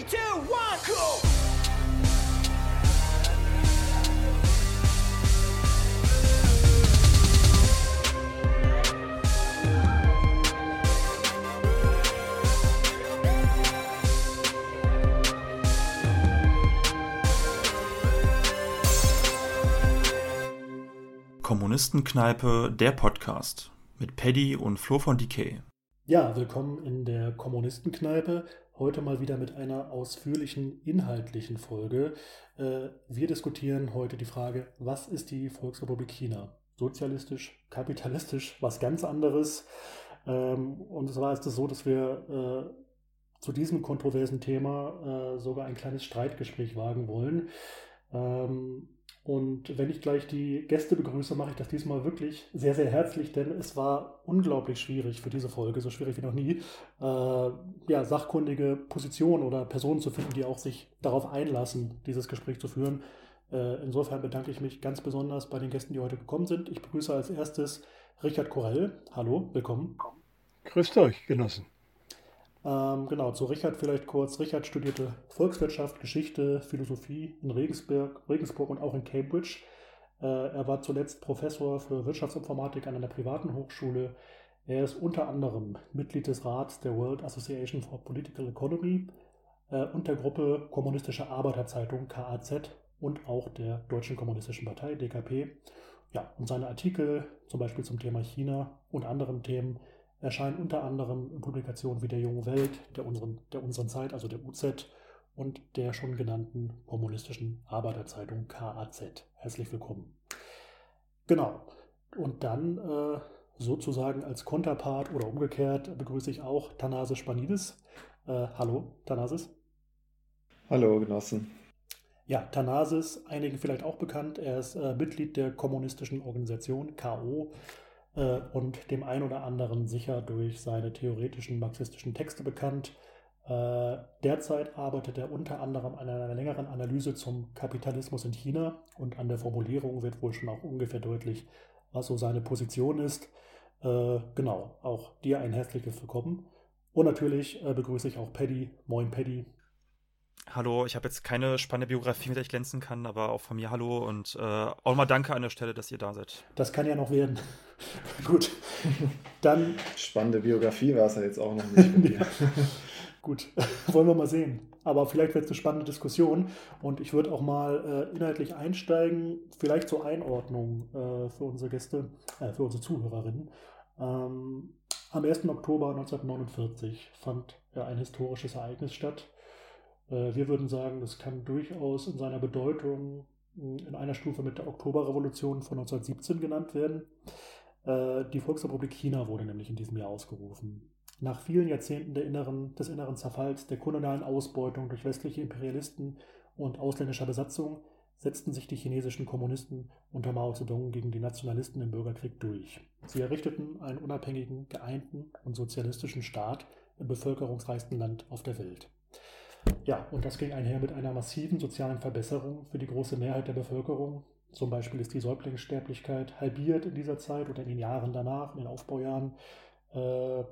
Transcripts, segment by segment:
Three, two, one, go! Kommunistenkneipe, der Podcast mit Paddy und Flo von Decay. Ja, willkommen in der Kommunistenkneipe. Heute mal wieder mit einer ausführlichen inhaltlichen Folge. Äh, wir diskutieren heute die Frage, was ist die Volksrepublik China? Sozialistisch, kapitalistisch, was ganz anderes. Ähm, und zwar ist es so, dass wir äh, zu diesem kontroversen Thema äh, sogar ein kleines Streitgespräch wagen wollen. Und wenn ich gleich die Gäste begrüße, mache ich das diesmal wirklich sehr, sehr herzlich, denn es war unglaublich schwierig für diese Folge, so schwierig wie noch nie, äh, ja, sachkundige Positionen oder Personen zu finden, die auch sich darauf einlassen, dieses Gespräch zu führen. Äh, insofern bedanke ich mich ganz besonders bei den Gästen, die heute gekommen sind. Ich begrüße als erstes Richard Korell. Hallo, willkommen. Grüßt euch, Genossen. Ähm, genau, zu Richard vielleicht kurz. Richard studierte Volkswirtschaft, Geschichte, Philosophie in Regensburg, Regensburg und auch in Cambridge. Äh, er war zuletzt Professor für Wirtschaftsinformatik an einer privaten Hochschule. Er ist unter anderem Mitglied des Rats der World Association for Political Economy äh, und der Gruppe Kommunistische Arbeiterzeitung KAZ und auch der Deutschen Kommunistischen Partei DKP. Ja, und seine Artikel, zum Beispiel zum Thema China und anderen Themen, erscheinen unter anderem in Publikationen wie der Jungen Welt, der unseren, der unseren Zeit, also der UZ und der schon genannten kommunistischen Arbeiterzeitung KAZ. Herzlich willkommen. Genau. Und dann äh, sozusagen als Konterpart oder umgekehrt begrüße ich auch Thanasis Spanidis. Äh, hallo, Thanasis. Hallo, Genossen. Ja, Thanasis, einigen vielleicht auch bekannt. Er ist äh, Mitglied der kommunistischen Organisation KO äh, und dem einen oder anderen sicher durch seine theoretischen marxistischen Texte bekannt. Äh, derzeit arbeitet er unter anderem an einer längeren Analyse zum Kapitalismus in China und an der Formulierung wird wohl schon auch ungefähr deutlich, was so seine Position ist. Äh, genau, auch dir ein herzliches Willkommen. Und natürlich äh, begrüße ich auch Paddy. Moin Paddy. Hallo, ich habe jetzt keine spannende Biografie, mit der ich glänzen kann, aber auch von mir hallo und äh, auch mal danke an der Stelle, dass ihr da seid. Das kann ja noch werden. Gut, dann. Spannende Biografie war es ja jetzt auch noch nicht. ja. Gut, wollen wir mal sehen. Aber vielleicht wird es eine spannende Diskussion und ich würde auch mal äh, inhaltlich einsteigen, vielleicht zur Einordnung äh, für unsere Gäste, äh, für unsere Zuhörerinnen. Ähm, am 1. Oktober 1949 fand ja ein historisches Ereignis statt wir würden sagen, das kann durchaus in seiner Bedeutung hm, in einer Stufe mit der Oktoberrevolution von 1917 genannt werden. Äh, die Volksrepublik China wurde nämlich in diesem Jahr ausgerufen. Nach vielen Jahrzehnten inneren, des inneren Zerfalls, der kolonialen Ausbeutung durch westliche Imperialisten und ausländischer Besatzung setzten sich die chinesischen Kommunisten unter Mao Zedong gegen die Nationalisten im Bürgerkrieg durch. Sie errichteten einen unabhängigen, geeinten und sozialistischen Staat im bevölkerungsreichsten Land auf der Welt. Ja, und das ging einher mit einer massiven sozialen Verbesserung für die große Mehrheit der Bevölkerung. Zum Beispiel ist die Säuglingssterblichkeit halbiert in dieser Zeit oder in den Jahren danach, in den Aufbaujahren. Äh,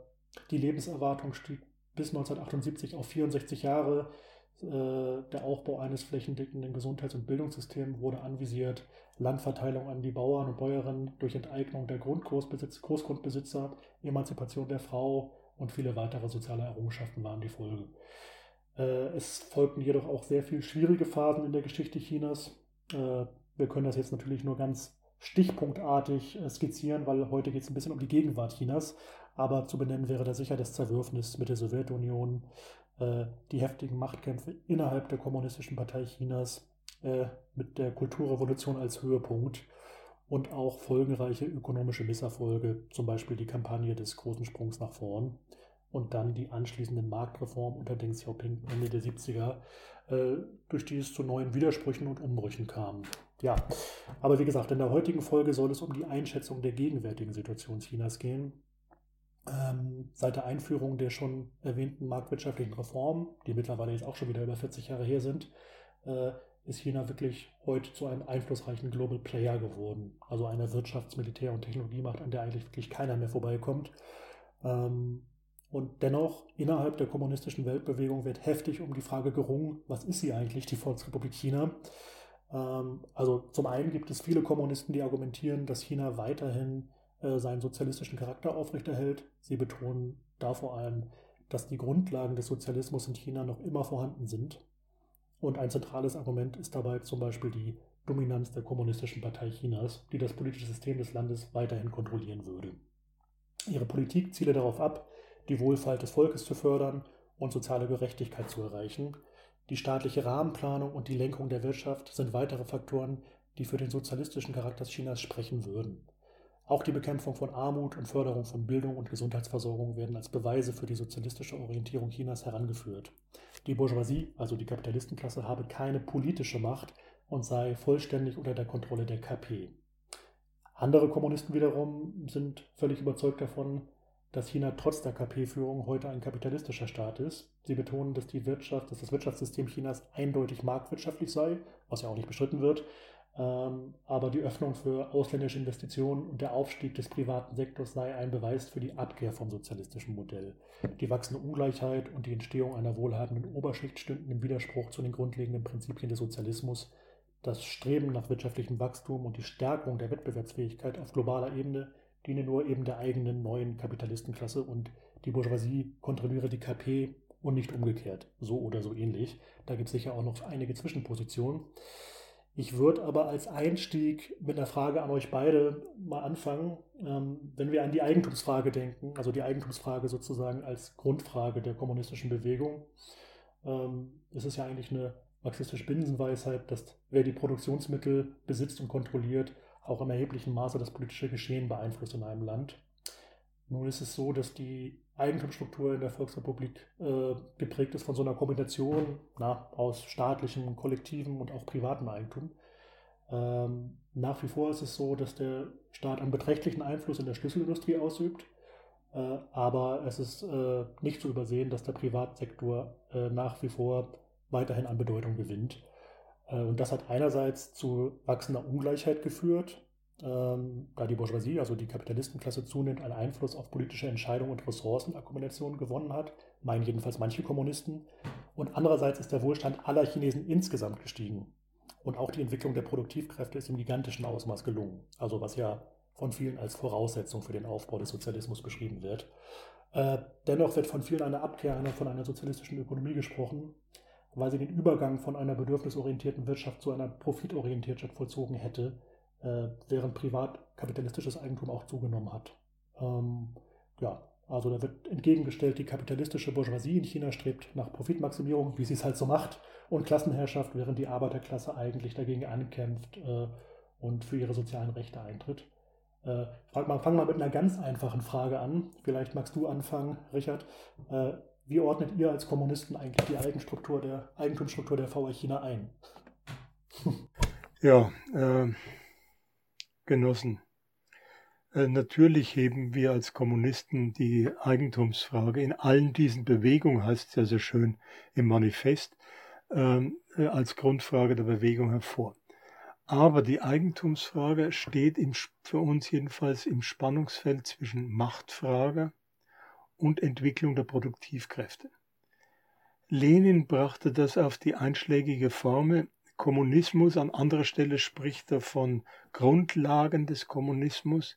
die Lebenserwartung stieg bis 1978 auf 64 Jahre. Äh, der Aufbau eines flächendeckenden Gesundheits- und Bildungssystems wurde anvisiert. Landverteilung an die Bauern und Bäuerinnen durch Enteignung der Großgrundbesitzer, Emanzipation der Frau und viele weitere soziale Errungenschaften waren die Folge. Äh, es folgten jedoch auch sehr viele schwierige Phasen in der Geschichte Chinas. Äh, wir können das jetzt natürlich nur ganz stichpunktartig äh, skizzieren, weil heute geht es ein bisschen um die Gegenwart Chinas. Aber zu benennen wäre da sicher das Zerwürfnis mit der Sowjetunion, die heftigen Machtkämpfe innerhalb der Kommunistischen Partei Chinas mit der Kulturrevolution als Höhepunkt und auch folgenreiche ökonomische Misserfolge, zum Beispiel die Kampagne des großen Sprungs nach vorn und dann die anschließenden Marktreformen unter Deng Xiaoping Ende der 70er, äh, durch die es zu neuen Widersprüchen und Umbrüchen kam. Ja, aber wie gesagt, in der heutigen Folge soll es um die Einschätzung der gegenwärtigen Situation Chinas gehen. Ähm, seit der Einführung der schon erwähnten marktwirtschaftlichen Reformen, die mittlerweile jetzt auch schon wieder über 40 Jahre her sind, äh, ist China wirklich heute zu einem einflussreichen Global Player geworden. Also einer Wirtschafts-, Militär- und Technologiemacht, an der eigentlich wirklich keiner mehr vorbeikommt. Ähm, Und dennoch, innerhalb der kommunistischen Weltbewegung wird heftig um die Frage gerungen, was ist sie eigentlich, die Volksrepublik China? Ähm, also zum einen gibt es viele Kommunisten, die argumentieren, dass China weiterhin äh, seinen sozialistischen Charakter aufrechterhält. Sie betonen da vor allem, dass die Grundlagen des Sozialismus in China noch immer vorhanden sind. Und ein zentrales Argument ist dabei zum Beispiel die Dominanz der Kommunistischen Partei Chinas, die das politische System des Landes weiterhin kontrollieren würde. Ihre Politik ziele darauf ab, die Wohlfahrt des Volkes zu fördern und soziale Gerechtigkeit zu erreichen. Die staatliche Rahmenplanung und die Lenkung der Wirtschaft sind weitere Faktoren, die für den sozialistischen Charakter Chinas sprechen würden. Auch die Bekämpfung von Armut und Förderung von Bildung und Gesundheitsversorgung werden als Beweise für die sozialistische Orientierung Chinas herangeführt. Die Bourgeoisie, also die Kapitalistenklasse, habe keine politische Macht und sei vollständig unter der Kontrolle der KP. Andere Kommunisten wiederum sind völlig überzeugt davon, dass China trotz der KP-Führung heute ein kapitalistischer Staat ist. Sie betonen, dass die Wirtschaft, dass das Wirtschaftssystem Chinas eindeutig marktwirtschaftlich sei, was ja auch nicht bestritten wird, ähm, aber die Öffnung für ausländische Investitionen und der Aufstieg des privaten Sektors sei ein Beweis für die Abkehr vom sozialistischen Modell. Die wachsende Ungleichheit und die Entstehung einer wohlhabenden Oberschicht stünden im Widerspruch zu den grundlegenden Prinzipien des Sozialismus. Das Streben nach wirtschaftlichem Wachstum und die Stärkung der Wettbewerbsfähigkeit auf globaler Ebene diene nur eben der eigenen neuen Kapitalistenklasse und die Bourgeoisie kontrolliere die KP und nicht umgekehrt, so oder so ähnlich. Da gibt es sicher auch noch einige Zwischenpositionen. Ich würde aber als Einstieg mit einer Frage an euch beide mal anfangen, ähm, wenn wir an die Eigentumsfrage denken, also die Eigentumsfrage sozusagen als Grundfrage der kommunistischen Bewegung. Ähm, es ist ja eigentlich eine marxistische Binsenweisheit, dass wer die Produktionsmittel besitzt und kontrolliert, auch im erheblichen Maße das politische Geschehen beeinflusst in einem Land. Nun ist es so, dass die Eigentumsstruktur in der Volksrepublik äh, geprägt ist von so einer Kombination na, aus staatlichem, kollektivem und auch privatem Eigentum. Ähm, nach wie vor ist es so, dass der Staat einen beträchtlichen Einfluss in der Schlüsselindustrie ausübt, äh, aber es ist äh, nicht zu übersehen, dass der Privatsektor äh, nach wie vor weiterhin an Bedeutung gewinnt. Äh, und das hat einerseits zu wachsender Ungleichheit geführt, ähm, da die Bourgeoisie, also die Kapitalistenklasse, zunehmend einen Einfluss auf politische Entscheidungen und Ressourcenakkumulation gewonnen hat, meinen jedenfalls manche Kommunisten. Und andererseits ist der Wohlstand aller Chinesen insgesamt gestiegen. Und auch die Entwicklung der Produktivkräfte ist im gigantischen Ausmaß gelungen. Also was ja von vielen als Voraussetzung für den Aufbau des Sozialismus beschrieben wird. Äh, dennoch wird von vielen einer Abkehr von einer sozialistischen Ökonomie gesprochen, weil sie den Übergang von einer bedürfnisorientierten Wirtschaft zu einer profitorientierten vollzogen hätte, äh, während privatkapitalistisches Eigentum auch zugenommen hat. Ähm, ja, also da wird entgegengestellt, die kapitalistische Bourgeoisie in China strebt nach Profitmaximierung, wie sie es halt so macht, und Klassenherrschaft, während die Arbeiterklasse eigentlich dagegen ankämpft äh, und für ihre sozialen Rechte eintritt. Äh, frag mal, fang mal mit einer ganz einfachen Frage an. Vielleicht magst du anfangen, Richard. Äh, wie ordnet ihr als Kommunisten eigentlich die Eigenstruktur der, Eigentumsstruktur der VW China ein? Ja, äh, Genossen. Äh, natürlich heben wir als Kommunisten die Eigentumsfrage in allen diesen Bewegungen, heißt es ja so schön im Manifest, ähm, äh, als Grundfrage der Bewegung hervor. Aber die Eigentumsfrage steht im, für uns jedenfalls im Spannungsfeld zwischen Machtfrage und Entwicklung der Produktivkräfte. Lenin brachte das auf die einschlägige Formel Kommunismus, an anderer Stelle spricht er von Grundlagen des Kommunismus,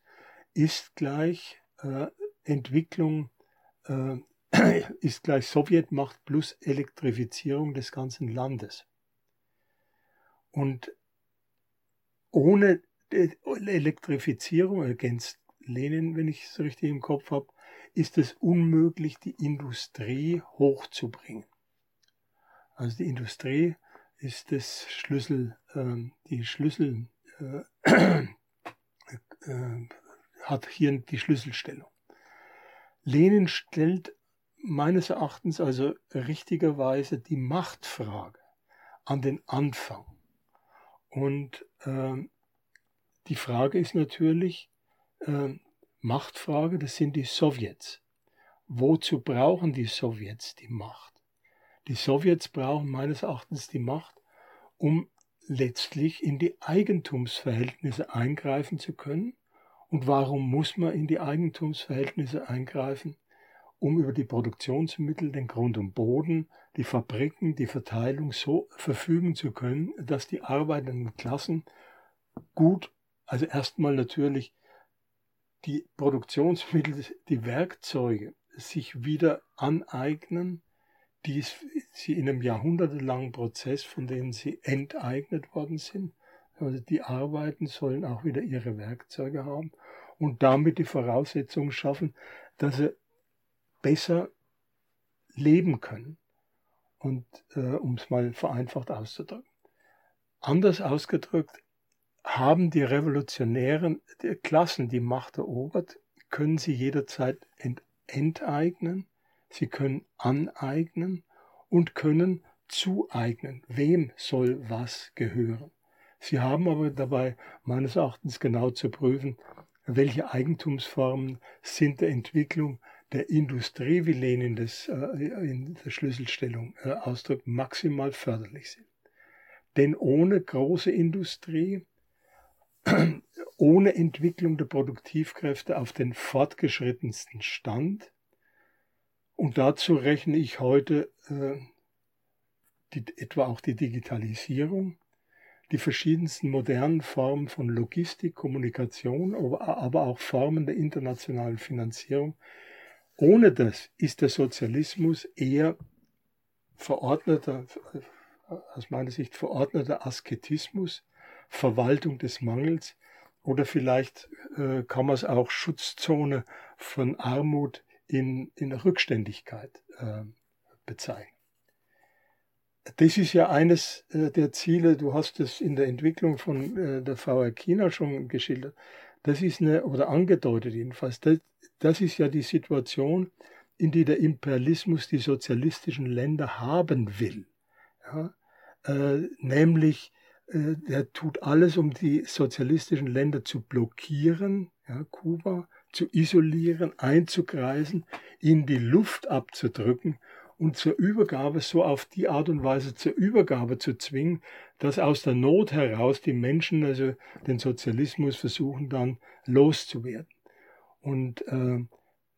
ist gleich äh, Entwicklung, äh, ist gleich Sowjetmacht plus Elektrifizierung des ganzen Landes. Und ohne Elektrifizierung, ergänzt Lenin, wenn ich es richtig im Kopf habe, ist es unmöglich, die Industrie hochzubringen. Also die Industrie ist das Schlüssel, äh, die Schlüssel äh, äh, hat hier die Schlüsselstellung. Lenin stellt meines Erachtens also richtigerweise die Machtfrage an den Anfang. Und äh, die Frage ist natürlich, äh, Machtfrage, das sind die Sowjets. Wozu brauchen die Sowjets die Macht? Die Sowjets brauchen meines Erachtens die Macht, um letztlich in die Eigentumsverhältnisse eingreifen zu können. Und warum muss man in die Eigentumsverhältnisse eingreifen? um über die Produktionsmittel, den Grund und Boden, die Fabriken, die Verteilung so verfügen zu können, dass die arbeitenden Klassen gut, also erstmal natürlich die Produktionsmittel, die Werkzeuge sich wieder aneignen, die sie in einem jahrhundertelangen Prozess, von denen sie enteignet worden sind. Also die Arbeiten sollen auch wieder ihre Werkzeuge haben und damit die Voraussetzungen schaffen, dass sie besser leben können. Und äh, um es mal vereinfacht auszudrücken. Anders ausgedrückt, haben die revolutionären Klassen die Macht erobert, können sie jederzeit ent enteignen, sie können aneignen und können zueignen. Wem soll was gehören? Sie haben aber dabei meines Erachtens genau zu prüfen, welche Eigentumsformen sind der Entwicklung der Industrie, wie Lenin das äh, in der Schlüsselstellung äh, ausdrückt, maximal förderlich sind. Denn ohne große Industrie, ohne Entwicklung der Produktivkräfte auf den fortgeschrittensten Stand, und dazu rechne ich heute äh, die, etwa auch die Digitalisierung, die verschiedensten modernen Formen von Logistik, Kommunikation, aber auch Formen der internationalen Finanzierung. Ohne das ist der Sozialismus eher verordneter, aus meiner Sicht verordneter Asketismus, Verwaltung des Mangels oder vielleicht äh, kann man es auch Schutzzone von Armut in, in Rückständigkeit äh, bezeichnen das ist ja eines äh, der Ziele, du hast es in der Entwicklung von äh, der VR China schon geschildert. Das ist eine, oder angedeutet jedenfalls, das, das ist ja die Situation, in die der Imperialismus die sozialistischen Länder haben will. Ja? Äh, nämlich, der tut alles, um die sozialistischen Länder zu blockieren, ja, Kuba zu isolieren, einzukreisen, ihnen die Luft abzudrücken und zur Übergabe so auf die Art und Weise zur Übergabe zu zwingen, dass aus der Not heraus die Menschen also den Sozialismus versuchen dann loszuwerden. Und äh,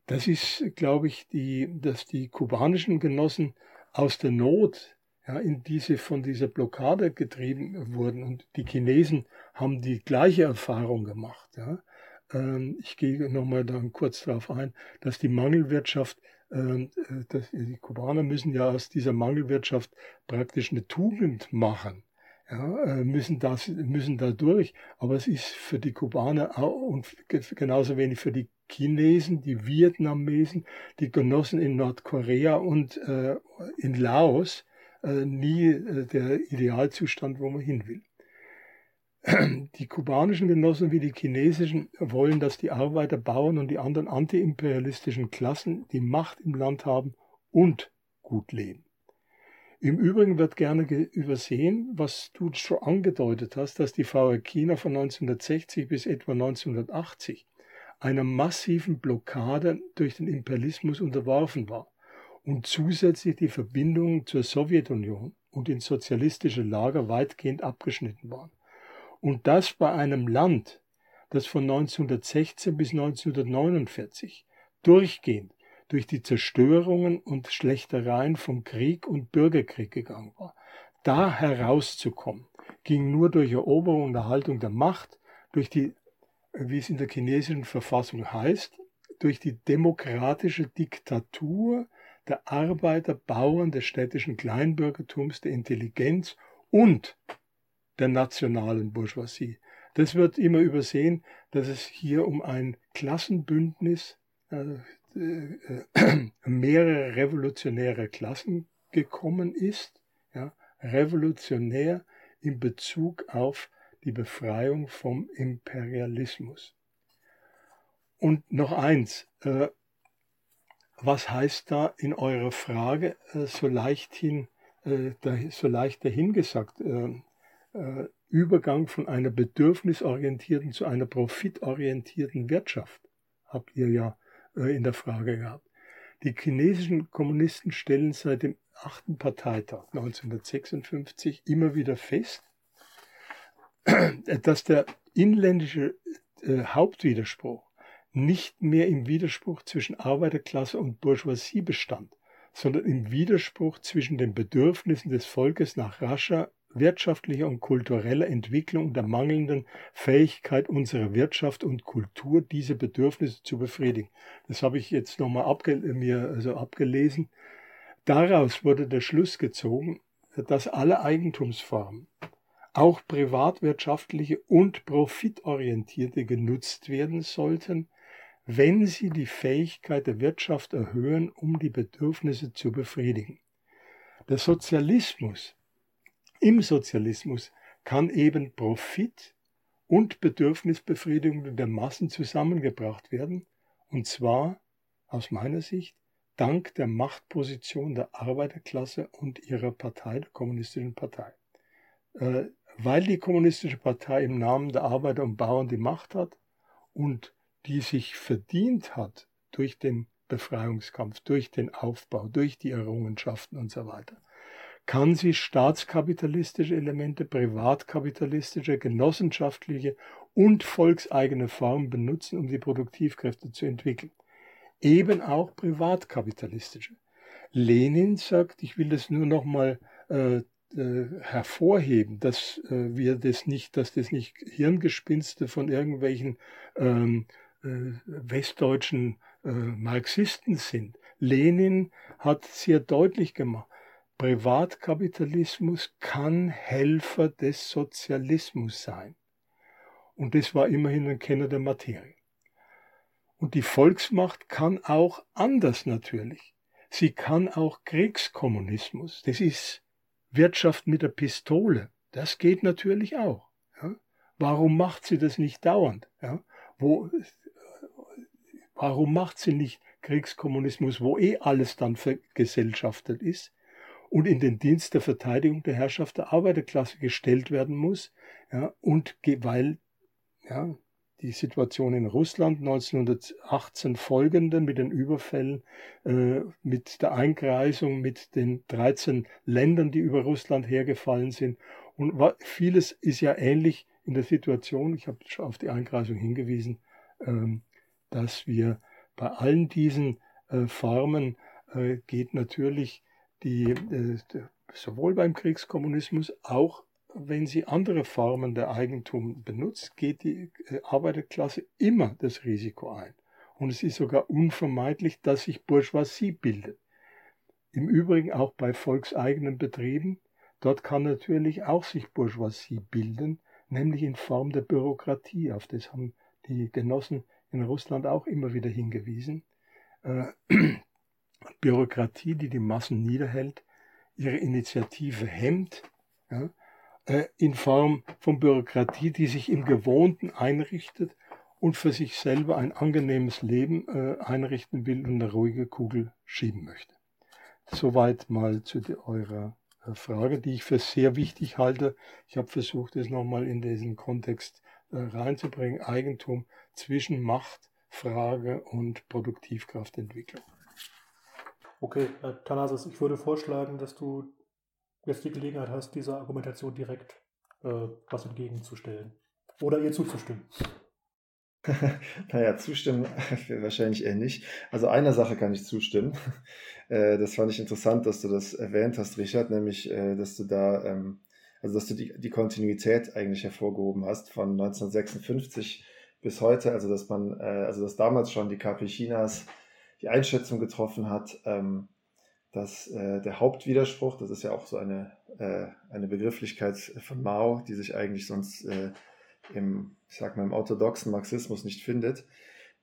das ist, glaube ich, die, dass die kubanischen Genossen aus der Not ja, in diese von dieser Blockade getrieben wurden und die Chinesen haben die gleiche Erfahrung gemacht. Ja. Ähm, ich gehe nochmal dann kurz darauf ein, dass die Mangelwirtschaft ähm, äh, das, die Kubaner müssen ja aus dieser Mangelwirtschaft praktisch eine Tugend machen. Ja, äh, müssen, das, müssen da durch. Aber es ist für die Kubaner auch, und genauso wenig für die Chinesen, die Vietnamesen, die Genossen in Nordkorea und äh, in Laos nie äh, der Idealzustand, wo man hin will. Die kubanischen Genossen wie die chinesischen wollen, dass die Arbeiter, Bauern und die anderen antiimperialistischen Klassen die Macht im Land haben und gut leben. Im Übrigen wird gerne übersehen, was du schon angedeutet hast, dass die VR China von 1960 bis etwa 1980 einer massiven Blockade durch den Imperialismus unterworfen war und zusätzlich die Verbindungen zur Sowjetunion und ins sozialistische Lager weitgehend abgeschnitten waren. Und das bei einem Land, das von 1916 bis 1949 durchgehend durch die Zerstörungen und Schlechtereien von Krieg und Bürgerkrieg gegangen war. Da herauszukommen, ging nur durch Eroberung und Erhaltung der Macht, durch die, wie es in der chinesischen Verfassung heißt, durch die demokratische Diktatur der Arbeiter, Bauern, des städtischen Kleinbürgertums, der Intelligenz und der nationalen Bourgeoisie. Das wird immer übersehen, dass es hier um ein Klassenbündnis äh, äh, mehrere revolutionäre Klassen gekommen ist, ja, revolutionär in Bezug auf die Befreiung vom Imperialismus. Und noch eins, äh, was heißt da in eurer Frage äh, so leichthin, äh, da, so leicht dahingesagt? Äh, äh, Übergang von einer bedürfnisorientierten zu einer profitorientierten Wirtschaft, habt ihr ja äh, in der Frage gehabt. Die chinesischen Kommunisten stellen seit dem achten Parteitag 1956 immer wieder fest, dass der inländische äh, Hauptwiderspruch, nicht mehr im Widerspruch zwischen Arbeiterklasse und Bourgeoisie bestand, sondern im Widerspruch zwischen den Bedürfnissen des Volkes nach rascher wirtschaftlicher und kultureller Entwicklung und der mangelnden Fähigkeit unserer Wirtschaft und Kultur, diese Bedürfnisse zu befriedigen. Das habe ich jetzt nochmal abge mir also abgelesen. Daraus wurde der Schluss gezogen, dass alle Eigentumsformen, auch privatwirtschaftliche und profitorientierte, genutzt werden sollten, wenn sie die Fähigkeit der Wirtschaft erhöhen, um die Bedürfnisse zu befriedigen. Der Sozialismus im Sozialismus kann eben Profit und Bedürfnisbefriedigung der Massen zusammengebracht werden, und zwar aus meiner Sicht dank der Machtposition der Arbeiterklasse und ihrer Partei, der Kommunistischen Partei. Äh, weil die Kommunistische Partei im Namen der Arbeiter und Bauern die Macht hat und die sich verdient hat durch den Befreiungskampf, durch den Aufbau, durch die Errungenschaften und so weiter, kann sie staatskapitalistische Elemente, privatkapitalistische, genossenschaftliche und volkseigene Formen benutzen, um die Produktivkräfte zu entwickeln. Eben auch privatkapitalistische. Lenin sagt, ich will das nur noch mal äh, äh, hervorheben, dass äh, wir das nicht, dass das nicht Hirngespinste von irgendwelchen ähm, äh, westdeutschen äh, Marxisten sind. Lenin hat sehr deutlich gemacht, Privatkapitalismus kann Helfer des Sozialismus sein. Und das war immerhin ein Kenner der Materie. Und die Volksmacht kann auch anders natürlich. Sie kann auch Kriegskommunismus. Das ist Wirtschaft mit der Pistole. Das geht natürlich auch. Ja? Warum macht sie das nicht dauernd? Ja? Wo, warum macht sie nicht Kriegskommunismus, wo eh alles dann vergesellschaftet ist? und in den Dienst der Verteidigung der Herrschaft der Arbeiterklasse gestellt werden muss. Ja, und weil ja, die Situation in Russland 1918 folgenden mit den Überfällen, äh, mit der Einkreisung, mit den 13 Ländern, die über Russland hergefallen sind. Und vieles ist ja ähnlich in der Situation, ich habe schon auf die Einkreisung hingewiesen, ähm, dass wir bei allen diesen äh, Formen äh, geht natürlich die äh, sowohl beim Kriegskommunismus auch wenn sie andere Formen der Eigentum benutzt, geht die Arbeiterklasse immer das Risiko ein. Und es ist sogar unvermeidlich, dass sich Bourgeoisie bildet. Im Übrigen auch bei volkseigenen Betrieben. Dort kann natürlich auch sich Bourgeoisie bilden, nämlich in Form der Bürokratie. Auf das haben die Genossen in Russland auch immer wieder hingewiesen. Äh, Bürokratie, die die Massen niederhält, ihre Initiative hemmt, ja, äh, in Form von Bürokratie, die sich im Gewohnten einrichtet und für sich selber ein angenehmes Leben äh, einrichten will und eine ruhige Kugel schieben möchte. Soweit mal zu eurer Frage, die ich für sehr wichtig halte. Ich habe versucht, es nochmal in diesen Kontext reinzubringen. Eigentum zwischen Machtfrage und Produktivkraftentwicklung. Okay, Herr Thanasis, ich würde vorschlagen, dass du jetzt die Gelegenheit hast, dieser Argumentation direkt äh, was entgegenzustellen. Oder ihr zuzustimmen. naja, zustimmen wahrscheinlich eher nicht. Also einer Sache kann ich zustimmen. Äh, das fand ich interessant, dass du das erwähnt hast, Richard, nämlich, äh, dass du da, ähm, also dass du die, die Kontinuität eigentlich hervorgehoben hast von 1956 bis heute, also dass man, äh, also dass damals schon die KP Chinas die Einschätzung getroffen hat, ähm, dass äh, der Hauptwiderspruch, das ist ja auch so eine, äh, eine Begrifflichkeit von Mao, die sich eigentlich sonst äh, im, ich sag mal, im orthodoxen Marxismus nicht findet,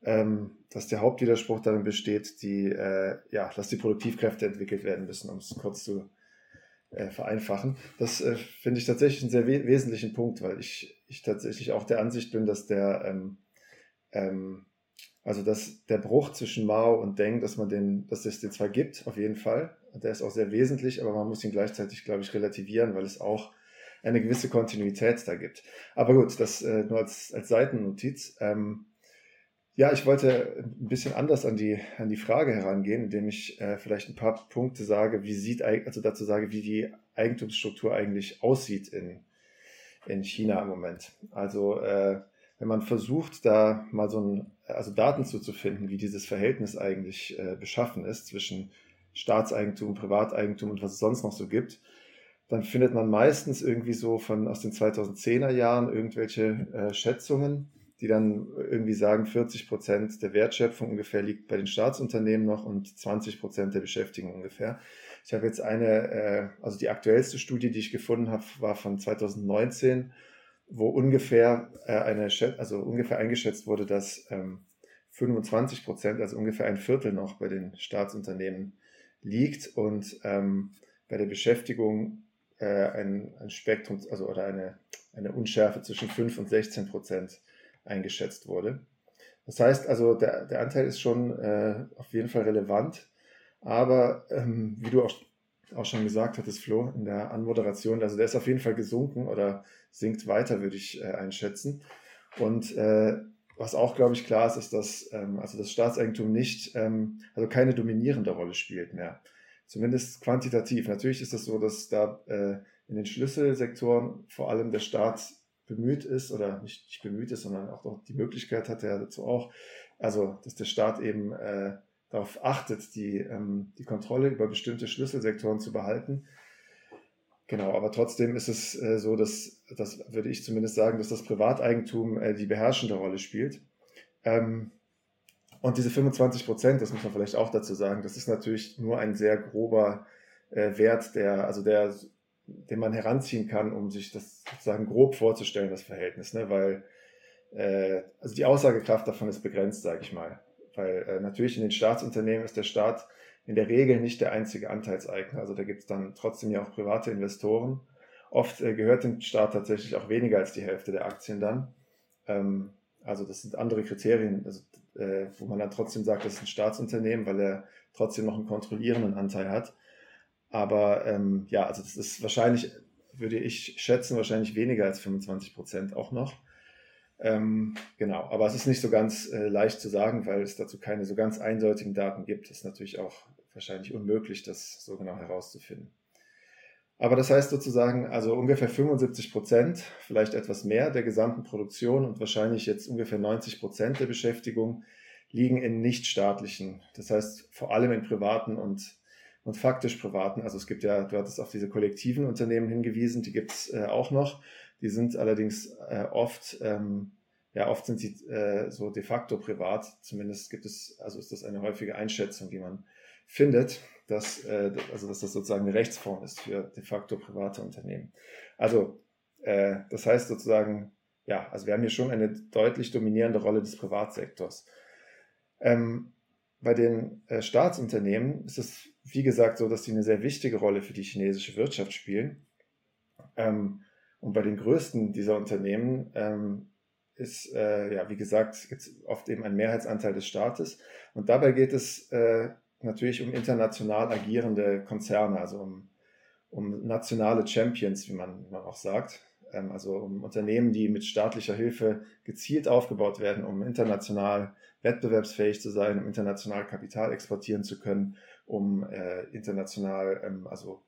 ähm, dass der Hauptwiderspruch darin besteht, die, äh, ja, dass die Produktivkräfte entwickelt werden müssen, um es kurz zu äh, vereinfachen. Das äh, finde ich tatsächlich einen sehr we wesentlichen Punkt, weil ich, ich tatsächlich auch der Ansicht bin, dass der ähm, ähm, also dass der Bruch zwischen Mao und Deng, dass man den, dass es den zwar gibt, auf jeden Fall, der ist auch sehr wesentlich, aber man muss ihn gleichzeitig, glaube ich, relativieren, weil es auch eine gewisse Kontinuität da gibt. Aber gut, das äh, nur als, als Seitennotiz. Ähm, ja, ich wollte ein bisschen anders an die, an die Frage herangehen, indem ich äh, vielleicht ein paar Punkte sage, wie sieht, also dazu sage, wie die Eigentumsstruktur eigentlich aussieht in, in China im Moment. Also äh, wenn man versucht, da mal so ein, also Daten zuzufinden, wie dieses Verhältnis eigentlich äh, beschaffen ist zwischen Staatseigentum, Privateigentum und was es sonst noch so gibt, dann findet man meistens irgendwie so von aus den 2010er Jahren irgendwelche äh, Schätzungen, die dann irgendwie sagen, 40 Prozent der Wertschöpfung ungefähr liegt bei den Staatsunternehmen noch und 20 Prozent der Beschäftigung ungefähr. Ich habe jetzt eine, äh, also die aktuellste Studie, die ich gefunden habe, war von 2019, wo ungefähr äh, eine, also ungefähr eingeschätzt wurde, dass ähm, 25 Prozent, also ungefähr ein Viertel noch bei den Staatsunternehmen liegt und ähm, bei der Beschäftigung äh, ein, ein Spektrum, also oder eine, eine Unschärfe zwischen 5 und 16 Prozent eingeschätzt wurde. Das heißt also, der, der Anteil ist schon äh, auf jeden Fall relevant, aber ähm, wie du auch, auch schon gesagt hattest, Flo, in der Anmoderation, also der ist auf jeden Fall gesunken oder sinkt weiter, würde ich äh, einschätzen. Und äh, was auch, glaube ich, klar ist, ist, dass ähm, also das Staatseigentum nicht, ähm, also keine dominierende Rolle spielt mehr. Zumindest quantitativ. Natürlich ist es das so, dass da äh, in den Schlüsselsektoren vor allem der Staat bemüht ist oder nicht, nicht bemüht ist, sondern auch die Möglichkeit hat er dazu auch, also dass der Staat eben äh, darauf achtet, die, ähm, die Kontrolle über bestimmte Schlüsselsektoren zu behalten. Genau, aber trotzdem ist es äh, so, dass, das würde ich zumindest sagen, dass das Privateigentum äh, die beherrschende Rolle spielt. Ähm, und diese 25 Prozent, das muss man vielleicht auch dazu sagen, das ist natürlich nur ein sehr grober äh, Wert, der, also der den man heranziehen kann, um sich das sozusagen grob vorzustellen, das Verhältnis, ne? weil äh, also die Aussagekraft davon ist begrenzt, sage ich mal. Weil äh, natürlich in den Staatsunternehmen ist der Staat in der Regel nicht der einzige Anteilseigner. Also da gibt es dann trotzdem ja auch private Investoren. Oft äh, gehört dem Staat tatsächlich auch weniger als die Hälfte der Aktien dann. Ähm, also das sind andere Kriterien, also, äh, wo man dann trotzdem sagt, das ist ein Staatsunternehmen, weil er trotzdem noch einen kontrollierenden Anteil hat. Aber ähm, ja, also das ist wahrscheinlich, würde ich schätzen, wahrscheinlich weniger als 25 Prozent auch noch. Ähm, genau, aber es ist nicht so ganz äh, leicht zu sagen, weil es dazu keine so ganz eindeutigen Daten gibt. Es ist natürlich auch wahrscheinlich unmöglich, das so genau herauszufinden. Aber das heißt sozusagen, also ungefähr 75 Prozent, vielleicht etwas mehr der gesamten Produktion und wahrscheinlich jetzt ungefähr 90 Prozent der Beschäftigung liegen in nichtstaatlichen, das heißt vor allem in privaten und und faktisch privaten. Also es gibt ja, du hattest auf diese kollektiven Unternehmen hingewiesen, die gibt es äh, auch noch. Die sind allerdings äh, oft, ähm, ja, oft sind sie äh, so de facto privat. Zumindest gibt es, also ist das eine häufige Einschätzung, die man findet, dass, äh, also dass das sozusagen eine Rechtsform ist für de facto private Unternehmen. Also äh, das heißt sozusagen, ja, also wir haben hier schon eine deutlich dominierende Rolle des Privatsektors. Ähm, bei den äh, Staatsunternehmen ist es, wie gesagt, so, dass sie eine sehr wichtige Rolle für die chinesische Wirtschaft spielen. Ähm, und bei den größten dieser Unternehmen ähm, ist, äh, ja, wie gesagt, oft eben ein Mehrheitsanteil des Staates. Und dabei geht es äh, natürlich um international agierende Konzerne, also um, um nationale Champions, wie man, man auch sagt. Ähm, also um Unternehmen, die mit staatlicher Hilfe gezielt aufgebaut werden, um international wettbewerbsfähig zu sein, um international Kapital exportieren zu können, um äh, international, ähm, also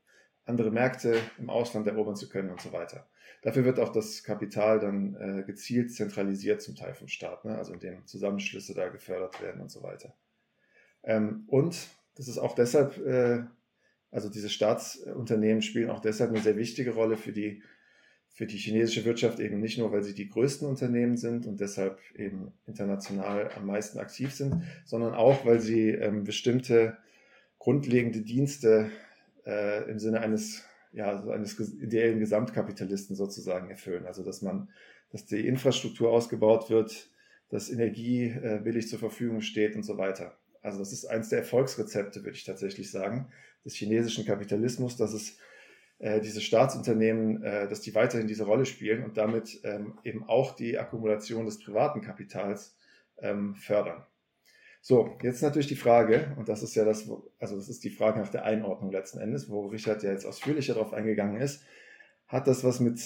andere Märkte im Ausland erobern zu können und so weiter. Dafür wird auch das Kapital dann äh, gezielt zentralisiert zum Teil vom Staat, ne? also indem Zusammenschlüsse da gefördert werden und so weiter. Ähm, und das ist auch deshalb, äh, also diese Staatsunternehmen spielen auch deshalb eine sehr wichtige Rolle für die für die chinesische Wirtschaft eben nicht nur, weil sie die größten Unternehmen sind und deshalb eben international am meisten aktiv sind, sondern auch, weil sie ähm, bestimmte grundlegende Dienste äh, im Sinne eines, ja, eines ideellen Gesamtkapitalisten sozusagen erfüllen. Also, dass man, dass die Infrastruktur ausgebaut wird, dass Energie äh, billig zur Verfügung steht und so weiter. Also, das ist eines der Erfolgsrezepte, würde ich tatsächlich sagen, des chinesischen Kapitalismus, dass es äh, diese Staatsunternehmen, äh, dass die weiterhin diese Rolle spielen und damit ähm, eben auch die Akkumulation des privaten Kapitals ähm, fördern. So, jetzt natürlich die Frage, und das ist ja das, also das ist die Frage nach der Einordnung letzten Endes, wo Richard ja jetzt ausführlicher darauf eingegangen ist, hat das was mit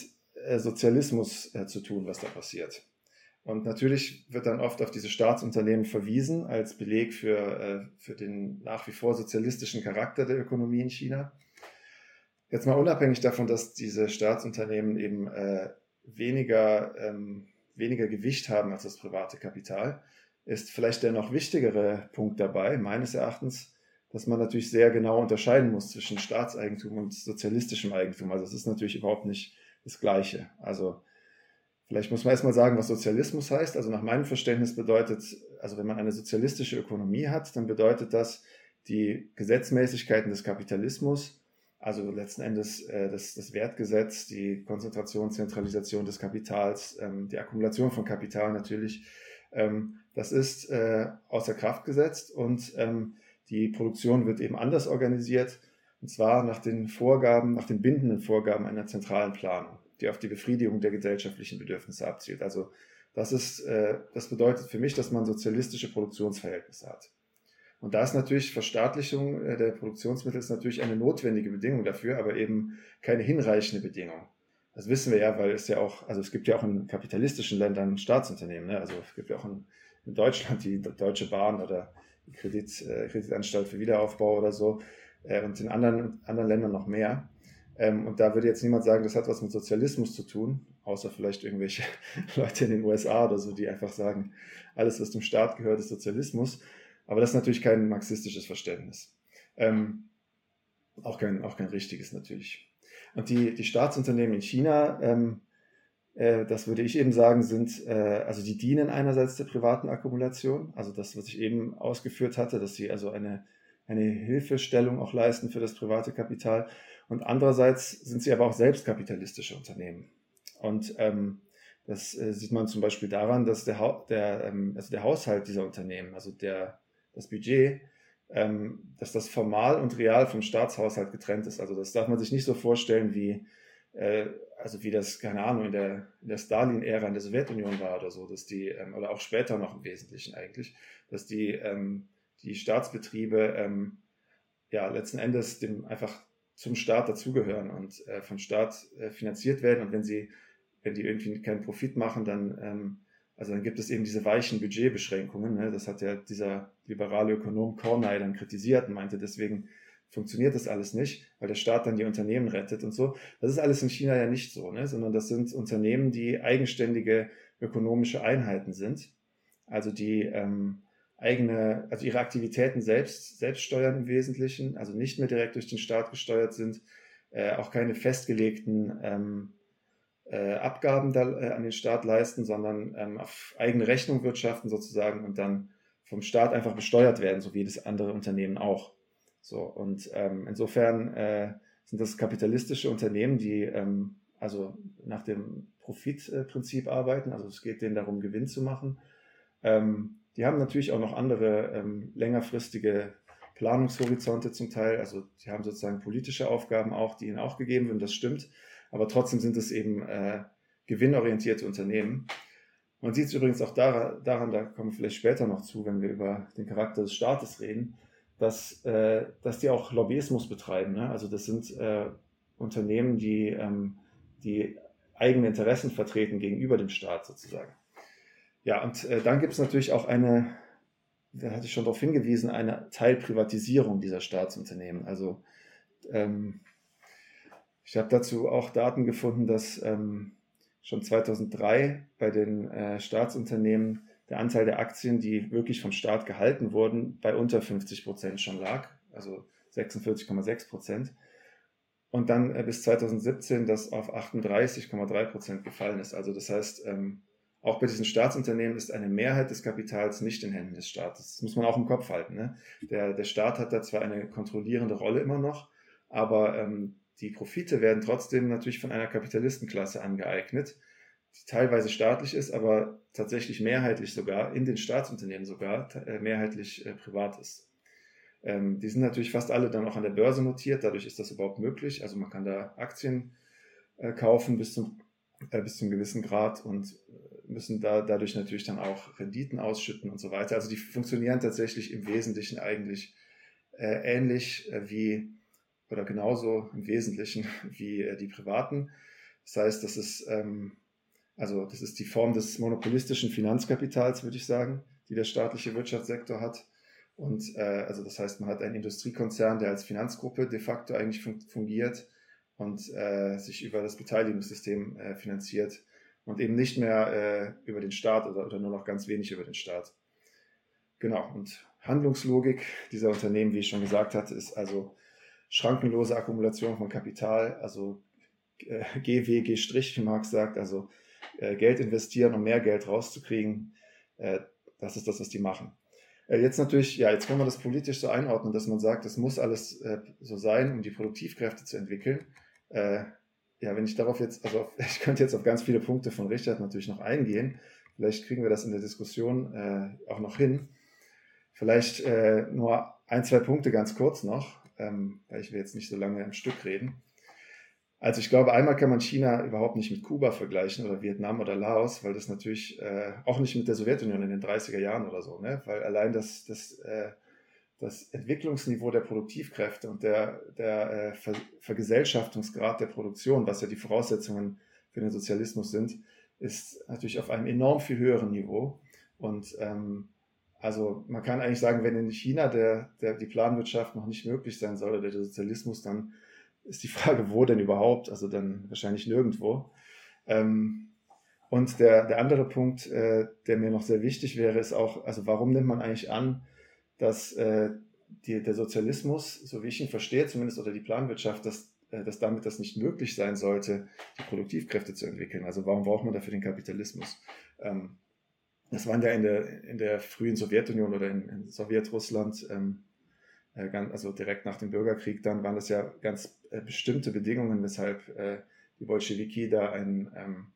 äh, Sozialismus äh, zu tun, was da passiert? Und natürlich wird dann oft auf diese Staatsunternehmen verwiesen als Beleg für, äh, für den nach wie vor sozialistischen Charakter der Ökonomie in China. Jetzt mal unabhängig davon, dass diese Staatsunternehmen eben weniger, ähm, weniger Gewicht haben als das private Kapital, ist vielleicht der noch wichtigere Punkt dabei, meines Erachtens, dass man natürlich sehr genau unterscheiden muss zwischen Staatseigentum und sozialistischem Eigentum. Also es ist natürlich überhaupt nicht das Gleiche. Also vielleicht muss man erstmal sagen, was Sozialismus heißt. Also nach meinem Verständnis bedeutet, also wenn man eine sozialistische Ökonomie hat, dann bedeutet das, die Gesetzmäßigkeiten des Kapitalismus, also letzten Endes äh, das, das, Wertgesetz, die Konzentration, Zentralisation des Kapitals, ähm, die Akkumulation von Kapital natürlich, ähm, das ist äh, außer Kraft gesetzt und ähm, die Produktion wird eben anders organisiert, und zwar nach den Vorgaben, nach den bindenden Vorgaben einer zentralen Planung, die auf die Befriedigung der gesellschaftlichen Bedürfnisse abzielt. Also das, ist, äh, das bedeutet für mich, dass man sozialistische Produktionsverhältnisse hat. Und da ist natürlich Verstaatlichung äh, der Produktionsmittel ist natürlich eine notwendige Bedingung dafür, aber eben keine hinreichende Bedingung. Das wissen wir ja, weil es ja auch, also es gibt ja auch in kapitalistischen Ländern Staatsunternehmen. Ne? Also es gibt ja auch in, in Deutschland die Deutsche Bahn oder die Kredit, äh, Kreditanstalt für Wiederaufbau oder so äh, und in anderen, anderen Ländern noch mehr. Ähm, und da würde jetzt niemand sagen, das hat was mit Sozialismus zu tun, außer vielleicht irgendwelche Leute in den USA oder so, die einfach sagen, alles, was dem Staat gehört, ist Sozialismus. Aber das ist natürlich kein marxistisches Verständnis. Ähm, auch, kein, auch kein richtiges natürlich. Und die, die Staatsunternehmen in China, ähm, äh, das würde ich eben sagen, sind, äh, also die dienen einerseits der privaten Akkumulation, also das, was ich eben ausgeführt hatte, dass sie also eine, eine Hilfestellung auch leisten für das private Kapital. Und andererseits sind sie aber auch selbst kapitalistische Unternehmen. Und ähm, das äh, sieht man zum Beispiel daran, dass der, der, ähm, also der Haushalt dieser Unternehmen, also der, das Budget, ähm, dass das formal und real vom Staatshaushalt getrennt ist. Also das darf man sich nicht so vorstellen wie, äh, also wie das, keine Ahnung, in der, in der Stalin-Ära in der Sowjetunion war oder so, dass die, ähm, oder auch später noch im Wesentlichen eigentlich, dass die, ähm, die Staatsbetriebe ähm, ja letzten Endes dem einfach zum Staat dazugehören und äh, vom Staat äh, finanziert werden und wenn sie, wenn die irgendwie keinen Profit machen, dann ähm, also dann gibt es eben diese weichen Budgetbeschränkungen. Ne? Das hat ja dieser liberale Ökonom Cornay dann kritisiert und meinte, deswegen funktioniert das alles nicht, weil der Staat dann die Unternehmen rettet und so. Das ist alles in China ja nicht so, ne? sondern das sind Unternehmen, die eigenständige ökonomische Einheiten sind, also die ähm, eigene, also ihre Aktivitäten selbst, selbst steuern im Wesentlichen, also nicht mehr direkt durch den Staat gesteuert sind, äh, auch keine festgelegten ähm, äh, Abgaben da, äh, an den Staat leisten, sondern ähm, auf eigene Rechnung wirtschaften sozusagen und dann vom Staat einfach besteuert werden, so wie das andere Unternehmen auch. So und ähm, insofern äh, sind das kapitalistische Unternehmen, die ähm, also nach dem Profitprinzip arbeiten. Also es geht denen darum, Gewinn zu machen. Ähm, die haben natürlich auch noch andere ähm, längerfristige Planungshorizonte zum Teil. Also die haben sozusagen politische Aufgaben auch, die ihnen auch gegeben werden. Das stimmt aber trotzdem sind es eben äh, gewinnorientierte Unternehmen. Man sieht es übrigens auch daran, da kommen wir vielleicht später noch zu, wenn wir über den Charakter des Staates reden, dass, äh, dass die auch Lobbyismus betreiben. Ne? Also das sind äh, Unternehmen, die, ähm, die eigene Interessen vertreten gegenüber dem Staat sozusagen. Ja, und äh, dann gibt es natürlich auch eine, da hatte ich schon darauf hingewiesen, eine Teilprivatisierung dieser Staatsunternehmen. Also ähm, ich habe dazu auch Daten gefunden, dass ähm, schon 2003 bei den äh, Staatsunternehmen der Anteil der Aktien, die wirklich vom Staat gehalten wurden, bei unter 50 Prozent schon lag, also 46,6 Prozent. Und dann äh, bis 2017 das auf 38,3 Prozent gefallen ist. Also das heißt, ähm, auch bei diesen Staatsunternehmen ist eine Mehrheit des Kapitals nicht in Händen des Staates. Das muss man auch im Kopf halten. Ne? Der, der Staat hat da zwar eine kontrollierende Rolle immer noch, aber ähm, die Profite werden trotzdem natürlich von einer Kapitalistenklasse angeeignet, die teilweise staatlich ist, aber tatsächlich mehrheitlich sogar, in den Staatsunternehmen sogar, äh, mehrheitlich äh, privat ist. Ähm, die sind natürlich fast alle dann auch an der Börse notiert, dadurch ist das überhaupt möglich. Also man kann da Aktien äh, kaufen bis zum, äh, bis zum gewissen Grad und äh, müssen da dadurch natürlich dann auch Renditen ausschütten und so weiter. Also die funktionieren tatsächlich im Wesentlichen eigentlich äh, ähnlich wie oder genauso im Wesentlichen wie äh, die privaten. Das heißt, das ist, ähm, also das ist die Form des monopolistischen Finanzkapitals, würde ich sagen, die der staatliche Wirtschaftssektor hat. Und äh, also das heißt, man hat einen Industriekonzern, der als Finanzgruppe de facto eigentlich fun fungiert und äh, sich über das Beteiligungssystem äh, finanziert. und eben nicht mehr äh, über den Staat oder, oder nur noch ganz wenig über den Staat. Genau, und Handlungslogik dieser Unternehmen, wie ich schon gesagt hatte, ist also schrankenlose Akkumulation von Kapital, also äh, GW, G', wie Marx sagt, also äh, Geld investieren, um mehr Geld rauszukriegen. Äh, das ist das, was die machen. Äh, jetzt natürlich, ja, jetzt kann man das politisch so einordnen, dass man sagt, das muss alles äh, so sein, um die Produktivkräfte zu entwickeln. Äh, ja, wenn ich darauf jetzt, also ich könnte jetzt auf ganz viele Punkte von Richard natürlich noch eingehen. Vielleicht kriegen wir das in der Diskussion auch noch hin. Vielleicht nur ein, zwei Punkte ganz kurz noch, ähm, weil ich will jetzt nicht so lange im Stück reden. Also ich glaube, einmal kann man China überhaupt nicht mit Kuba vergleichen oder Vietnam oder Laos, weil das natürlich äh, auch nicht mit der Sowjetunion in den 30er Jahren oder so, ne? weil allein das, das äh, das Entwicklungsniveau der Produktivkräfte und der, der äh, Ver Vergesellschaftungsgrad der Produktion, was ja die Voraussetzungen für den Sozialismus sind, ist natürlich auf einem enorm viel höheren Niveau. Und ähm, also man kann eigentlich sagen, wenn in China der, der, die Planwirtschaft noch nicht möglich sein soll oder der Sozialismus, dann ist die Frage, wo denn überhaupt? Also dann wahrscheinlich nirgendwo. Ähm, und der, der andere Punkt, äh, der mir noch sehr wichtig wäre, ist auch, also warum nimmt man eigentlich an, dass äh, die, der Sozialismus, so wie ich ihn verstehe, zumindest oder die Planwirtschaft, dass, äh, dass damit das nicht möglich sein sollte, die Produktivkräfte zu entwickeln. Also warum braucht man dafür den Kapitalismus? Ähm, das waren ja in der, in der frühen Sowjetunion oder in, in Sowjetrussland, ähm, äh, ganz, also direkt nach dem Bürgerkrieg, dann waren das ja ganz äh, bestimmte Bedingungen, weshalb äh, die Bolschewiki da ein, ähm,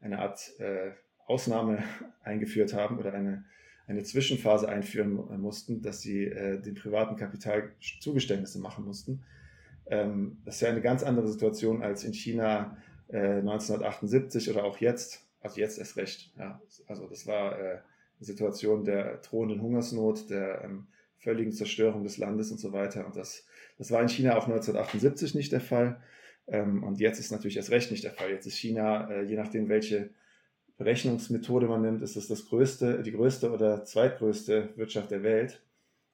eine Art äh, Ausnahme eingeführt haben oder eine eine Zwischenphase einführen äh, mussten, dass sie äh, den privaten Kapital Zugeständnisse machen mussten. Ähm, das ist ja eine ganz andere Situation als in China äh, 1978 oder auch jetzt. Also jetzt erst recht. Ja. Also das war äh, eine Situation der drohenden Hungersnot, der ähm, völligen Zerstörung des Landes und so weiter. Und das, das war in China auch 1978 nicht der Fall. Ähm, und jetzt ist natürlich erst recht nicht der Fall. Jetzt ist China, äh, je nachdem, welche Berechnungsmethode man nimmt, ist es das größte, die größte oder zweitgrößte Wirtschaft der Welt.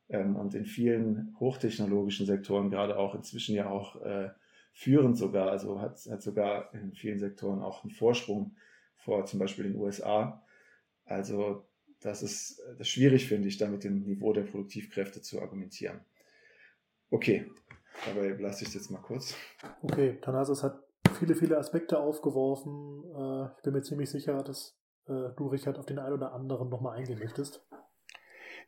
Ähm, und in vielen hochtechnologischen Sektoren, gerade auch inzwischen ja auch äh, führend sogar, also hat, hat sogar in vielen Sektoren auch einen Vorsprung vor zum Beispiel den USA. Also das ist, das ist schwierig, finde ich, da mit dem Niveau der Produktivkräfte zu argumentieren. Okay, dabei lasse ich es jetzt mal kurz. Okay, Thanasis hat viele, viele Aspekte aufgeworfen. Äh, ich bin mir ziemlich sicher, dass äh, du, Richard, auf den einen oder anderen nochmal eingehen möchtest.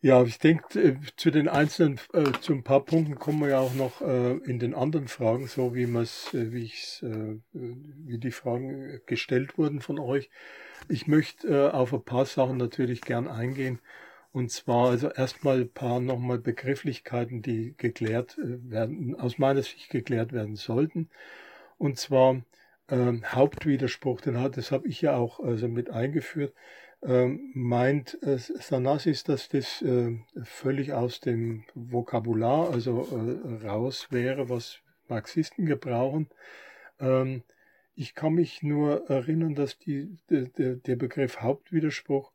Ja, ich denke, äh, zu den einzelnen, äh, zu ein paar Punkten kommen wir ja auch noch äh, in den anderen Fragen, so wie man es, äh, wie ich äh, wie die Fragen gestellt wurden von euch. Ich möchte äh, auf ein paar Sachen natürlich gern eingehen. Und zwar also erstmal ein paar nochmal Begrifflichkeiten, die geklärt werden, aus meiner Sicht geklärt werden sollten. Und zwar ähm, Hauptwiderspruch, den hat, das habe ich ja auch also mit eingeführt, meint äh, Sanasis, dass das äh, völlig aus dem Vokabular, also äh, raus wäre, was Marxisten gebrauchen. Ähm, ich kann mich nur erinnern, dass die, der, der Begriff Hauptwiderspruch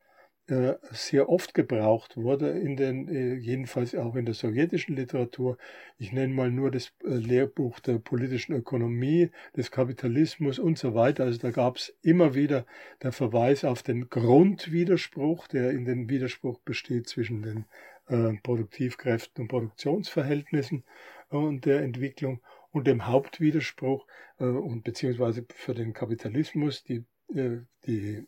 äh, sehr oft gebraucht wurde, in den, äh, jedenfalls auch in der sowjetischen Literatur. Ich nenne mal nur das äh, Lehrbuch der politischen Ökonomie, des Kapitalismus und so weiter. Also da gab es immer wieder der Verweis auf den Grundwiderspruch, der in den Widerspruch besteht zwischen den Produktivkräften und Produktionsverhältnissen und der Entwicklung und dem Hauptwiderspruch und beziehungsweise für den Kapitalismus die, die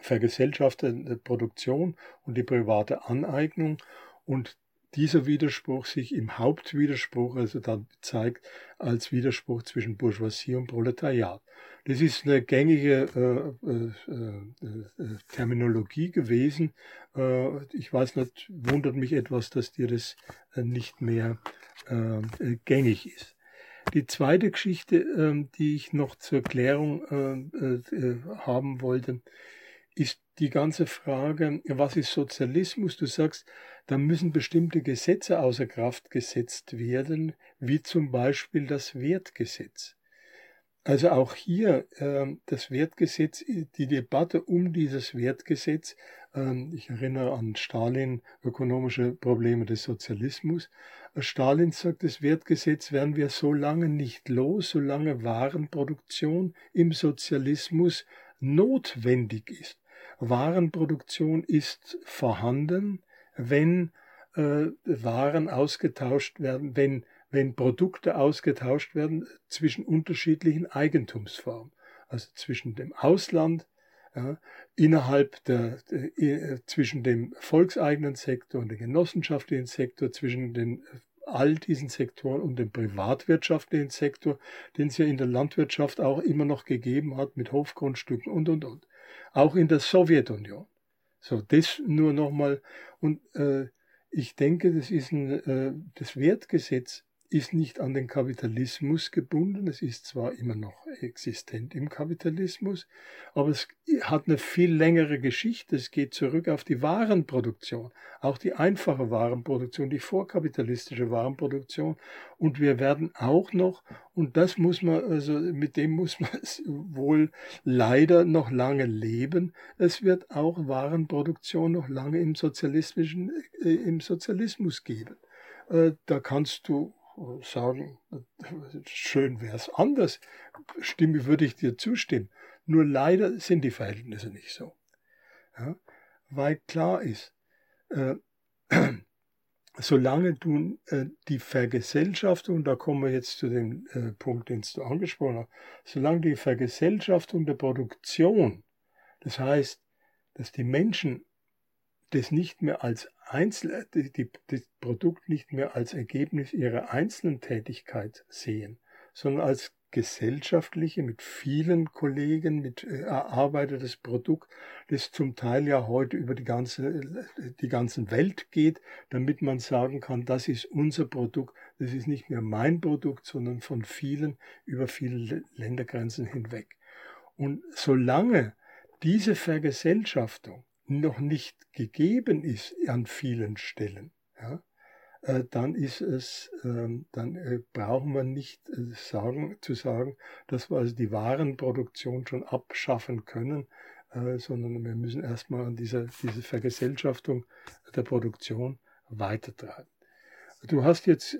vergesellschaftete Produktion und die private Aneignung und dieser Widerspruch sich im Hauptwiderspruch also dann zeigt als Widerspruch zwischen Bourgeoisie und Proletariat. Das ist eine gängige äh, äh, äh, äh Terminologie gewesen. Äh, ich weiß nicht, wundert mich etwas, dass dir das äh, nicht mehr gängig ist. Die zweite Geschichte, ähm, die ich noch zur Klärung haben wollte, ist die ganze Frage, was ist Sozialismus? Du sagst, da müssen bestimmte Gesetze außer Kraft gesetzt werden, wie zum Beispiel das Wertgesetz. Also auch hier äh, das Wertgesetz, die Debatte um dieses Wertgesetz, äh, ich erinnere an Stalin, ökonomische Probleme des Sozialismus. Stalin sagt, das Wertgesetz werden wir so lange nicht los, solange Warenproduktion im Sozialismus notwendig ist. Warenproduktion ist vorhanden, wenn äh, Waren ausgetauscht werden, wenn, wenn Produkte ausgetauscht werden zwischen unterschiedlichen Eigentumsformen. Also zwischen dem Ausland, ja, innerhalb der, äh, zwischen dem volkseigenen Sektor und dem genossenschaftlichen Sektor, zwischen den all diesen Sektoren und dem privatwirtschaftlichen Sektor, den es ja in der Landwirtschaft auch immer noch gegeben hat mit Hofgrundstücken und, und, und. Auch in der Sowjetunion. So, das nur nochmal. Und äh, ich denke, das ist ein, äh, das Wertgesetz ist nicht an den Kapitalismus gebunden. Es ist zwar immer noch existent im Kapitalismus, aber es hat eine viel längere Geschichte. Es geht zurück auf die Warenproduktion, auch die einfache Warenproduktion, die vorkapitalistische Warenproduktion. Und wir werden auch noch, und das muss man, also mit dem muss man wohl leider noch lange leben, es wird auch Warenproduktion noch lange im sozialistischen, äh, im Sozialismus geben. Äh, da kannst du sagen, schön wäre es anders, stimme, würde ich dir zustimmen. Nur leider sind die Verhältnisse nicht so. Ja? Weil klar ist, äh, solange du äh, die Vergesellschaftung, da kommen wir jetzt zu dem äh, Punkt, den du angesprochen hast, solange die Vergesellschaftung der Produktion, das heißt, dass die Menschen das nicht mehr als Einzel die, die, das Produkt nicht mehr als Ergebnis ihrer einzelnen Tätigkeit sehen, sondern als gesellschaftliche, mit vielen Kollegen, mit äh, erarbeitetes Produkt, das zum Teil ja heute über die ganze, die ganze Welt geht, damit man sagen kann, das ist unser Produkt, das ist nicht mehr mein Produkt, sondern von vielen über viele Ländergrenzen hinweg. Und solange diese Vergesellschaftung noch nicht gegeben ist an vielen Stellen, ja, äh, dann ist es, äh, dann äh, brauchen wir nicht äh, sagen, zu sagen, dass wir also die Warenproduktion schon abschaffen können, sondern wir müssen erstmal an dieser diese Vergesellschaftung der Produktion weitertreiben. Du hast jetzt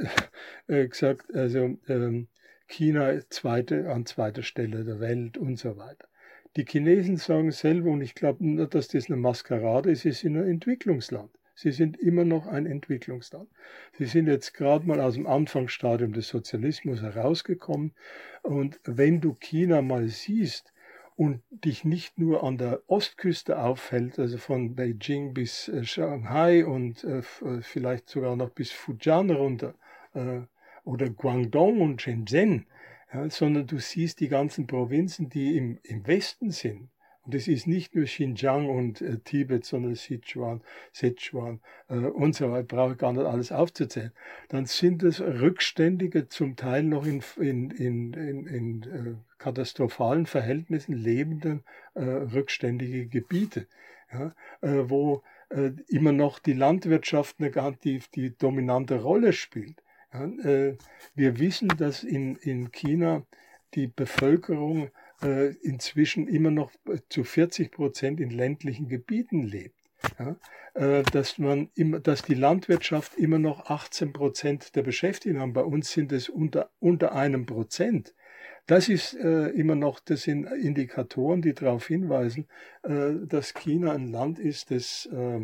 gesagt, also ähm, China zweite, an zweiter Stelle der Welt und so weiter. Die Chinesen sagen selber, und ich glaube nicht, dass das eine Maskerade ist, sie sind ein Entwicklungsland. Sie sind immer noch ein Entwicklungsland. Sie sind jetzt gerade mal aus dem Anfangsstadium des Sozialismus herausgekommen. Und wenn du China mal siehst und dich nicht nur an der Ostküste aufhält, also von Beijing bis äh, Shanghai und äh, äh, vielleicht sogar noch bis Fujian runter, oder Guangdong und Shenzhen, ja, sondern du siehst die ganzen Provinzen, die im, im Westen sind. Und es ist nicht nur Xinjiang und äh, Tibet, sondern Sichuan, Sichuan äh, und so weiter, brauche ich gar nicht alles aufzuzählen. Dann sind es rückständige, zum Teil noch in, in, in, in, in äh, katastrophalen Verhältnissen lebenden äh, rückständige Gebiete, ja, äh, wo äh, immer noch die Landwirtschaft eine, die, die dominante Rolle spielt. Ja, äh, wir wissen, dass in, in China die Bevölkerung äh, inzwischen immer noch zu 40 Prozent in ländlichen Gebieten lebt. Ja, äh, dass, man immer, dass die Landwirtschaft immer noch 18 Prozent der Beschäftigten haben. Bei uns sind es unter, unter einem Prozent. Das ist äh, immer noch, das sind Indikatoren, die darauf hinweisen, äh, dass China ein Land ist, das äh,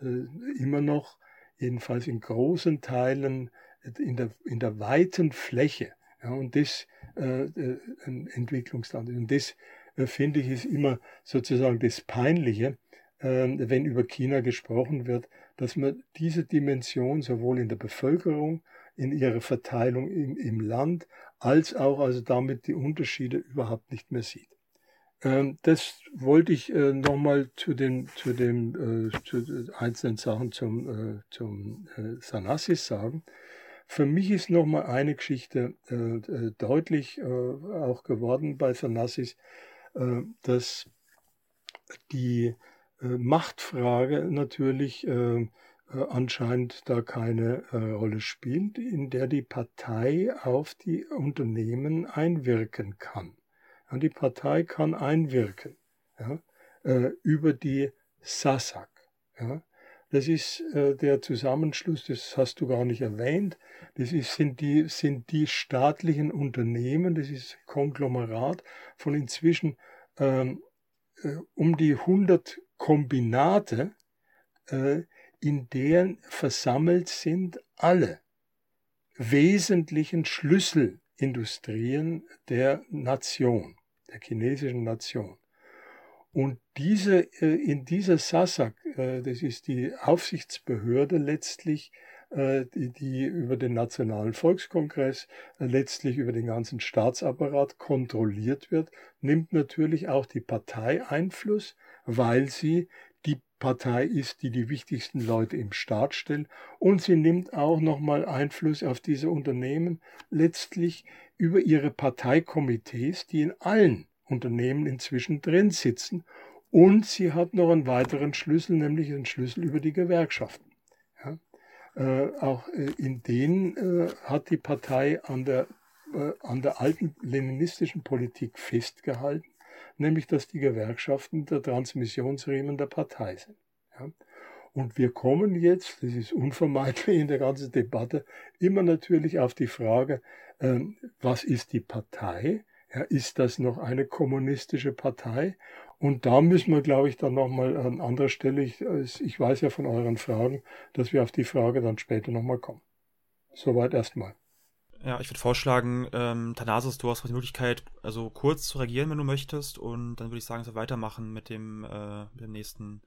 äh immer noch, jedenfalls in großen Teilen, in der, in der weiten Fläche. Ja, und das äh, äh, ein Entwicklungsland. Und das äh, finde ich ist immer sozusagen das Peinliche, äh, wenn über China gesprochen wird, dass man diese Dimension sowohl in der Bevölkerung, in ihrer Verteilung im, im Land, als auch also damit die Unterschiede überhaupt nicht mehr sieht. Ähm, das wollte ich äh, nochmal zu den, zu den äh, zu einzelnen Sachen zum, zum Sanassis sagen. Für mich ist noch mal eine Geschichte äh, äh, deutlich äh, auch geworden bei Thanassis, äh, dass die äh, Machtfrage natürlich äh, anscheinend da keine Rolle spielt, in der die Partei auf die Unternehmen einwirken kann. Ja, die Partei kann einwirken ja, über die SASAK. Ja. Das ist äh, der Zusammenschluss, das hast du gar nicht erwähnt. Das ist, sind, die, sind die staatlichen Unternehmen, das ist Konglomerat von inzwischen ähm, äh, um die 100 Kombinate, äh, in deren versammelt sind alle wesentlichen Schlüsselindustrien der Nation, der chinesischen Nation. Und diese, äh, in dieser SASAC, äh, das ist die Aufsichtsbehörde letztlich, äh, die, die über den Nationalen Volkskongress letztlich über den ganzen Staatsapparat kontrolliert wird, nimmt natürlich auch die Partei Einfluss, weil sie die Partei ist, die die wichtigsten Leute im Staat stellt. Und sie nimmt auch nochmal Einfluss auf diese Unternehmen letztlich über ihre Parteikomitees, die in allen Unternehmen inzwischen drin sitzen und sie hat noch einen weiteren Schlüssel, nämlich einen Schlüssel über die Gewerkschaften. Ja, äh, auch äh, in denen äh, hat die Partei an der, äh, an der alten leninistischen Politik festgehalten nämlich dass die Gewerkschaften der Transmissionsriemen der Partei sind. Ja. Und wir kommen jetzt, das ist unvermeidlich in der ganzen Debatte, immer natürlich auf die Frage, äh, was ist die Partei? Ja, ist das noch eine kommunistische Partei? Und da müssen wir, glaube ich, dann nochmal an anderer Stelle, ich, ich weiß ja von euren Fragen, dass wir auf die Frage dann später nochmal kommen. Soweit erstmal. Ja, ich würde vorschlagen, ähm, Thanasis, du hast die Möglichkeit, also kurz zu reagieren, wenn du möchtest. Und dann würde ich sagen, dass wir weitermachen mit dem, äh, mit dem nächsten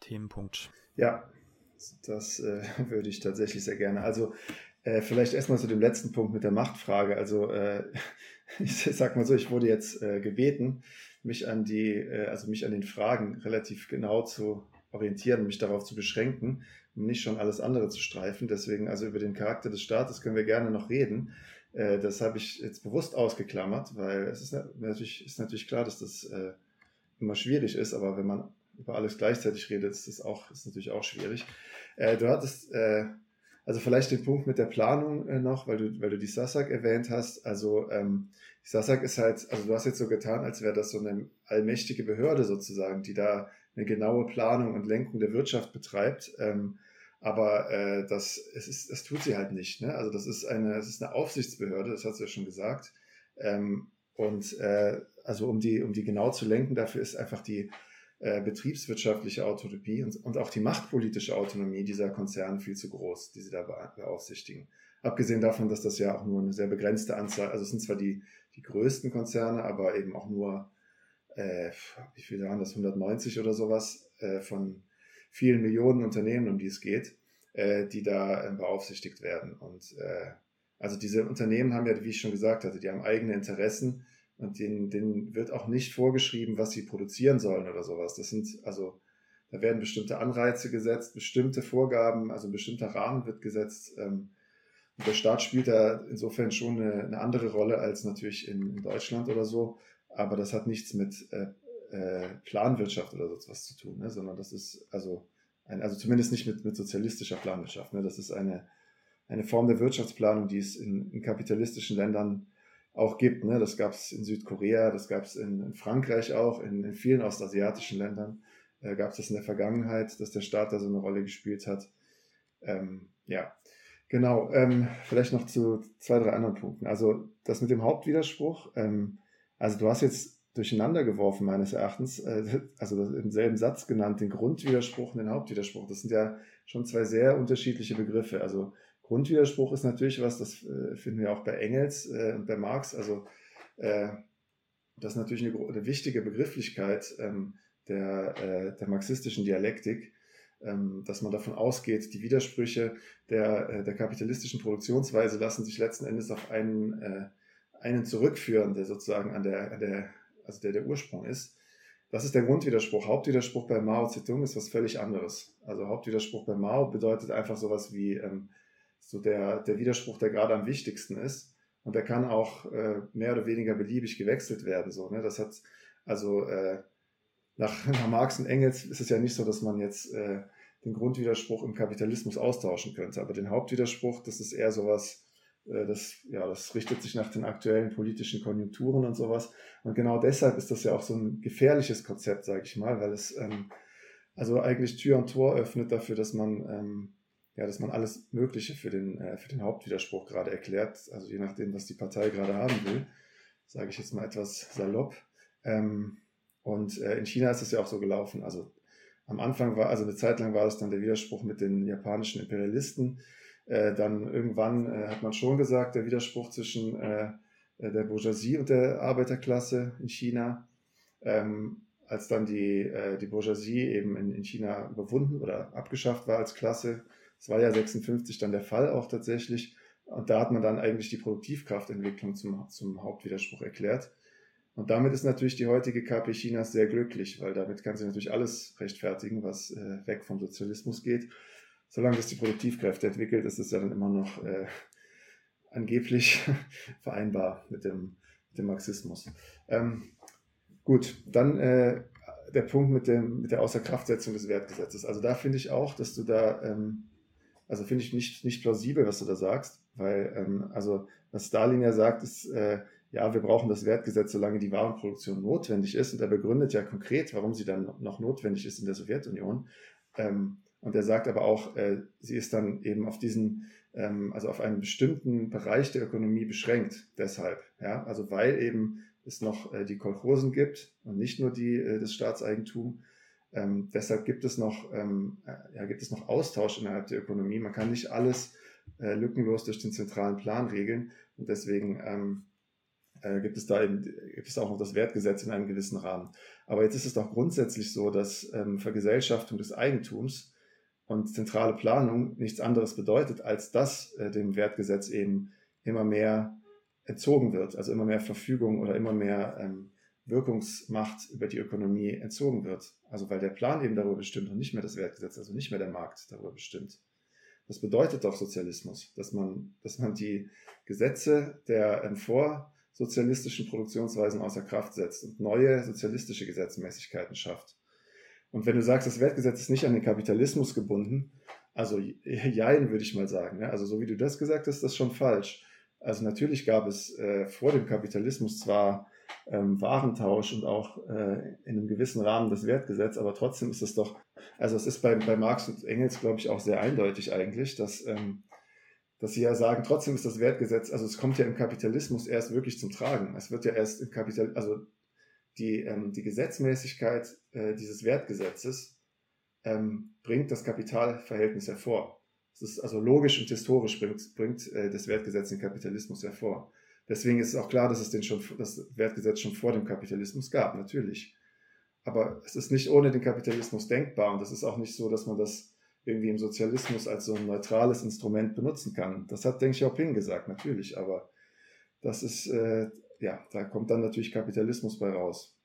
Themenpunkt. Ja, das äh, würde ich tatsächlich sehr gerne. Also äh, vielleicht erstmal zu dem letzten Punkt mit der Machtfrage. Also äh, ich sag mal so, ich wurde jetzt äh, gebeten, mich an die, äh, also mich an den Fragen relativ genau zu orientieren, mich darauf zu beschränken um nicht schon alles andere zu streifen. Deswegen, also über den Charakter des Staates können wir gerne noch reden. Äh, das habe ich jetzt bewusst ausgeklammert, weil es ist natürlich, ist natürlich klar, dass das äh, immer schwierig ist, aber wenn man über alles gleichzeitig redet, ist das auch, ist natürlich auch schwierig. Äh, du hattest, äh, also vielleicht den Punkt mit der Planung äh, noch, weil du, weil du die SASAC erwähnt hast. Also ähm, die SASAC ist halt, also du hast jetzt so getan, als wäre das so eine allmächtige Behörde sozusagen, die da eine genaue Planung und Lenkung der Wirtschaft betreibt. Ähm, aber äh, das, es ist, das tut sie halt nicht. Ne? Also das ist eine, es ist eine Aufsichtsbehörde, das hat sie ja schon gesagt. Ähm, und äh, also um die, um die genau zu lenken, dafür ist einfach die äh, betriebswirtschaftliche Autonomie und, und auch die machtpolitische Autonomie dieser Konzerne viel zu groß, die sie da beaufsichtigen. Abgesehen davon, dass das ja auch nur eine sehr begrenzte Anzahl, also es sind zwar die, die größten Konzerne, aber eben auch nur äh, wie viele waren das, 190 oder sowas äh, von vielen Millionen Unternehmen, um die es geht, äh, die da äh, beaufsichtigt werden. Und also diese Unternehmen haben ja, wie ich schon gesagt hatte, die haben eigene Interessen und denen, denen wird auch nicht vorgeschrieben, was sie produzieren sollen oder sowas. Das sind also da werden bestimmte Anreize gesetzt, bestimmte Vorgaben, also ein bestimmter Rahmen wird gesetzt. Ähm, und der Staat spielt da insofern schon eine, eine andere Rolle als natürlich in, in, Deutschland oder so aber das hat nichts mit äh, äh, Planwirtschaft oder so was zu tun, ne? sondern das ist also ein, also zumindest nicht mit, mit sozialistischer Planwirtschaft. Ne? Das ist eine, eine Form der Wirtschaftsplanung, die es in, in kapitalistischen Ländern auch gibt. Ne? Das gab es in Südkorea, das gab es in, in, Frankreich auch, in, in vielen ostasiatischen Ländern äh, gab es das in der Vergangenheit, dass der Staat da so eine Rolle gespielt hat. Ähm, ja, genau. Ähm, vielleicht noch zu zwei, drei anderen Punkten. Also das mit dem Hauptwiderspruch. Ähm, also du hast jetzt durcheinander geworfen, meines Erachtens, äh, also im selben Satz genannt, den Grundwiderspruch und den Hauptwiderspruch. Das sind ja schon zwei sehr unterschiedliche Begriffe. Also Grundwiderspruch ist natürlich was, das äh, finden wir auch bei Engels äh, und bei Marx. Also das ist natürlich eine, eine wichtige Begrifflichkeit ähm, der, der marxistischen Dialektik, ähm, dass man davon ausgeht, die Widersprüche der, der kapitalistischen Produktionsweise lassen sich letzten Endes auf einen einen zurückführen, der sozusagen an der, an der, also der der Ursprung ist. Das ist der Grundwiderspruch. Hauptwiderspruch bei Mao Zedong ist was völlig anderes. Also Hauptwiderspruch bei Mao bedeutet einfach sowas wie ähm, so der, der Widerspruch, der gerade am wichtigsten ist. Und der kann auch äh, mehr oder weniger beliebig gewechselt werden. So, ne? Das hat also äh, nach, nach Marx und Engels ist es ja nicht so, dass man jetzt äh, den Grundwiderspruch im Kapitalismus austauschen könnte. Aber den Hauptwiderspruch, das ist eher sowas, äh, das, ja, das richtet sich nach den aktuellen politischen Konjunkturen und sowas. Und genau deshalb ist das ja auch so ein gefährliches Konzept, sage ich mal, weil es ähm, also eigentlich Tür und Tor öffnet dafür, dass man, ähm, ja, dass man alles Mögliche für den, äh, für den Hauptwiderspruch gerade erklärt, also je nachdem, was die Partei gerade haben will, sage ich jetzt mal etwas salopp. Ähm, Und äh, in China ist es ja auch so gelaufen. Also am Anfang war, also eine Zeit lang war es dann der Widerspruch mit den japanischen Imperialisten. Äh, dann irgendwann äh, hat man schon gesagt, der Widerspruch zwischen äh, der Bourgeoisie und der Arbeiterklasse in China. Ähm, als dann die, äh, die Bourgeoisie eben in, in China überwunden oder abgeschafft war als Klasse, das war ja 56 dann der Fall auch tatsächlich. Und da hat man dann eigentlich die Produktivkraftentwicklung zum, zum Hauptwiderspruch erklärt. Und damit ist natürlich die heutige KP Chinas sehr glücklich, weil damit kann sie natürlich alles rechtfertigen, was äh, weg vom Sozialismus geht. Solange es die Produktivkräfte entwickelt, ist es ja dann immer noch äh, angeblich vereinbar mit dem, mit dem Marxismus. Ähm, gut, dann äh, der Punkt mit, dem, mit der Außerkraftsetzung des Wertgesetzes. Also da finde ich auch, dass du da, ähm, also finde ich nicht, nicht plausibel, was du da sagst, weil, ähm, also was Stalin ja sagt, ist, äh, ja, wir brauchen das Wertgesetz, solange die Warenproduktion notwendig ist. Und er begründet ja konkret, warum sie dann noch notwendig ist in der Sowjetunion. Ähm, und er sagt aber auch, äh, sie ist dann eben auf diesen, ähm, also auf einen bestimmten Bereich der Ökonomie beschränkt. Deshalb, ja, also weil eben es noch äh, die Kolchosen gibt und nicht nur die äh, das Staatseigentum. Ähm, deshalb gibt es noch, ähm, äh, ja, gibt es noch Austausch innerhalb der Ökonomie. Man kann nicht alles äh, lückenlos durch den zentralen Plan regeln und deswegen ähm, äh, gibt es da eben, gibt es auch noch das Wertgesetz in einem gewissen Rahmen. Aber jetzt ist es doch grundsätzlich so, dass ähm, Vergesellschaftung des Eigentums und zentrale Planung nichts anderes bedeutet, als dass äh, dem Wertgesetz eben immer mehr entzogen wird, also immer mehr Verfügung oder immer mehr ähm, Wirkungsmacht über die Ökonomie entzogen wird. Also weil der Plan eben darüber bestimmt und nicht mehr das Wertgesetz, also nicht mehr der Markt darüber bestimmt. Das bedeutet doch Sozialismus, dass man, dass man die Gesetze der ähm, vor sozialistischen Produktionsweisen außer Kraft setzt und neue sozialistische Gesetzmäßigkeiten schafft. Und wenn du sagst, das Wertgesetz ist nicht an den Kapitalismus gebunden, also jein, würde ich mal sagen. Ne? Also so wie du das gesagt hast, ist das schon falsch. Also natürlich gab es äh, vor dem Kapitalismus zwar ähm, Warentausch und auch äh, in einem gewissen Rahmen das Wertgesetz, aber trotzdem ist es doch, also es ist bei, bei Marx und Engels, glaube ich, auch sehr eindeutig eigentlich, dass ähm, dass sie ja sagen, trotzdem ist das Wertgesetz, also es kommt ja im Kapitalismus erst wirklich zum Tragen. Es wird ja erst im Kapital, also die, ähm, die Gesetzmäßigkeit äh, dieses Wertgesetzes ähm, bringt das Kapitalverhältnis hervor. Es ist also logisch und historisch bringt, bringt äh, das Wertgesetz den Kapitalismus hervor. Deswegen ist es auch klar, dass es den schon, das Wertgesetz schon vor dem Kapitalismus gab, natürlich. Aber es ist nicht ohne den Kapitalismus denkbar und es ist auch nicht so, dass man das irgendwie im Sozialismus als so ein neutrales Instrument benutzen kann. Das hat Deng Xiaoping gesagt, natürlich, aber das ist, äh, ja, da kommt dann natürlich Kapitalismus bei raus.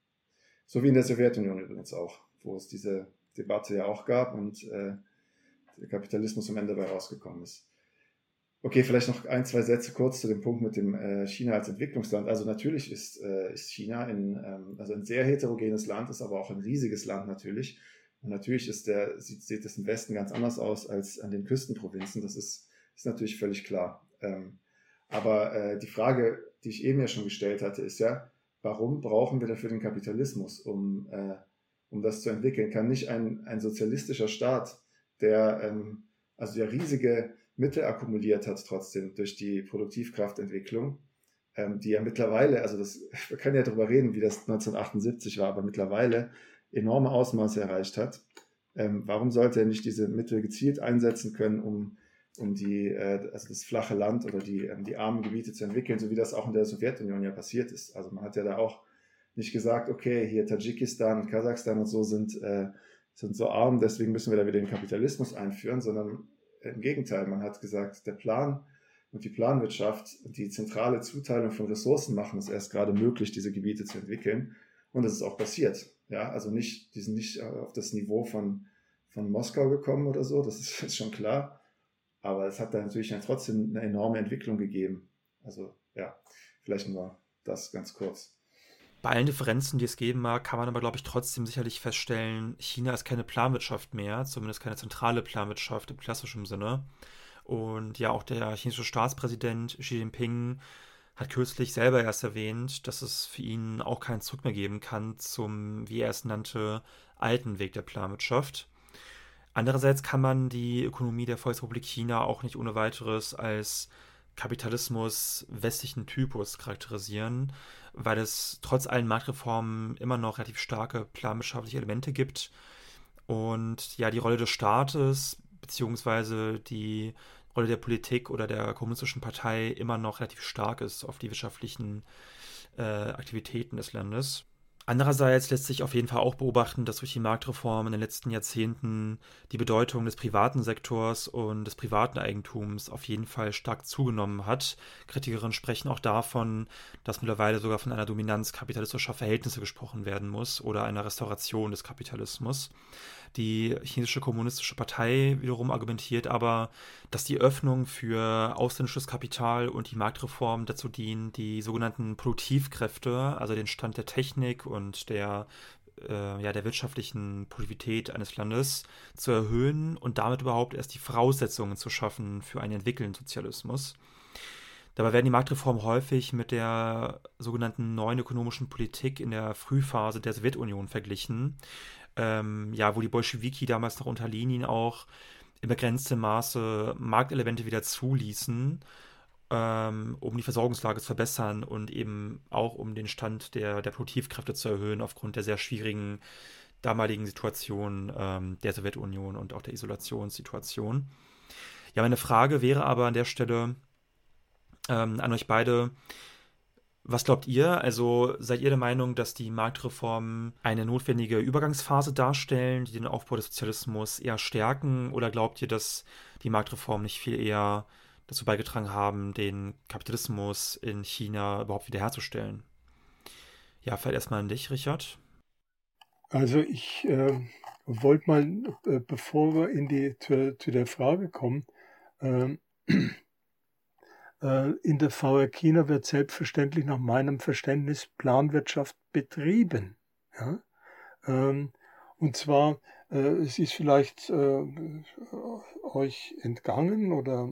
So wie in der Sowjetunion übrigens auch, wo es diese Debatte ja auch gab und äh, der Kapitalismus am Ende bei rausgekommen ist. Okay, vielleicht noch ein, zwei Sätze kurz zu dem Punkt mit dem äh, China als Entwicklungsland. Also natürlich ist, äh, ist China in, ähm, also ein sehr heterogenes Land, ist aber auch ein riesiges Land natürlich. Und natürlich ist der, sieht, sieht das im Westen ganz anders aus als an den Küstenprovinzen. Das ist, ist natürlich völlig klar. Ähm, aber äh, die Frage, die ich eben ja schon gestellt hatte, ist ja, warum brauchen wir dafür den Kapitalismus, um, äh, um das zu entwickeln? Kann nicht ein, ein sozialistischer Staat, der ähm, also ja riesige Mittel akkumuliert hat, trotzdem durch die Produktivkraftentwicklung, ähm, die ja mittlerweile, also das, wir können ja darüber reden, wie das 1978 war, aber mittlerweile enorme Ausmaße erreicht hat. Ähm, warum sollte er nicht diese Mittel gezielt einsetzen können, um, um die, äh, also das flache Land oder die, ähm, die armen Gebiete zu entwickeln, so wie das auch in der Sowjetunion ja passiert ist? Also man hat ja da auch nicht gesagt, okay, hier Tadschikistan und Kasachstan und so sind, äh, sind so arm, deswegen müssen wir da wieder den Kapitalismus einführen, sondern im Gegenteil, man hat gesagt, der Plan und die Planwirtschaft und die zentrale Zuteilung von Ressourcen machen es erst gerade möglich, diese Gebiete zu entwickeln. Und das ist auch passiert. Ja, also nicht, die sind nicht äh, auf das Niveau von, von Moskau gekommen oder so, das ist, ist schon klar. Aber es hat da natürlich dann trotzdem eine enorme Entwicklung gegeben. Also ja, vielleicht nur das ganz kurz. Bei allen Differenzen, die es geben mag, kann man aber, glaube ich, trotzdem sicherlich feststellen, China ist keine Planwirtschaft mehr, zumindest keine zentrale Planwirtschaft im klassischen Sinne. Und ja, auch der chinesische Staatspräsident Xi Jinping hat kürzlich selber erst erwähnt, dass es für ihn auch keinen Zurück mehr geben kann zum, wie er es nannte, alten Weg der Planwirtschaft. Andererseits kann man die Ökonomie der Volksrepublik China auch nicht ohne weiteres als Kapitalismus westlichen Typus charakterisieren, weil es trotz allen Marktreformen immer noch relativ starke planwirtschaftliche Elemente gibt und ja, die Rolle des Staates beziehungsweise die Rolle der Politik oder der kommunistischen Partei immer noch relativ stark ist auf die wirtschaftlichen äh, Aktivitäten des Landes. Andererseits lässt sich auf jeden Fall auch beobachten, dass durch die Marktreform in den letzten Jahrzehnten die Bedeutung des privaten Sektors und des privaten Eigentums auf jeden Fall stark zugenommen hat. Kritikerinnen sprechen auch davon, dass mittlerweile sogar von einer Dominanz kapitalistischer Verhältnisse gesprochen werden muss oder einer Restauration des Kapitalismus. Die chinesische kommunistische Partei wiederum argumentiert aber, dass die Öffnung für ausländisches Kapital und die Marktreform dazu dienen, die sogenannten Produktivkräfte, also den Stand der Technik und der äh, ja, der wirtschaftlichen Produktivität eines Landes zu erhöhen und damit überhaupt erst die Voraussetzungen zu schaffen für einen entwickelnden Sozialismus. Dabei werden die Marktreformen häufig mit der sogenannten neuen ökonomischen Politik in der Frühphase der Sowjetunion verglichen, ähm, ja, wo die Bolschewiki damals noch unter Lenin auch in begrenztem Maße Marktelemente wieder zuließen, ähm, um die Versorgungslage zu verbessern und eben auch um den Stand der, der Produktivkräfte zu erhöhen aufgrund der sehr schwierigen damaligen Situation ähm, der Sowjetunion und auch der Isolationssituation. Ja, meine Frage wäre aber an der Stelle ähm, an euch beide, was glaubt ihr? Also seid ihr der Meinung, dass die Marktreformen eine notwendige Übergangsphase darstellen, die den Aufbau des Sozialismus eher stärken? Oder glaubt ihr, dass die Marktreformen nicht viel eher dazu beigetragen haben, den Kapitalismus in China überhaupt wiederherzustellen? Ja, vielleicht erstmal an dich, Richard. Also ich äh, wollte mal, äh, bevor wir in die, zu, zu der Frage kommen, äh, in der VR China wird selbstverständlich nach meinem Verständnis Planwirtschaft betrieben. Ja? Ähm, und zwar, äh, es ist vielleicht äh, euch entgangen oder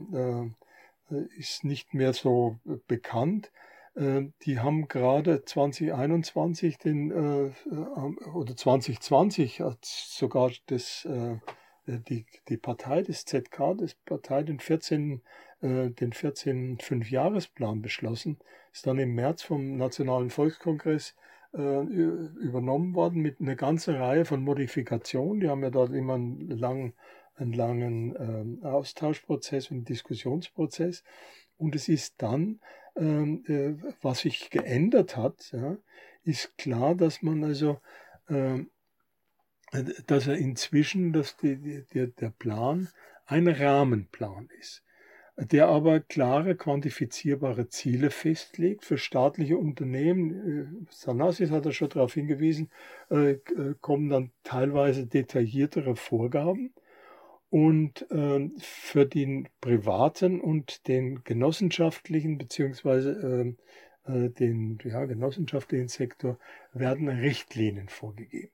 ist nicht mehr so bekannt. Die haben gerade 2021 den, oder 2020 hat sogar das, die, die Partei des ZK, das Partei den 14 äh, den 14. Fünfjahresplan beschlossen, ist dann im März vom Nationalen Volkskongress äh, übernommen worden mit einer ganzen Reihe von Modifikationen. Die haben ja dort immer einen langen, einen langen äh, Austauschprozess und Diskussionsprozess. Und es ist dann, ähm, äh, was sich geändert hat, ja, ist klar, dass man also, äh, dass er inzwischen, dass die, die, der Plan ein Rahmenplan ist der aber klare, quantifizierbare Ziele festlegt für staatliche Unternehmen. Äh, Sanasis hat er schon darauf hingewiesen, äh, äh, kommen dann teilweise detailliertere Vorgaben. Und für den privaten und den genossenschaftlichen beziehungsweise den ja, genossenschaftlichen Sektor werden Richtlinien vorgegeben.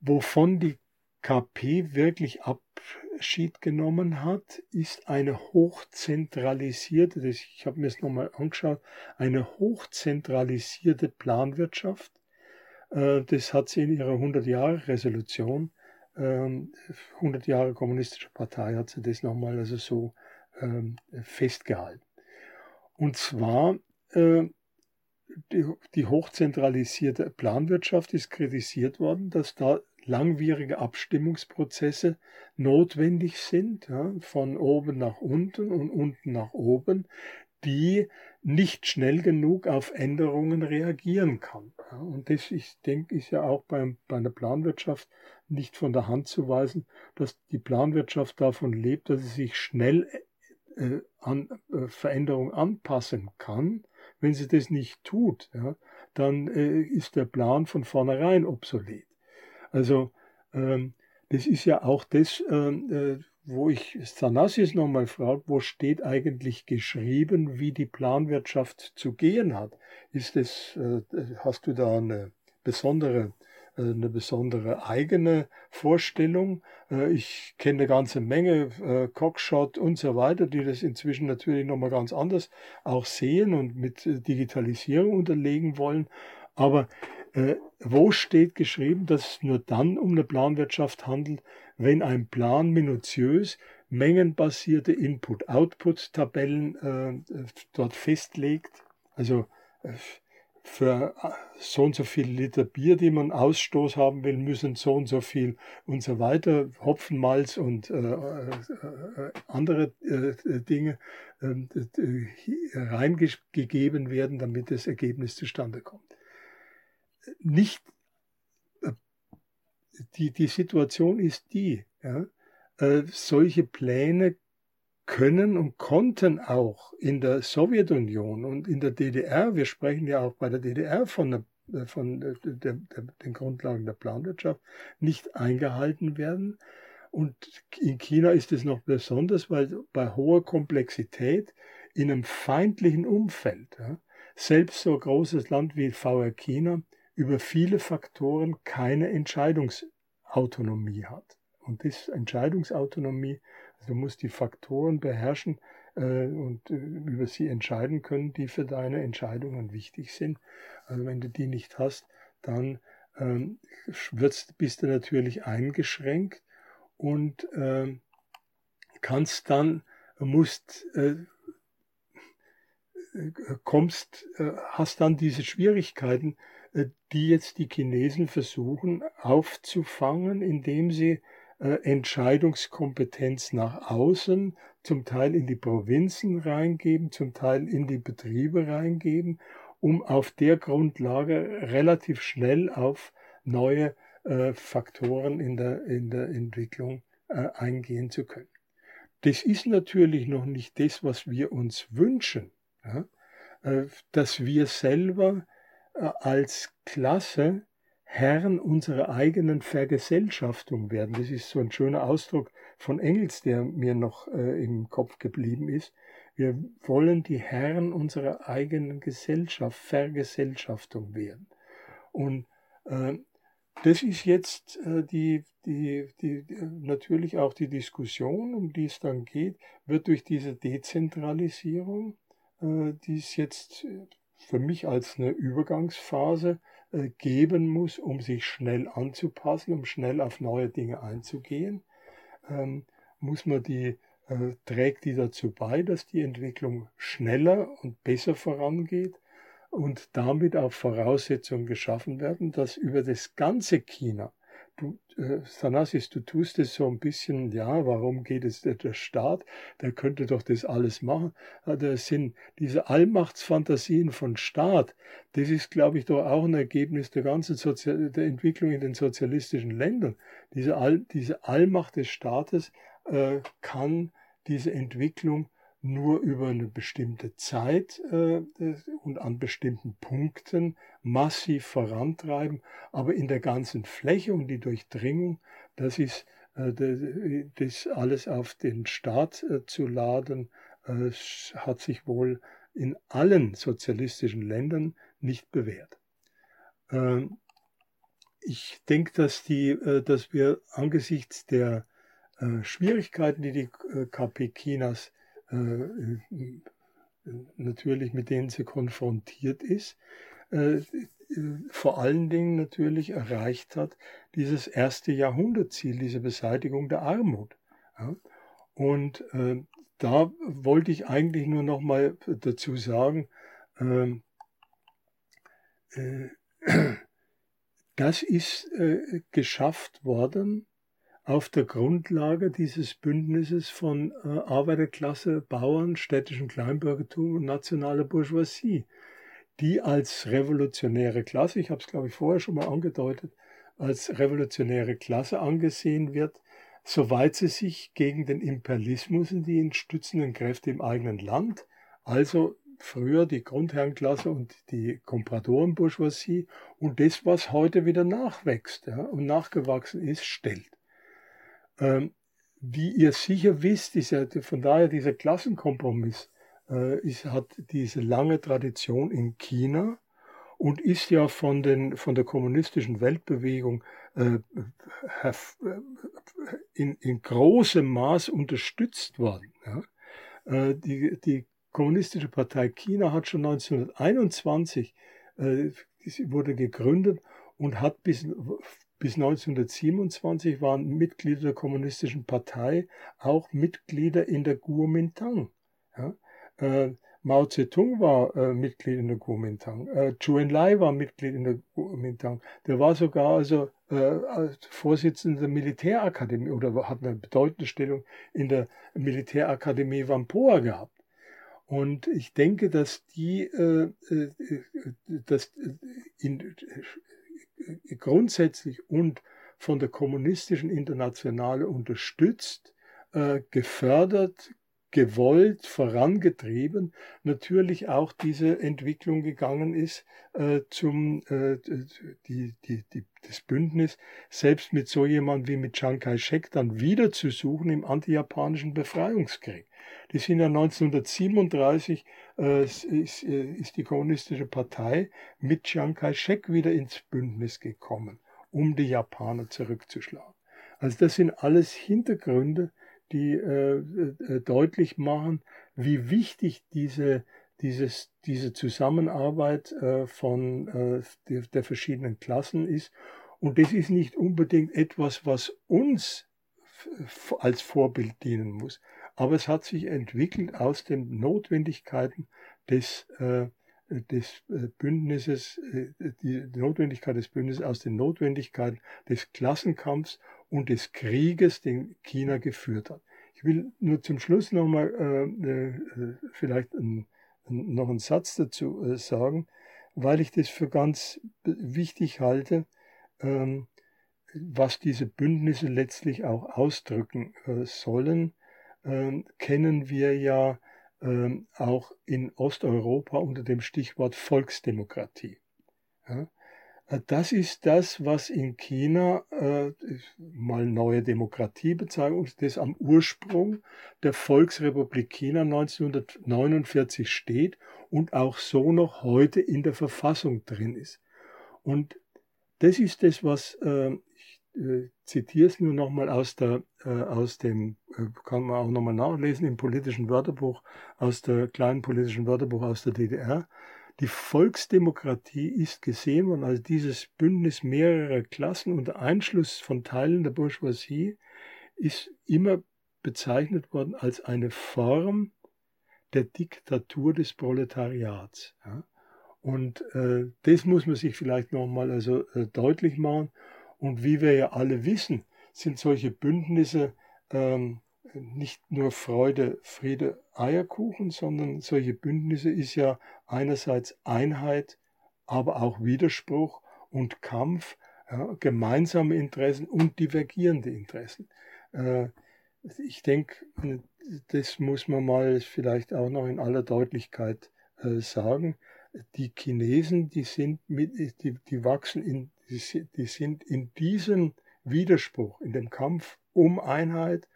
Wovon die KP wirklich Abschied genommen hat, ist eine hochzentralisierte, ich habe mir es nochmal angeschaut, eine hochzentralisierte Planwirtschaft. Äh, das hat sie in ihrer 100-Jahre-Resolution, 100 ähm, Jahre kommunistische Partei, hat sie das nochmal also so ähm, festgehalten. Und zwar äh, die, hochzentralisierte Planwirtschaft ist kritisiert worden, dass da langwierige Abstimmungsprozesse notwendig sind, ja, von oben nach unten und unten nach oben, die nicht schnell genug auf Änderungen reagieren kann. Ja, und das, ich denke, ist ja auch beim, bei der Planwirtschaft nicht von der Hand zu weisen, dass die Planwirtschaft davon lebt, dass sie sich schnell äh, an äh, Veränderungen anpassen kann. Wenn sie das nicht tut, ja, dann äh, ist der Plan von vornherein obsolet. Also ähm, das ist ja auch das, ähm, äh, wo ich Thanasis nochmal frage, wo steht eigentlich geschrieben, wie die Planwirtschaft zu gehen hat? Ist das, äh, hast du da eine besondere äh, eine besondere eigene Vorstellung. Äh, ich kenne eine ganze Menge äh, Cockshot und so weiter, die das inzwischen natürlich nochmal ganz anders auch sehen und mit Digitalisierung unterlegen wollen. Aber äh, wo steht geschrieben, dass es nur dann um eine Planwirtschaft handelt, wenn ein Plan minutiös mengenbasierte Input-Output-Tabellen äh, dort festlegt. Also äh, für äh, so und so viel Liter Bier, die man Ausstoß haben will, müssen so und so viel und so weiter, Hopfenmalz und äh, äh, äh andere äh, Dinge ähm, reingegeben werden, damit das Ergebnis zustande kommt. Nicht die, die Situation ist die, ja, solche Pläne können und konnten auch in der Sowjetunion und in der DDR, wir sprechen ja auch bei der DDR von, der, von der, der, den Grundlagen der Planwirtschaft, nicht eingehalten werden. Und in China ist es noch besonders, weil bei hoher Komplexität in einem feindlichen Umfeld, ja, selbst so ein großes Land wie VR China, über viele Faktoren keine Entscheidungsautonomie hat. Und das Entscheidungsautonomie Du musst die Faktoren beherrschen äh, und äh, über sie entscheiden können, die für deine Entscheidungen wichtig sind. Also wenn du die nicht hast, dann ähm, bist du natürlich eingeschränkt und äh, kannst dann, musst, äh, äh kommst, äh, hast dann diese Schwierigkeiten, die jetzt die Chinesen versuchen aufzufangen, indem sie äh, Entscheidungskompetenz nach außen, zum Teil in die Provinzen reingeben, zum Teil in die Betriebe reingeben, um auf der Grundlage relativ schnell auf neue äh, Faktoren in der, in der Entwicklung äh, eingehen zu können. Das ist natürlich noch nicht das, was wir uns wünschen, äh, dass wir selber äh, als Klasse Herren unserer eigenen Vergesellschaftung werden. Das ist so ein schöner Ausdruck von Engels, der mir noch äh, im Kopf geblieben ist. Wir wollen die Herren unserer eigenen Gesellschaft, Vergesellschaftung werden. Und äh, das ist jetzt äh, die, die, die, natürlich auch die Diskussion, um die es dann geht, wird durch diese Dezentralisierung, äh, die es jetzt für mich als eine Übergangsphase äh, geben muss, um sich schnell anzupassen, um schnell auf neue Dinge einzugehen, ähm, muss man die, äh, trägt die dazu bei, dass die Entwicklung schneller und besser vorangeht und damit auch Voraussetzungen geschaffen werden, dass über das ganze China du, äh, Thanasis, du tust es so ein bisschen, ja, warum geht es der, der Staat? Der könnte doch das alles machen. Das sind diese Allmachtsfantasien von Staat. Das ist, glaube ich, doch auch ein Ergebnis der ganzen Sozial der Entwicklung in den sozialistischen Ländern. Diese, All diese Allmacht des Staates äh, kann diese Entwicklung nur über eine bestimmte Zeit äh, und an bestimmten Punkten massiv vorantreiben, aber in der ganzen Fläche und die Durchdringung, das ist äh, das alles auf den Staat äh, zu laden, äh, hat sich wohl in allen sozialistischen Ländern nicht bewährt. Ähm, ich denke, dass, die, äh, dass wir angesichts der äh, Schwierigkeiten, die die KP Chinas äh, natürlich mit denen sie konfrontiert ist, äh, vor allen Dingen natürlich erreicht hat, dieses erste Jahrhundertziel, diese Beseitigung der Armut. Und äh, da wollte ich eigentlich nur noch mal dazu sagen, ähm, das ist geschafft worden auf der Grundlage dieses Bündnisses von äh, Arbeiterklasse, Bauern, städtischem Kleinbürgertum und nationaler Bourgeoisie, die als revolutionäre Klasse, ich habe es glaube ich vorher schon mal angedeutet, als revolutionäre Klasse angesehen wird, soweit sie sich gegen den Imperialismus und die ihn stützenden Kräfte im eigenen Land, also früher die Grundherrenklasse und die Kompradorenbourgeoisie und das, was heute wieder nachwächst ja, und nachgewachsen ist, stellt. Ähm, wie ihr sicher wisst, ist ja von daher dieser Klassenkompromiss äh, ist, hat diese lange Tradition in China und ist ja von, den, von der kommunistischen Weltbewegung äh, in, in großem Maß unterstützt worden. Äh, die, die Kommunistische Partei China hat schon 1921 äh, wurde gegründet und hat bis bis 1927 waren Mitglieder der Kommunistischen Partei auch Mitglieder in der Kuomintang. Ja? Äh, Mao Zedong war äh, Mitglied in der Kuomintang. Äh, Zhou Enlai war Mitglied in der Kuomintang. Der war sogar also äh, Vorsitzender der Militärakademie oder hat eine bedeutende Stellung in der Militärakademie Wampoa gehabt. Und ich denke, dass die, äh, äh, dass in, grundsätzlich und von der kommunistischen Internationale unterstützt, gefördert, gewollt vorangetrieben natürlich auch diese Entwicklung gegangen ist äh, zum äh, die, die, die, das Bündnis selbst mit so jemand wie mit Chiang Kai-shek dann wieder zu suchen im antijapanischen Befreiungskrieg. Die sind ja 1937 äh, ist, äh, ist die kommunistische Partei mit Chiang Kai-shek wieder ins Bündnis gekommen, um die Japaner zurückzuschlagen. Also das sind alles Hintergründe, die äh, äh, deutlich machen, wie wichtig diese, dieses, diese Zusammenarbeit äh, von äh, der, der verschiedenen Klassen ist. Und das ist nicht unbedingt etwas, was uns als Vorbild dienen muss. Aber es hat sich entwickelt aus den Notwendigkeiten des, äh, des äh, Bündnisses, äh, die Notwendigkeit des Bündnisses aus den Notwendigkeiten des Klassenkampfs und des Krieges, den China geführt hat. Ich will nur zum Schluss nochmal äh, äh, vielleicht ein, ein, noch einen Satz dazu äh, sagen, weil ich das für ganz wichtig halte, ähm, was diese Bündnisse letztlich auch ausdrücken äh, sollen, ähm, kennen wir ja ähm, auch in Osteuropa unter dem Stichwort Volksdemokratie. Äh, das ist das, was in China äh, mal neue Demokratiebezeichnung, das am Ursprung der Volksrepublik China 1949 steht und auch so noch heute in der Verfassung drin ist. Und das ist das, was äh, äh, zitiere es nur nochmal aus der äh, aus dem äh, kann man auch nochmal nachlesen im politischen Wörterbuch aus der kleinen politischen Wörterbuch aus der DDR die Volksdemokratie ist gesehen worden als dieses Bündnis mehrerer Klassen unter Einschluss von Teilen der Bourgeoisie, ist immer bezeichnet worden als eine Form der Diktatur des Proletariats. Ja. Und äh, das muss man sich vielleicht nochmal also, äh, deutlich machen. Und wie wir ja alle wissen, sind solche Bündnisse ähm, nicht nur Freude, Friede, Eierkuchen, sondern solche Bündnisse ist ja einerseits Einheit, aber auch Widerspruch und Kampf, ja, gemeinsame Interessen und divergierende Interessen. Äh, ich denke, das muss man mal vielleicht auch noch in aller Deutlichkeit äh, sagen. Die Chinesen, die sind mit, die, die wachsen in, die, sind in diesem Widerspruch, in dem Kampf um Einheit,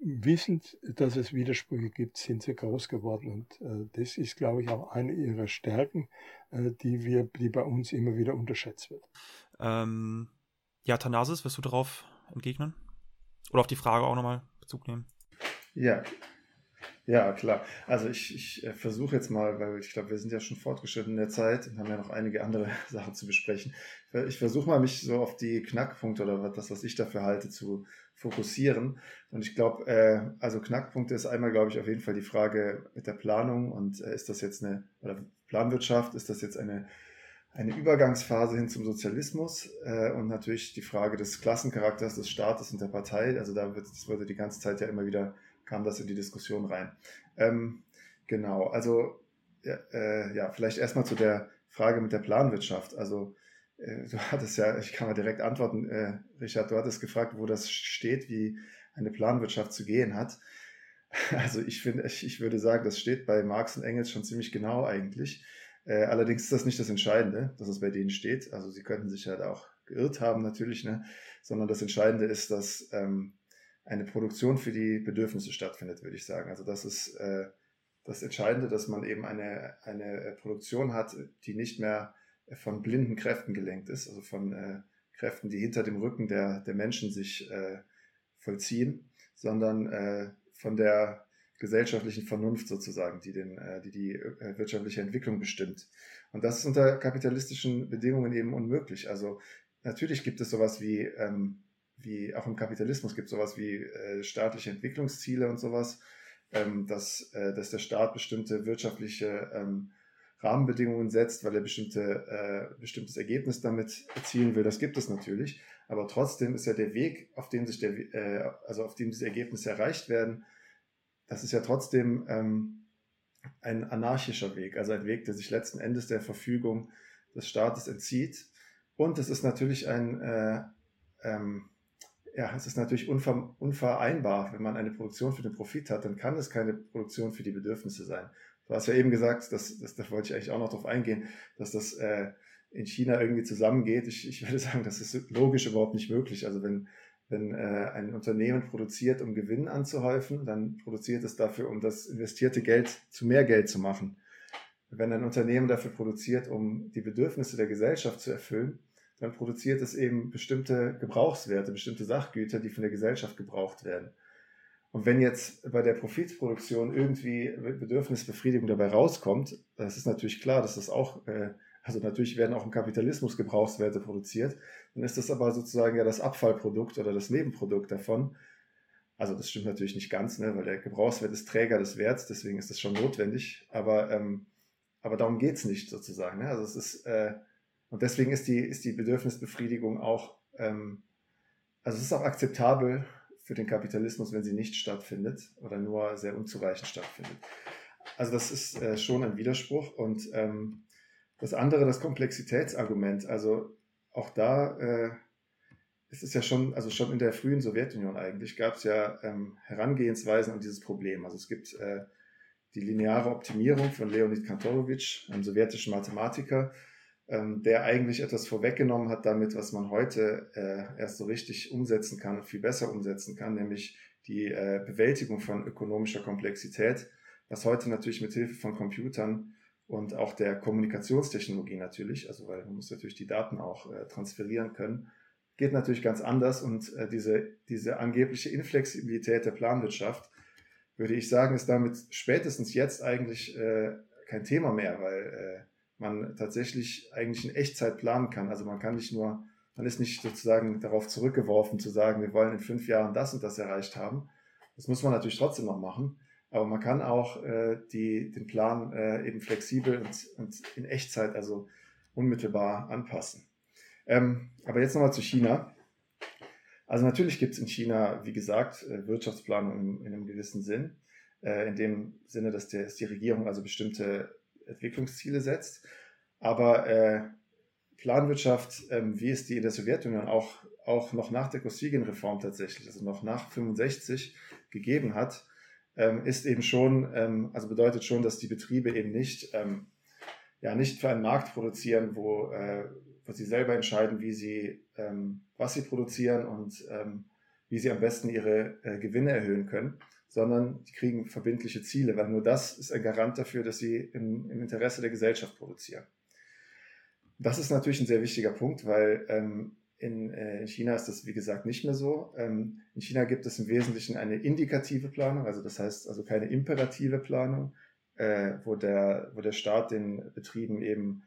wissend, dass es Widersprüche gibt, sind sie groß geworden. Und äh, das ist, glaube ich, auch eine ihrer Stärken, äh, die, wir, die bei uns immer wieder unterschätzt wird. Ähm, ja, Thanasis, wirst du darauf entgegnen? Oder auf die Frage auch nochmal Bezug nehmen? Ja, ja, klar. Also ich, ich äh, versuche jetzt mal, weil ich glaube, wir sind ja schon fortgeschritten in der Zeit und haben ja noch einige andere Sachen zu besprechen. Ich versuche mal, mich so auf die Knackpunkte oder das, was ich dafür halte, zu fokussieren. Und ich glaube, äh, also Knackpunkte ist einmal, glaube ich, auf jeden Fall die Frage mit der Planung und äh, ist das jetzt eine, oder Planwirtschaft, ist das jetzt eine, eine Übergangsphase hin zum Sozialismus äh, und natürlich die Frage des Klassencharakters des Staates und der Partei. Also da wird, das wurde die ganze Zeit ja immer wieder kam das in die Diskussion rein. Ähm, genau, also ja, äh, ja, vielleicht erstmal zu der Frage mit der Planwirtschaft. Also äh, du hattest ja, ich kann mal direkt antworten, äh, Richard, du hattest gefragt, wo das steht, wie eine Planwirtschaft zu gehen hat. Also ich finde, ich, ich würde sagen, das steht bei Marx und Engels schon ziemlich genau eigentlich. Äh, allerdings ist das nicht das Entscheidende, dass es bei denen steht. Also sie könnten sich halt auch geirrt haben natürlich, ne? sondern das Entscheidende ist, dass ähm, eine Produktion für die Bedürfnisse stattfindet, würde ich sagen. Also das ist äh, das Entscheidende, dass man eben eine, eine Produktion hat, die nicht mehr von blinden Kräften gelenkt ist, also von äh, Kräften, die hinter dem Rücken der, der Menschen sich äh, vollziehen, sondern äh, von der gesellschaftlichen Vernunft sozusagen, die den, äh, die, die äh, wirtschaftliche Entwicklung bestimmt. Und das ist unter kapitalistischen Bedingungen eben unmöglich. Also natürlich gibt es sowas wie, ähm, wie auch im Kapitalismus gibt es sowas wie äh, staatliche Entwicklungsziele und sowas, ähm, dass, äh, dass der Staat bestimmte wirtschaftliche ähm, Rahmenbedingungen setzt, weil er bestimmte, äh, bestimmtes Ergebnis damit erzielen will. Das gibt es natürlich. Aber trotzdem ist ja der Weg, auf dem sich der, äh, also auf dem diese Ergebnisse erreicht werden, das ist ja trotzdem ähm, ein anarchischer Weg, also ein Weg, der sich letzten Endes der Verfügung des Staates entzieht. Und es ist natürlich ein, äh, ähm, ja, es ist natürlich unver unvereinbar, wenn man eine Produktion für den Profit hat, dann kann es keine Produktion für die Bedürfnisse sein. Du hast ja eben gesagt, dass, dass da wollte ich eigentlich auch noch darauf eingehen, dass das äh, in China irgendwie zusammengeht. Ich, ich würde sagen, das ist logisch überhaupt nicht möglich. Also wenn, wenn äh, ein Unternehmen produziert, um Gewinn anzuhäufen, dann produziert es dafür, um das investierte Geld zu mehr Geld zu machen. Wenn ein Unternehmen dafür produziert, um die Bedürfnisse der Gesellschaft zu erfüllen, dann produziert es eben bestimmte Gebrauchswerte, bestimmte Sachgüter, die von der Gesellschaft gebraucht werden. Und wenn jetzt bei der Profitproduktion irgendwie Bedürfnisbefriedigung dabei rauskommt, das ist natürlich klar, dass das auch äh, also natürlich werden auch im Kapitalismus Gebrauchswerte produziert. Dann ist das aber sozusagen ja das Abfallprodukt oder das Nebenprodukt davon. Also das stimmt natürlich nicht ganz, ne, weil der Gebrauchswert ist Träger des Werts, deswegen ist das schon notwendig. Aber, ähm, aber darum geht es nicht sozusagen. Ne? Also es ist, äh, und deswegen ist die, ist die Bedürfnisbefriedigung auch, ähm, also es ist auch akzeptabel für den Kapitalismus, wenn sie nicht stattfindet oder nur sehr unzureichend stattfindet. Also das ist äh, schon ein Widerspruch und ähm, das andere, das Komplexitätsargument. Also auch da äh, ist es ja schon, also schon in der frühen Sowjetunion eigentlich, gab es ja ähm, Herangehensweisen an dieses Problem. Also es gibt äh, die lineare Optimierung von Leonid Kantorowitsch, einem sowjetischen Mathematiker, ähm, der eigentlich etwas vorweggenommen hat damit, was man heute äh, erst so richtig umsetzen kann und viel besser umsetzen kann, nämlich die äh, Bewältigung von ökonomischer Komplexität, was heute natürlich mit Hilfe von Computern und auch der Kommunikationstechnologie natürlich, also weil man muss natürlich die Daten auch äh, transferieren können, geht natürlich ganz anders und äh, diese, diese angebliche Inflexibilität der Planwirtschaft, würde ich sagen, ist damit spätestens jetzt eigentlich äh, kein Thema mehr, weil äh, man tatsächlich eigentlich in Echtzeit planen kann. Also man kann nicht nur, man ist nicht sozusagen darauf zurückgeworfen zu sagen, wir wollen in fünf Jahren das und das erreicht haben. Das muss man natürlich trotzdem noch machen. Aber man kann auch äh, die, den Plan äh, eben flexibel und, und, in Echtzeit, also unmittelbar anpassen. Ähm, aber jetzt nochmal zu China. Also natürlich gibt es in China, wie gesagt, äh, Wirtschaftsplanung in, in, einem gewissen Sinn. Äh, in dem Sinne, dass, der, dass, die Regierung also bestimmte Entwicklungsziele setzt. Aber äh, Planwirtschaft, ähm, wie es die in der Sowjetunion auch, auch noch nach der Kosygin-Reform tatsächlich, also noch nach 65 gegeben hat, ähm, ist eben schon, ähm, also bedeutet schon, dass die Betriebe eben nicht, ähm, ja, nicht für einen Markt produzieren, wo, äh, wo sie selber entscheiden, wie sie, ähm, was sie produzieren und ähm, wie sie am besten ihre äh, Gewinne erhöhen können, sondern die kriegen verbindliche Ziele, weil nur das ist ein Garant dafür, dass sie im, im Interesse der Gesellschaft produzieren. Das ist natürlich ein sehr wichtiger Punkt, weil ähm, in, äh, in, China ist das, wie gesagt, nicht mehr so. Ähm, in China gibt es im Wesentlichen eine indikative Planung, also das heißt also keine imperative Planung, äh, wo, der, wo der Staat den Betrieben eben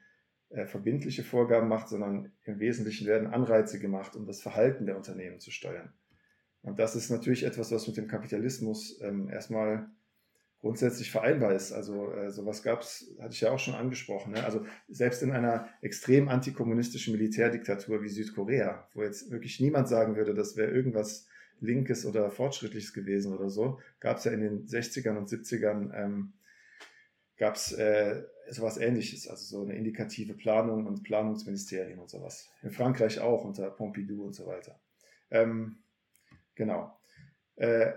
äh, verbindliche Vorgaben macht, sondern im Wesentlichen werden Anreize gemacht, um das Verhalten der Unternehmen zu steuern. Und das ist natürlich etwas, was mit dem Kapitalismus ähm, erstmal grundsätzlich vereinbar ist. Also äh, sowas gab es, hatte ich ja auch schon angesprochen. Ne? Also selbst in einer extrem antikommunistischen Militärdiktatur wie Südkorea, wo jetzt wirklich niemand sagen würde, das wäre irgendwas Linkes oder Fortschrittliches gewesen oder so, gab es ja in den 60ern und 70ern ähm, gab äh, sowas ähnliches, also so eine indikative Planung und Planungsministerien und sowas. In Frankreich auch unter Pompidou und so weiter. Ähm, genau. Äh,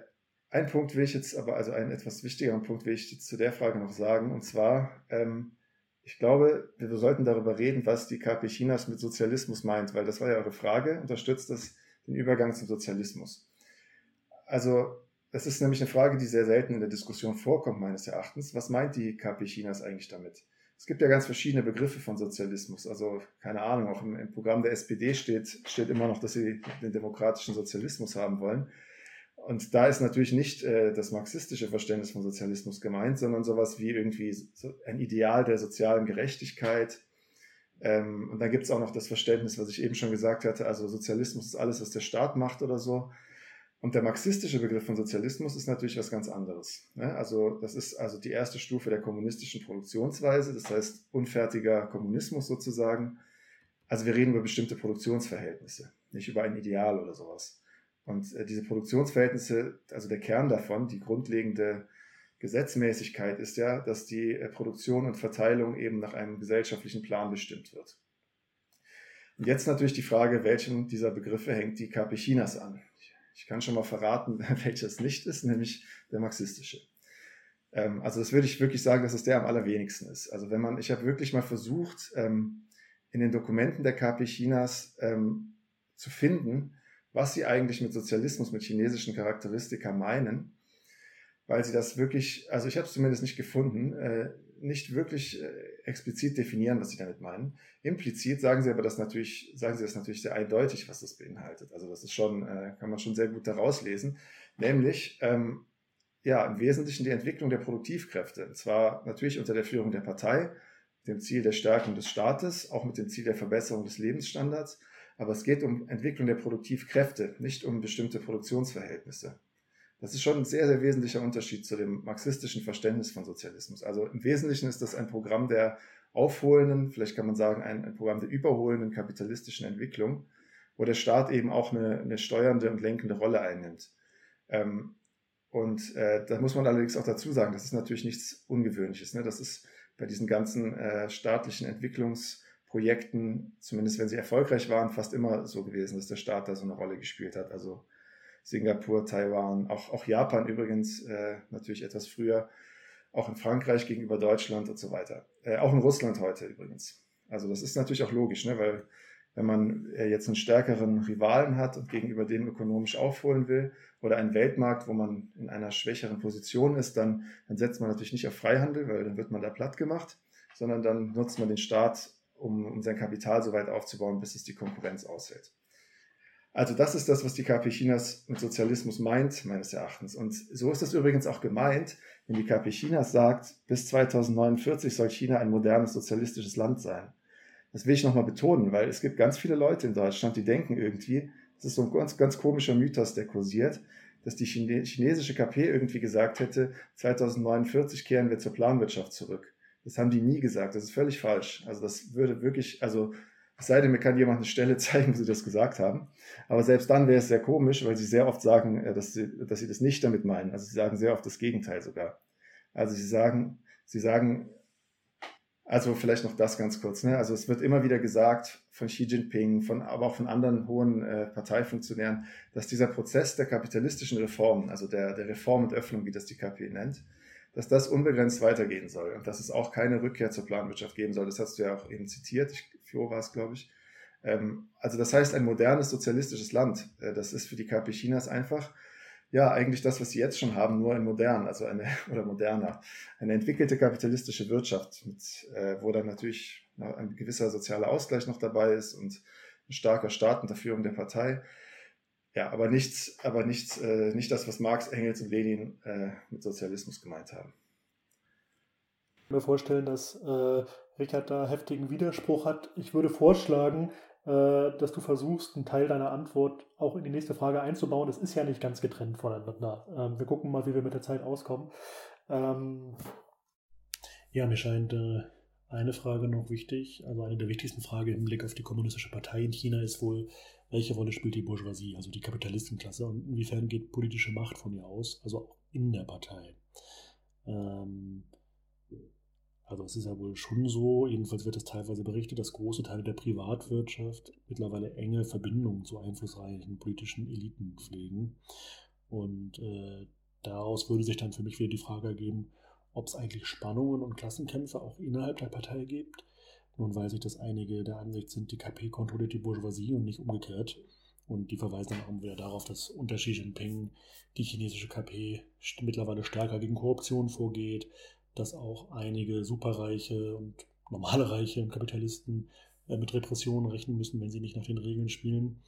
ein Punkt will ich jetzt aber, also einen etwas wichtigeren Punkt will ich jetzt zu der Frage noch sagen. Und zwar, ähm, ich glaube, wir sollten darüber reden, was die KP Chinas mit Sozialismus meint, weil das war ja eure Frage. Unterstützt das den Übergang zum Sozialismus? Also, das ist nämlich eine Frage, die sehr selten in der Diskussion vorkommt, meines Erachtens. Was meint die KP Chinas eigentlich damit? Es gibt ja ganz verschiedene Begriffe von Sozialismus. Also, keine Ahnung, auch im, im Programm der SPD steht, steht immer noch, dass sie den demokratischen Sozialismus haben wollen. Und da ist natürlich nicht äh, das marxistische Verständnis von Sozialismus gemeint, sondern sowas wie irgendwie so ein Ideal der sozialen Gerechtigkeit, Ähm, und dann gibt es auch noch das Verständnis, was ich eben schon gesagt hatte, also Sozialismus ist alles, was der Staat macht oder so. Und der marxistische Begriff von Sozialismus ist natürlich was ganz anderes. Ne? Also das ist also die erste Stufe der kommunistischen Produktionsweise, das heißt unfertiger Kommunismus sozusagen. Also wir reden über bestimmte Produktionsverhältnisse, nicht über ein Ideal oder sowas. Und äh, diese Produktionsverhältnisse, also der Kern davon, die grundlegende Gesetzmäßigkeit ist ja, dass die äh, Produktion und Verteilung eben nach einem gesellschaftlichen Plan bestimmt wird. Und jetzt natürlich die Frage, welchen dieser Begriffe hängt die KP Chinas an? Ich kann schon mal verraten, welches nicht ist, nämlich der marxistische. Ähm, also das würde ich wirklich sagen, dass es der am allerwenigsten ist. Also wenn man, ich habe wirklich mal versucht, ähm, in den Dokumenten der KP Chinas ähm, zu finden, was sie eigentlich mit Sozialismus, mit chinesischen Charakteristika meinen, weil sie das wirklich, also ich habe es zumindest nicht gefunden, äh, nicht wirklich äh, explizit definieren, was sie damit meinen. Implizit sagen sie aber das natürlich, sagen sie das natürlich sehr eindeutig, was das beinhaltet. Also das ist schon, äh, kann man schon sehr gut daraus lesen. Nämlich, ähm, ja, im Wesentlichen die Entwicklung der Produktivkräfte. Und zwar natürlich unter der Führung der Partei, dem Ziel der Stärkung des Staates, auch mit dem Ziel der Verbesserung des Lebensstandards. Aber es geht um Entwicklung der Produktivkräfte, nicht um bestimmte Produktionsverhältnisse. Das ist schon ein sehr, sehr wesentlicher Unterschied zu dem marxistischen Verständnis von Sozialismus. Also im Wesentlichen ist das ein Programm der aufholenden, vielleicht kann man sagen, ein, ein Programm der überholenden kapitalistischen Entwicklung, wo der Staat eben auch eine, eine steuernde und lenkende Rolle einnimmt. Ähm, und äh, da muss man allerdings auch dazu sagen, das ist natürlich nichts Ungewöhnliches. Ne? Das ist bei diesen ganzen äh, staatlichen Entwicklungsprojekten, zumindest wenn sie erfolgreich waren, fast immer so gewesen, dass der Staat da so eine Rolle gespielt hat. Also Singapur, Taiwan, auch, auch Japan übrigens, äh, natürlich etwas früher, auch in Frankreich gegenüber Deutschland und so weiter. Äh, auch in Russland heute übrigens. Also das ist natürlich auch logisch, ne? weil wenn man äh, jetzt einen stärkeren Rivalen hat und gegenüber dem ökonomisch aufholen will oder einen Weltmarkt, wo man in einer schwächeren Position ist, dann, dann setzt man natürlich nicht auf Freihandel, weil dann wird man da platt gemacht, sondern dann nutzt man den Staat, um, um sein Kapital so weit aufzubauen, bis es die Konkurrenz aushält. Also das ist das, was die KP Chinas mit Sozialismus meint, meines Erachtens. Und so ist es übrigens auch gemeint, wenn die KP Chinas sagt, bis 2049 soll China ein modernes sozialistisches Land sein. Das will ich nochmal betonen, weil es gibt ganz viele Leute in Deutschland, die denken irgendwie, das ist so ein ganz, ganz komischer Mythos, der kursiert, dass die chinesische KP irgendwie gesagt hätte, 2049 kehren wir zur Planwirtschaft zurück. Das haben die nie gesagt. Das ist völlig falsch. Also das würde wirklich, also sei denn, mir kann jemand eine Stelle zeigen, wo sie das gesagt haben. Aber selbst dann wäre es sehr komisch, weil sie sehr oft sagen, äh, dass sie, dass sie das nicht damit meinen. Also sie sagen sehr oft das Gegenteil sogar. Also sie sagen, sie sagen, also vielleicht noch das ganz kurz. Ne? Also es wird immer wieder gesagt von Xi Jinping, von, aber auch von anderen hohen äh, Parteifunktionären, dass dieser Prozess der kapitalistischen Reformen, also der, der Reform und Öffnung, wie das die KP nennt, dass das unbegrenzt weitergehen soll und dass es auch keine Rückkehr zur Planwirtschaft geben soll. Das hast du ja auch eben zitiert. Ich, Flo war es, glaube ich. Ähm, also das heißt, ein modernes sozialistisches Land, äh, das ist für die KP Chinas einfach, ja, eigentlich das, was sie jetzt schon haben, nur in modern, also eine, oder moderner. Eine entwickelte kapitalistische Wirtschaft, mit, äh, wo dann natürlich ein gewisser sozialer Ausgleich noch dabei ist und ein starker Staat unter Führung der Partei. Ja, aber nichts, aber nichts, äh, nicht das, was Marx, Engels und Lenin äh, mit Sozialismus gemeint haben. Ich kann mir vorstellen, dass äh, Richard da heftigen Widerspruch hat. Ich würde vorschlagen, äh, dass du versuchst, einen Teil deiner Antwort auch in die nächste Frage einzubauen. Das ist ja nicht ganz getrennt voneinander. Ähm, wir gucken mal, wie wir mit der Zeit auskommen. Ähm, ja, mir scheint äh, eine Frage noch wichtig. Also eine der wichtigsten Fragen im Blick auf die kommunistische Partei in China ist wohl, welche Rolle spielt die Bourgeoisie, also die Kapitalistenklasse, und inwiefern geht politische Macht von ihr aus, also auch in der Partei. Ähm, also es ist ja wohl schon so, jedenfalls wird es teilweise berichtet, dass große Teile der Privatwirtschaft mittlerweile enge Verbindungen zu einflussreichen politischen Eliten pflegen. Und äh, daraus würde sich dann für mich wieder die Frage ergeben, ob es eigentlich Spannungen und Klassenkämpfe auch innerhalb der Partei gibt nun weiß ich, dass einige der Ansicht sind, die KP kontrolliert die Bourgeoisie und nicht umgekehrt. Und die verweisen dann auch wieder darauf, dass unter Xi Jinping die chinesische KP mittlerweile stärker gegen Korruption vorgeht, dass auch einige Superreiche und normale Reiche und Kapitalisten äh, mit Repressionen rechnen müssen, wenn sie nicht nach den Regeln spielen.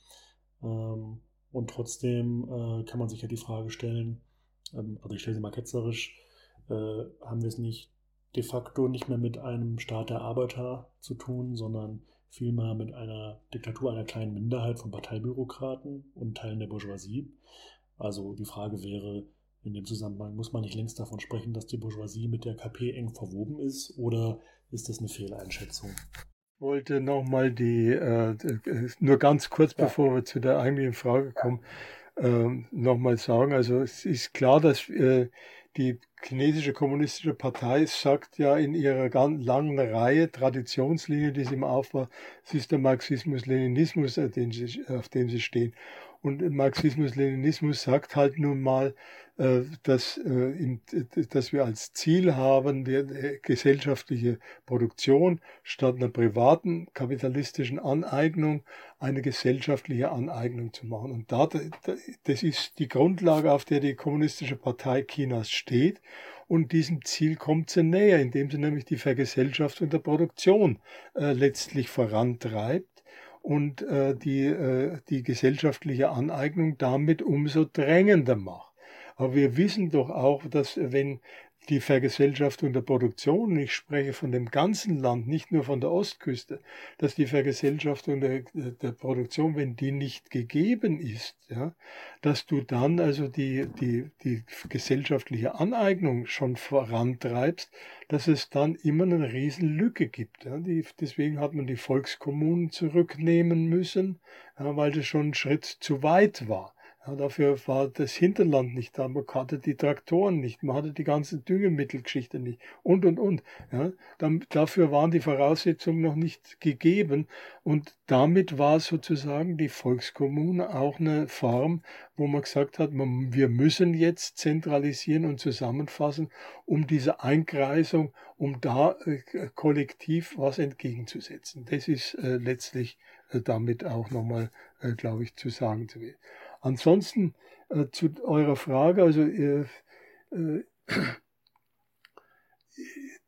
Ähm, und trotzdem äh, kann man sich ja die Frage stellen, ähm, also ich stelle sie mal ketzerisch, äh, haben wir es nicht de facto nicht mehr mit einem Staat der Arbeiter zu tun, sondern vielmehr mit einer Diktatur einer kleinen Minderheit von Parteibürokraten und Teilen der Bourgeoisie. Also die Frage wäre, in dem Zusammenhang muss man nicht längst davon sprechen, dass die Bourgeoisie mit der KP eng verwoben ist oder ist das eine Fehleinschätzung? Ich wollte nochmal die, äh, nur ganz kurz, ja. bevor wir zu der eigentlichen Frage kommen, äh, nochmal sagen, also es ist klar, dass äh, die chinesische kommunistische Partei sagt ja in ihrer ganz langen Reihe Traditionslinie, die sie im Aufbau, es ist der Marxismus-Leninismus, auf dem sie stehen. Und Marxismus-Leninismus sagt halt nun mal, äh, dass, äh, dass wir als Ziel haben, die gesellschaftliche Produktion statt einer privaten kapitalistischen Aneignung eine gesellschaftliche Aneignung zu machen. Und da, das ist die Grundlage, auf der die Kommunistische Partei Chinas steht. Und diesem Ziel kommt sie näher, indem sie nämlich die Vergesellschaftung der Produktion äh, letztlich vorantreibt und äh, die, äh, die gesellschaftliche Aneignung damit umso drängender macht. Aber wir wissen doch auch, dass wenn die Vergesellschaftung der Produktion, ich spreche von dem ganzen Land, nicht nur von der Ostküste, dass die Vergesellschaftung der, der Produktion, wenn die nicht gegeben ist, ja, dass du dann also die, die, die gesellschaftliche Aneignung schon vorantreibst, dass es dann immer eine riesen Lücke gibt. Ja. Die, deswegen hat man die Volkskommunen zurücknehmen müssen, ja, weil das schon ein Schritt zu weit war. Ja, dafür war das Hinterland nicht da, man hatte die Traktoren nicht, man hatte die ganze Düngemittelgeschichte nicht und und und. Ja, dann, dafür waren die Voraussetzungen noch nicht gegeben und damit war sozusagen die Volkskommune auch eine Form, wo man gesagt hat, man, wir müssen jetzt zentralisieren und zusammenfassen, um diese Einkreisung, um da äh, kollektiv was entgegenzusetzen. Das ist äh, letztlich äh, damit auch nochmal, äh, glaube ich, zu sagen zu werden. Ansonsten äh, zu eurer Frage, also äh, äh,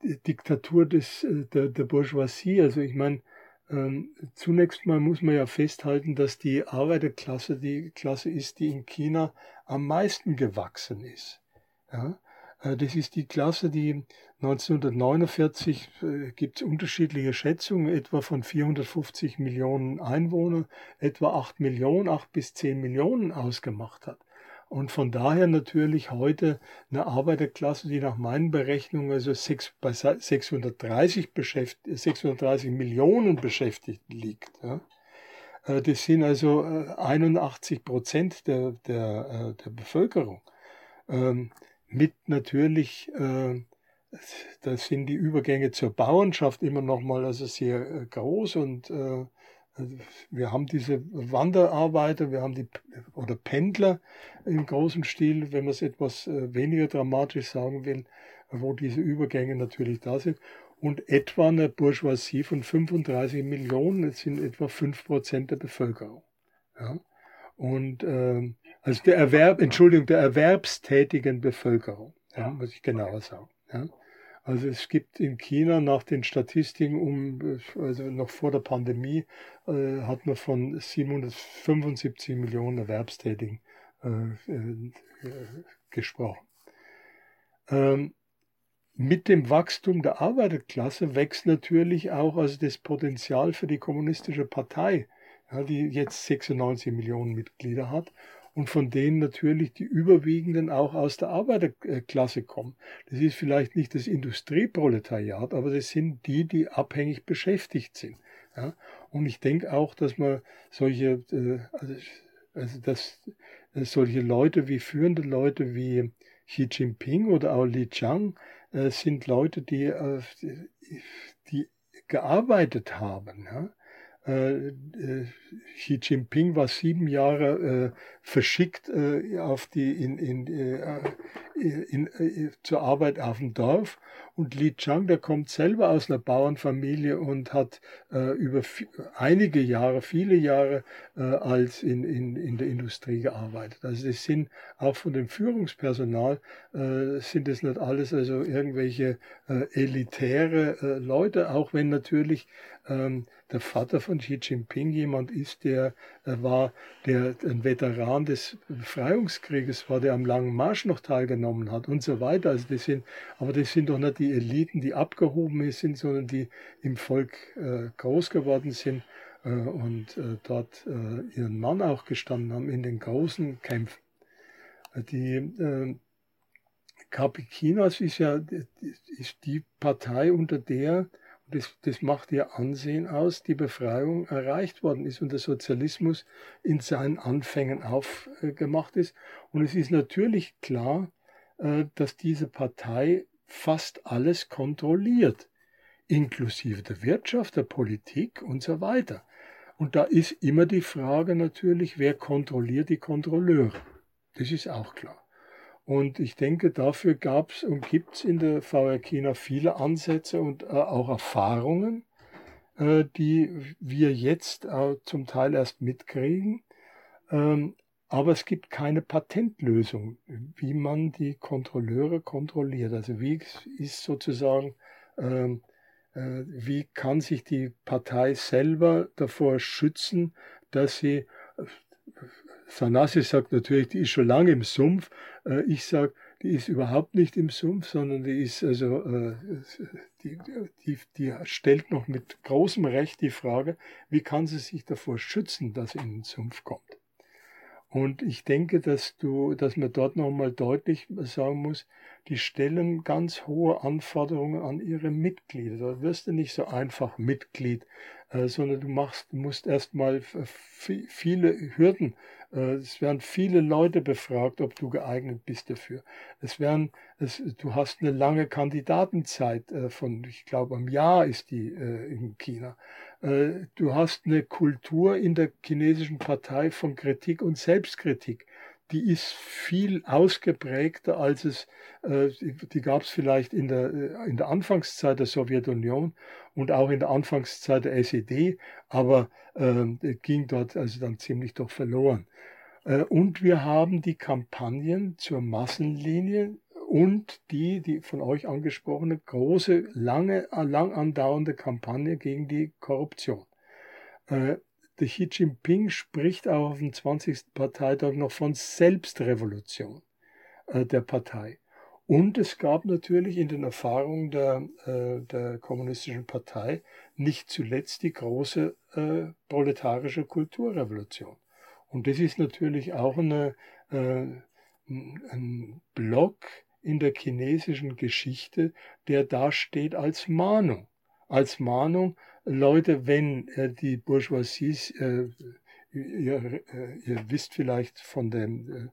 Diktatur des, äh, der, der Bourgeoisie, also ich meine, ähm, zunächst mal muss man ja festhalten, dass die Arbeiterklasse die Klasse ist, die in China am meisten gewachsen ist. Ja? Äh, das ist die Klasse, die 1949 äh, gibt es unterschiedliche Schätzungen, etwa von 450 Millionen Einwohnern, etwa 8 Millionen, 8 bis 10 Millionen ausgemacht hat. Und von daher natürlich heute eine Arbeiterklasse, die nach meinen Berechnungen also 6, bei 630, 630 Millionen Beschäftigten liegt. Äh, das sind also 81 Prozent der, der, der Bevölkerung. Ähm, mit natürlich, äh, da sind die Übergänge zur Bauernschaft immer noch mal also sehr äh, groß und äh, wir haben diese Wanderarbeiter, wir haben die oder Pendler im großen Stil, wenn man es etwas äh, weniger dramatisch sagen will, wo diese Übergänge natürlich da sind. Und etwa eine Bourgeoisie von 35 Millionen, das sind etwa 5 Prozent der Bevölkerung. Ja? Und äh, also der Erwerb, Entschuldigung, der erwerbstätigen Bevölkerung, ja, muss ich genauer sagen. Ja. Also es gibt in China nach den Statistiken um, also noch vor der Pandemie, äh, hat man von 775 Millionen Erwerbstätigen äh, äh, gesprochen. Ähm, mit dem Wachstum der Arbeiterklasse wächst natürlich auch also das Potenzial für die kommunistische Partei, ja, die jetzt 96 Millionen Mitglieder hat und von denen natürlich die überwiegenden auch aus der Arbeiterklasse kommen. Das ist vielleicht nicht das Industrieproletariat, aber das sind die, die abhängig beschäftigt sind. Ja? Und ich denke auch, dass man solche, äh, also, also dass solche Leute wie führende Leute wie Xi Jinping oder auch Li Chang äh, sind Leute, die, äh, die gearbeitet haben. Ja? Äh, äh, Xi Jinping war sieben Jahre äh, verschickt äh, auf die in, in, äh, in, in, zur Arbeit auf dem Dorf und Li Chang, der kommt selber aus einer Bauernfamilie und hat über einige Jahre, viele Jahre als in, in, in der Industrie gearbeitet. Also das sind auch von dem Führungspersonal sind es nicht alles also irgendwelche elitäre Leute, auch wenn natürlich ähm, der Vater von Xi Jinping jemand ist, der äh, war der ein Veteran des Befreiungskrieges war, der am langen Marsch noch teilgenommen hat und so weiter. Also das sind, aber das sind doch nicht die Eliten, die abgehoben sind, sondern die im Volk äh, groß geworden sind äh, und äh, dort äh, ihren Mann auch gestanden haben in den großen Kämpfen. Die äh, Kapikinas ist ja ist die Partei, unter der das, das macht ihr Ansehen aus, die Befreiung erreicht worden ist und der Sozialismus in seinen Anfängen aufgemacht ist. Und es ist natürlich klar, äh, dass diese Partei fast alles kontrolliert, inklusive der Wirtschaft, der Politik und so weiter. Und da ist immer die Frage natürlich, wer kontrolliert die Kontrolleure. Das ist auch klar. Und ich denke, dafür gab es und gibt es in der VR China viele Ansätze und äh, auch Erfahrungen, äh, die wir jetzt äh, zum Teil erst mitkriegen. Ähm, aber es gibt keine Patentlösung, wie man die Kontrolleure kontrolliert. Also wie ist sozusagen, ähm, äh, wie kann sich die Partei selber davor schützen, dass sie Sanasi sagt natürlich, die ist schon lange im Sumpf. Äh, ich sage, die ist überhaupt nicht im Sumpf, sondern die ist also, äh, die, die, die stellt noch mit großem Recht die Frage, wie kann sie sich davor schützen, dass sie in den Sumpf kommt. Und ich denke, dass du, dass man dort nochmal deutlich sagen muss, die stellen ganz hohe Anforderungen an ihre Mitglieder. Da wirst du nicht so einfach Mitglied, sondern du machst, musst erstmal viele Hürden äh, es werden viele Leute befragt, ob du geeignet bist dafür. Es werden, es, du hast eine lange Kandidatenzeit äh, von, ich glaube, einem Jahr ist die äh, in China. Du hast eine Kultur in der chinesischen Partei von Kritik und Selbstkritik die ist viel ausgeprägter, als es, äh, die gab es vielleicht in der, in der Anfangszeit der Sowjetunion und auch in der Anfangszeit der SED, aber äh, ging dort also dann ziemlich doch verloren. Äh, und wir haben die Kampagnen zur Massenlinie und die, die von euch angesprochene große, lange, lang andauernde Kampagne gegen die Korruption. Äh, der Xi Jinping spricht auch auf dem 20. Parteitag noch von Selbstrevolution äh, der Partei. Und es gab natürlich in den Erfahrungen der, äh, der kommunistischen Partei nicht zuletzt die große äh, proletarische Kulturrevolution. Und das ist natürlich auch eine, äh, ein Block in der chinesischen Geschichte, der da steht als Mahnung. Als Mahnung, Leute, wenn äh, die Bourgeoisie, äh, ihr, äh, ihr, wisst vielleicht von dem, äh,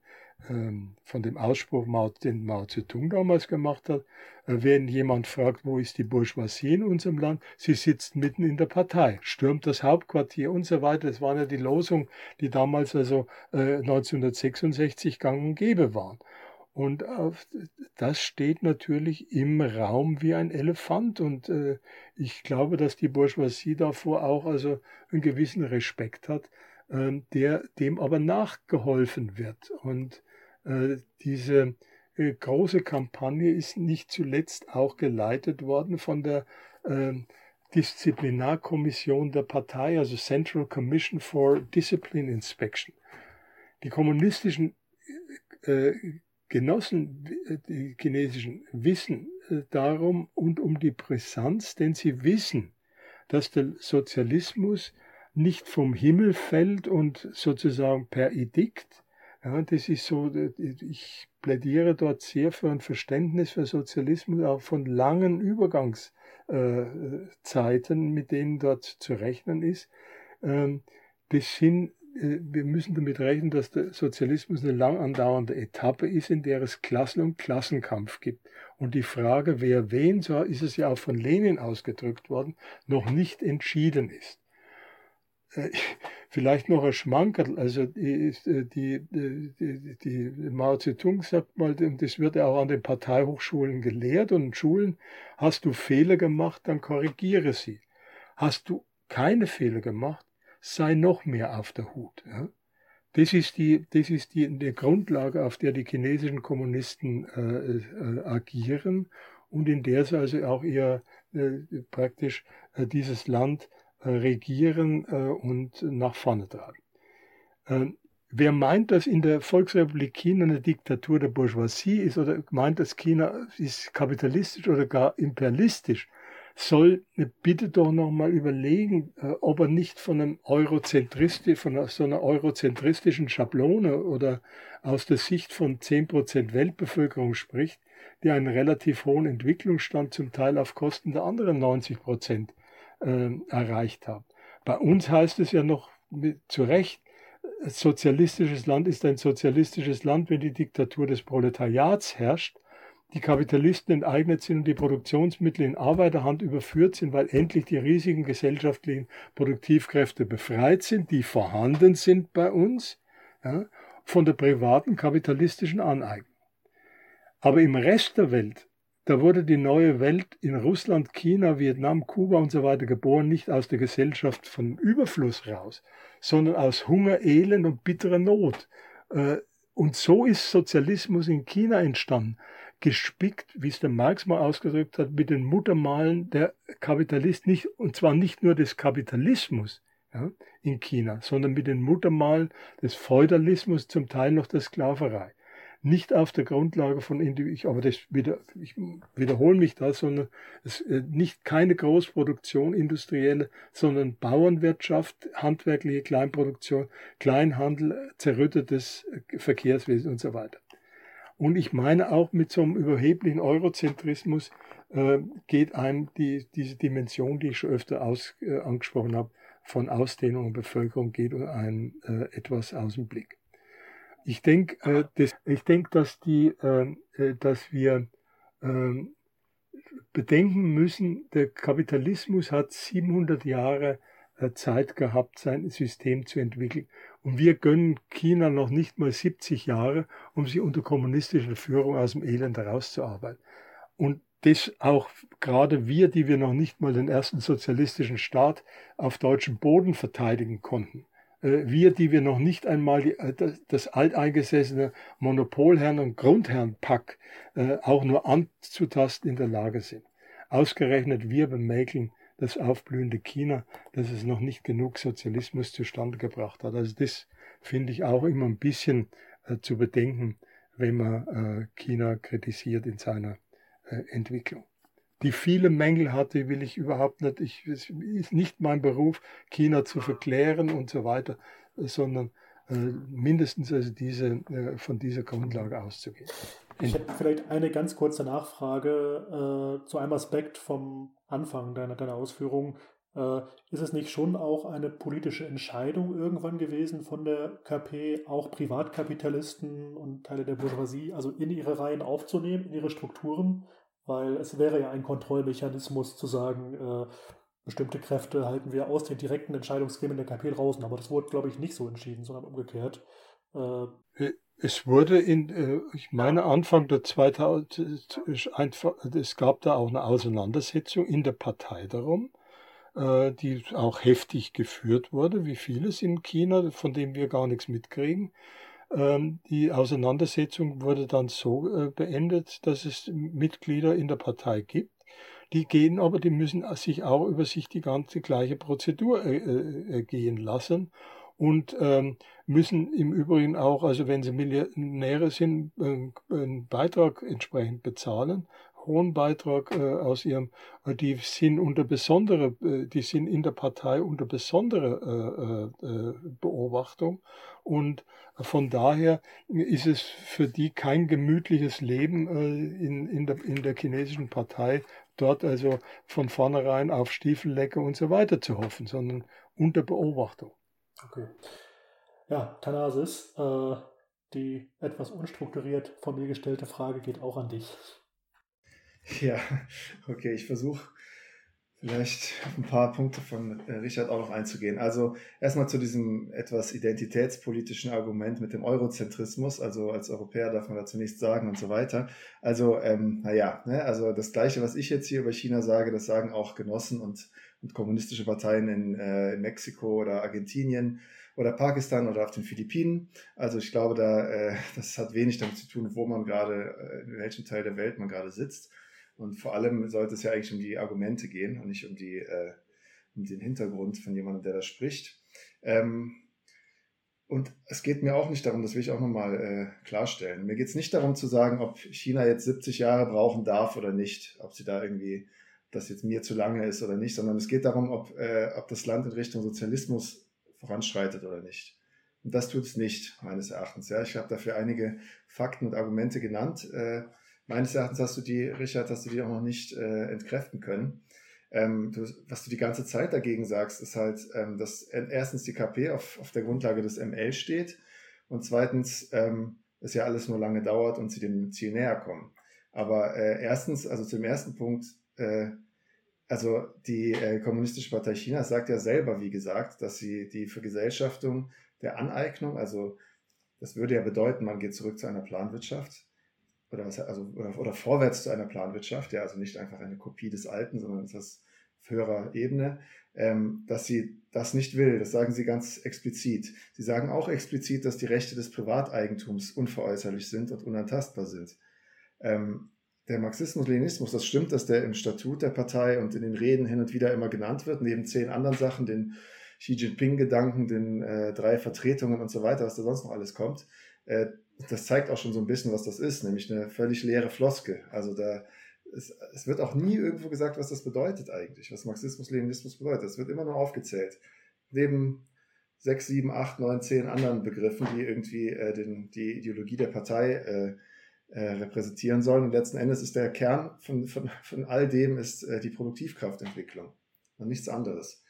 von dem Ausspruch, den Mao Zedong damals gemacht hat, äh, wenn jemand fragt, wo ist die Bourgeoisie in unserem Land, sie sitzt mitten in der Partei, stürmt das Hauptquartier und so weiter. Das waren ja die Losungen, die damals also 1966 äh, gang und gäbe waren. Und das steht natürlich im Raum wie ein Elefant. Und äh, ich glaube, dass die Bourgeoisie davor auch also einen gewissen Respekt hat, äh, der dem aber nachgeholfen wird. Und diese äh, große Kampagne ist nicht zuletzt auch geleitet worden von der ähm, Disziplinarkommission der Partei, also Central Commission for Discipline Inspection. Die kommunistischen äh, Genossen, äh, die chinesischen, wissen äh, darum und um die Brisanz, denn sie wissen, dass der Sozialismus nicht vom Himmel fällt und sozusagen per Edikt. Ja, das ist so, äh, ich plädiere dort sehr für ein Verständnis für Sozialismus, auch von langen Übergangszeiten, mit denen dort zu rechnen ist. Ähm, das sind äh, wir müssen damit rechnen, dass der Sozialismus eine lang andauernde Etappe ist, in der es Klassen- und Klassenkampf gibt. Und die Frage, wer wen, so ist es ja auch von Lenin ausgedrückt worden, noch nicht entschieden ist. Äh, vielleicht noch ein Schmankerl, also die, äh, die, die, die, Mao Zedong sagt mal, und das wird ja auch an den Parteihochschulen gelehrt und Schulen, hast du Fehler gemacht, dann korrigiere sie. Hast du keine Fehler gemacht, sei noch mehr auf der Hut. Ja. Das ist die, das ist die, die Grundlage, auf der die chinesischen Kommunisten äh, äh, agieren und in der sie also auch ihr äh, praktisch äh, dieses Land äh, regieren äh, und nach vorne tragen. Ähm, wer meint, dass in der Volksrepublik China eine Diktatur der Bourgeoisie ist oder meint, dass China ist kapitalistisch oder gar imperialistisch, soll bitte doch nochmal überlegen, äh, ob er nicht von einem Eurozentristi, von so einer eurozentristischen Schablone oder aus der Sicht von 10% Weltbevölkerung spricht, die einen relativ hohen Entwicklungsstand zum Teil auf Kosten der anderen 90% äh, erreicht haben. Bei uns heißt es ja noch mit, zu Recht, sozialistisches Land ist ein sozialistisches Land, wenn die Diktatur des Proletariats herrscht die Kapitalisten enteignet sind und die Produktionsmittel in Arbeiterhand überführt sind, weil endlich die riesigen gesellschaftlichen Produktivkräfte befreit sind, die vorhanden sind bei uns, ja, von der privaten kapitalistischen Aneignung. Aber im Rest der Welt, da wurde die neue Welt in Russland, China, Vietnam, Kuba und so weiter geboren, nicht aus der Gesellschaft von Überfluss raus, sondern aus Hunger, Elend und bitterer Not. Äh, und so ist Sozialismus in China entstanden gespickt, wie es der Marx mal ausgedrückt hat, mit den Muttermalen der Kapitalist, nicht, und zwar nicht nur des Kapitalismus ja, in China, sondern mit den Muttermalen des Feudalismus, zum Teil noch der Sklaverei. Nicht auf der Grundlage von Individuen, aber das wieder, ich wiederhole mich da, sondern es, äh, nicht keine Großproduktion, industrielle, sondern Bauernwirtschaft, handwerkliche Kleinproduktion, Kleinhandel, zerrüttetes Verkehrswesen und so weiter. Und ich meine auch mit so einem überheblichen Eurozentrismus äh, geht einem die, diese Dimension, die ich schon öfter aus, äh, angesprochen habe, von Ausdehnung und Bevölkerung geht einem äh, etwas aus dem Blick. Ich denke, äh, das, ich denk, dass, die, äh, äh, dass wir äh, bedenken müssen, der Kapitalismus hat 700 Jahre äh, Zeit gehabt, sein System zu entwickeln. Und wir gönnen China noch nicht mal 70 Jahre, um sie unter kommunistischer Führung aus dem Elend herauszuarbeiten. Und das auch gerade wir, die wir noch nicht mal den ersten sozialistischen Staat auf deutschem Boden verteidigen konnten. Äh, wir, die wir noch nicht einmal die, äh, das alteingesessene Monopolherrn- und Grundherrnpack äh, auch nur anzutasten in der Lage sind. Ausgerechnet wir bemäkeln das aufblühende China, dass es noch nicht genug Sozialismus zustande gebracht hat. Also das finde ich auch immer ein bisschen zu bedenken, wenn man China kritisiert in seiner Entwicklung. Die viele Mängel hatte, will ich überhaupt nicht, ich, es ist nicht mein Beruf, China zu verklären und so weiter, sondern äh, mindestens also diese, äh, von dieser Grundlage auszugehen. Ich hätte vielleicht eine ganz kurze Nachfrage äh, zu einem Aspekt vom Anfang deiner, deiner Ausführung. Äh, ist es nicht schon auch eine politische Entscheidung irgendwann gewesen von der KP, auch Privatkapitalisten und Teile der Bourgeoisie also in ihre Reihen aufzunehmen, in ihre Strukturen? Weil es wäre ja ein Kontrollmechanismus zu sagen, äh, bestimmte Kräfte halten wir aus den direkten Entscheidungsgremien der KP draußen. Aber das wurde, glaube ich, nicht so entschieden, sondern umgekehrt. Äh, es wurde in, äh, ich meine, Anfang der 2000, es gab da auch eine Auseinandersetzung in der Partei darum, äh, die auch heftig geführt wurde, wie vieles in China, von dem wir gar nichts mitkriegen. Ähm, die Auseinandersetzung wurde dann so äh, beendet, dass es Mitglieder in der Partei gibt. Die gehen aber, die müssen sich auch über sich die ganze gleiche Prozedur gehen lassen und ähm, müssen im Übrigen auch, also wenn sie Millionäre sind, äh, einen Beitrag entsprechend bezahlen, hohen Beitrag äh, aus ihrem, äh, die sind unter besondere, äh, die sind in der Partei unter besondere äh, äh, Beobachtung und von daher ist es für die kein gemütliches Leben in, in, der, in der chinesischen Partei, dort also von vornherein auf Stiefellecke und so weiter zu hoffen, sondern unter Beobachtung. Okay. Ja, Thanasis, die etwas unstrukturiert von mir gestellte Frage geht auch an dich. Ja, okay, ich versuche vielleicht ein paar Punkte von äh, Richard auch noch einzugehen. Also erstmal zu diesem etwas identitätspolitischen Argument mit dem Eurozentrismus. Also als Europäer darf man dazu nichts sagen und so weiter. Also ähm, naja, ne, also das Gleiche, was ich jetzt hier über China sage, das sagen auch Genossen und und kommunistische Parteien in, äh, in Mexiko oder Argentinien oder Pakistan oder auf den Philippinen. Also ich glaube, da, äh, das hat wenig damit zu tun, wo man gerade, äh, in welchem Teil der Welt man gerade sitzt. Und vor allem sollte es ja eigentlich um die Argumente gehen und nicht um, die, äh, um den Hintergrund von jemandem, der da spricht. Ähm, und es geht mir auch nicht darum, das will ich auch nochmal äh, klarstellen. Mir geht es nicht darum zu sagen, ob China jetzt 70 Jahre brauchen darf oder nicht, ob sie da irgendwie das jetzt mir zu lange ist oder nicht, sondern es geht darum, ob, äh, ob das Land in Richtung Sozialismus voranschreitet oder nicht. Und das tut es nicht, meines Erachtens. Ja, ich habe dafür einige Fakten und Argumente genannt. Äh, meines Erachtens hast du die, Richard, hast du die auch noch nicht äh, entkräften können. Ähm, du, was du die ganze Zeit dagegen sagst, ist halt, ähm, dass erstens die KP auf, auf der Grundlage des ML steht und zweitens ähm, es ja alles nur lange dauert und sie dem Ziel näher kommen. Aber äh, erstens, also zum ersten Punkt, äh, also die äh, Kommunistische Partei Chinas sagt ja selber, wie gesagt, dass sie die Vergesellschaftung der Aneignung, also das würde ja bedeuten, man geht zurück zu einer Planwirtschaft oder, also, oder, oder vorwärts zu einer Planwirtschaft, ja, also nicht einfach eine Kopie des Alten, sondern das auf höherer Ebene, ähm, dass sie das nicht will. Das sagen sie ganz explizit. Sie sagen auch explizit, dass die Rechte des Privateigentums unveräußerlich sind und unantastbar sind. Ähm, der Marxismus-Leninismus, das stimmt, dass der im Statut der Partei und in den Reden hin und wieder immer genannt wird, neben zehn anderen Sachen, den Xi Jinping-Gedanken, den äh, drei Vertretungen und so weiter, was da sonst noch alles kommt. Äh, das zeigt auch schon so ein bisschen, was das ist, nämlich eine völlig leere Floske. Also da es, es wird auch nie irgendwo gesagt, was das bedeutet eigentlich, was Marxismus, Leninismus bedeutet. Es wird immer nur aufgezählt. Neben sechs, sieben, acht, neun, zehn anderen Begriffen, die irgendwie äh, den, die Ideologie der Partei äh, äh, repräsentieren sollen. Und letzten Endes ist der Kern von, von, von all dem ist äh, die Produktivkraftentwicklung und nichts anderes.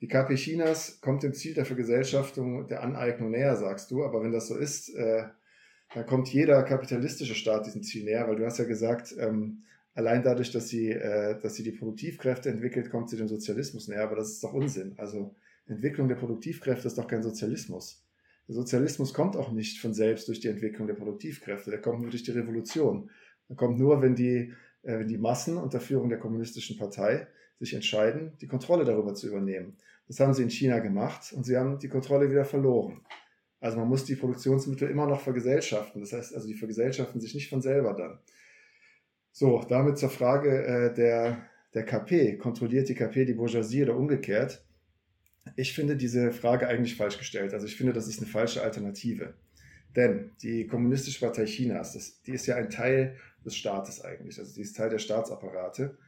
Die KP Chinas kommt dem Ziel der Vergesellschaftung der Aneignung näher, sagst du, aber wenn das so ist, dann kommt jeder kapitalistische Staat diesem Ziel näher, weil du hast ja gesagt, ähm, allein dadurch, dass sie, äh, dass sie die Produktivkräfte entwickelt, kommt sie dem Sozialismus näher, aber das ist doch Unsinn. Also Entwicklung der Produktivkräfte ist doch kein Sozialismus. Der Sozialismus kommt auch nicht von selbst durch die Entwicklung der Produktivkräfte, der kommt nur durch die Revolution. Der kommt nur, wenn die, äh, wenn die Massen unter Führung der kommunistischen Partei sich entscheiden, die Kontrolle darüber zu übernehmen. Das haben sie in China gemacht und sie haben die Kontrolle wieder verloren. Also man muss die Produktionsmittel immer noch vergesellschaften. Das heißt also, die vergesellschaften sich nicht von selber dann. So, damit zur Frage äh, der, der KP. Kontrolliert die KP die Bourgeoisie oder umgekehrt? Ich finde diese Frage eigentlich falsch gestellt. Also ich finde, das ist eine falsche Alternative. Denn die Kommunistische Partei Chinas, das, die ist ja ein Teil des Staates eigentlich. Also die ist Teil der Staatsapparate.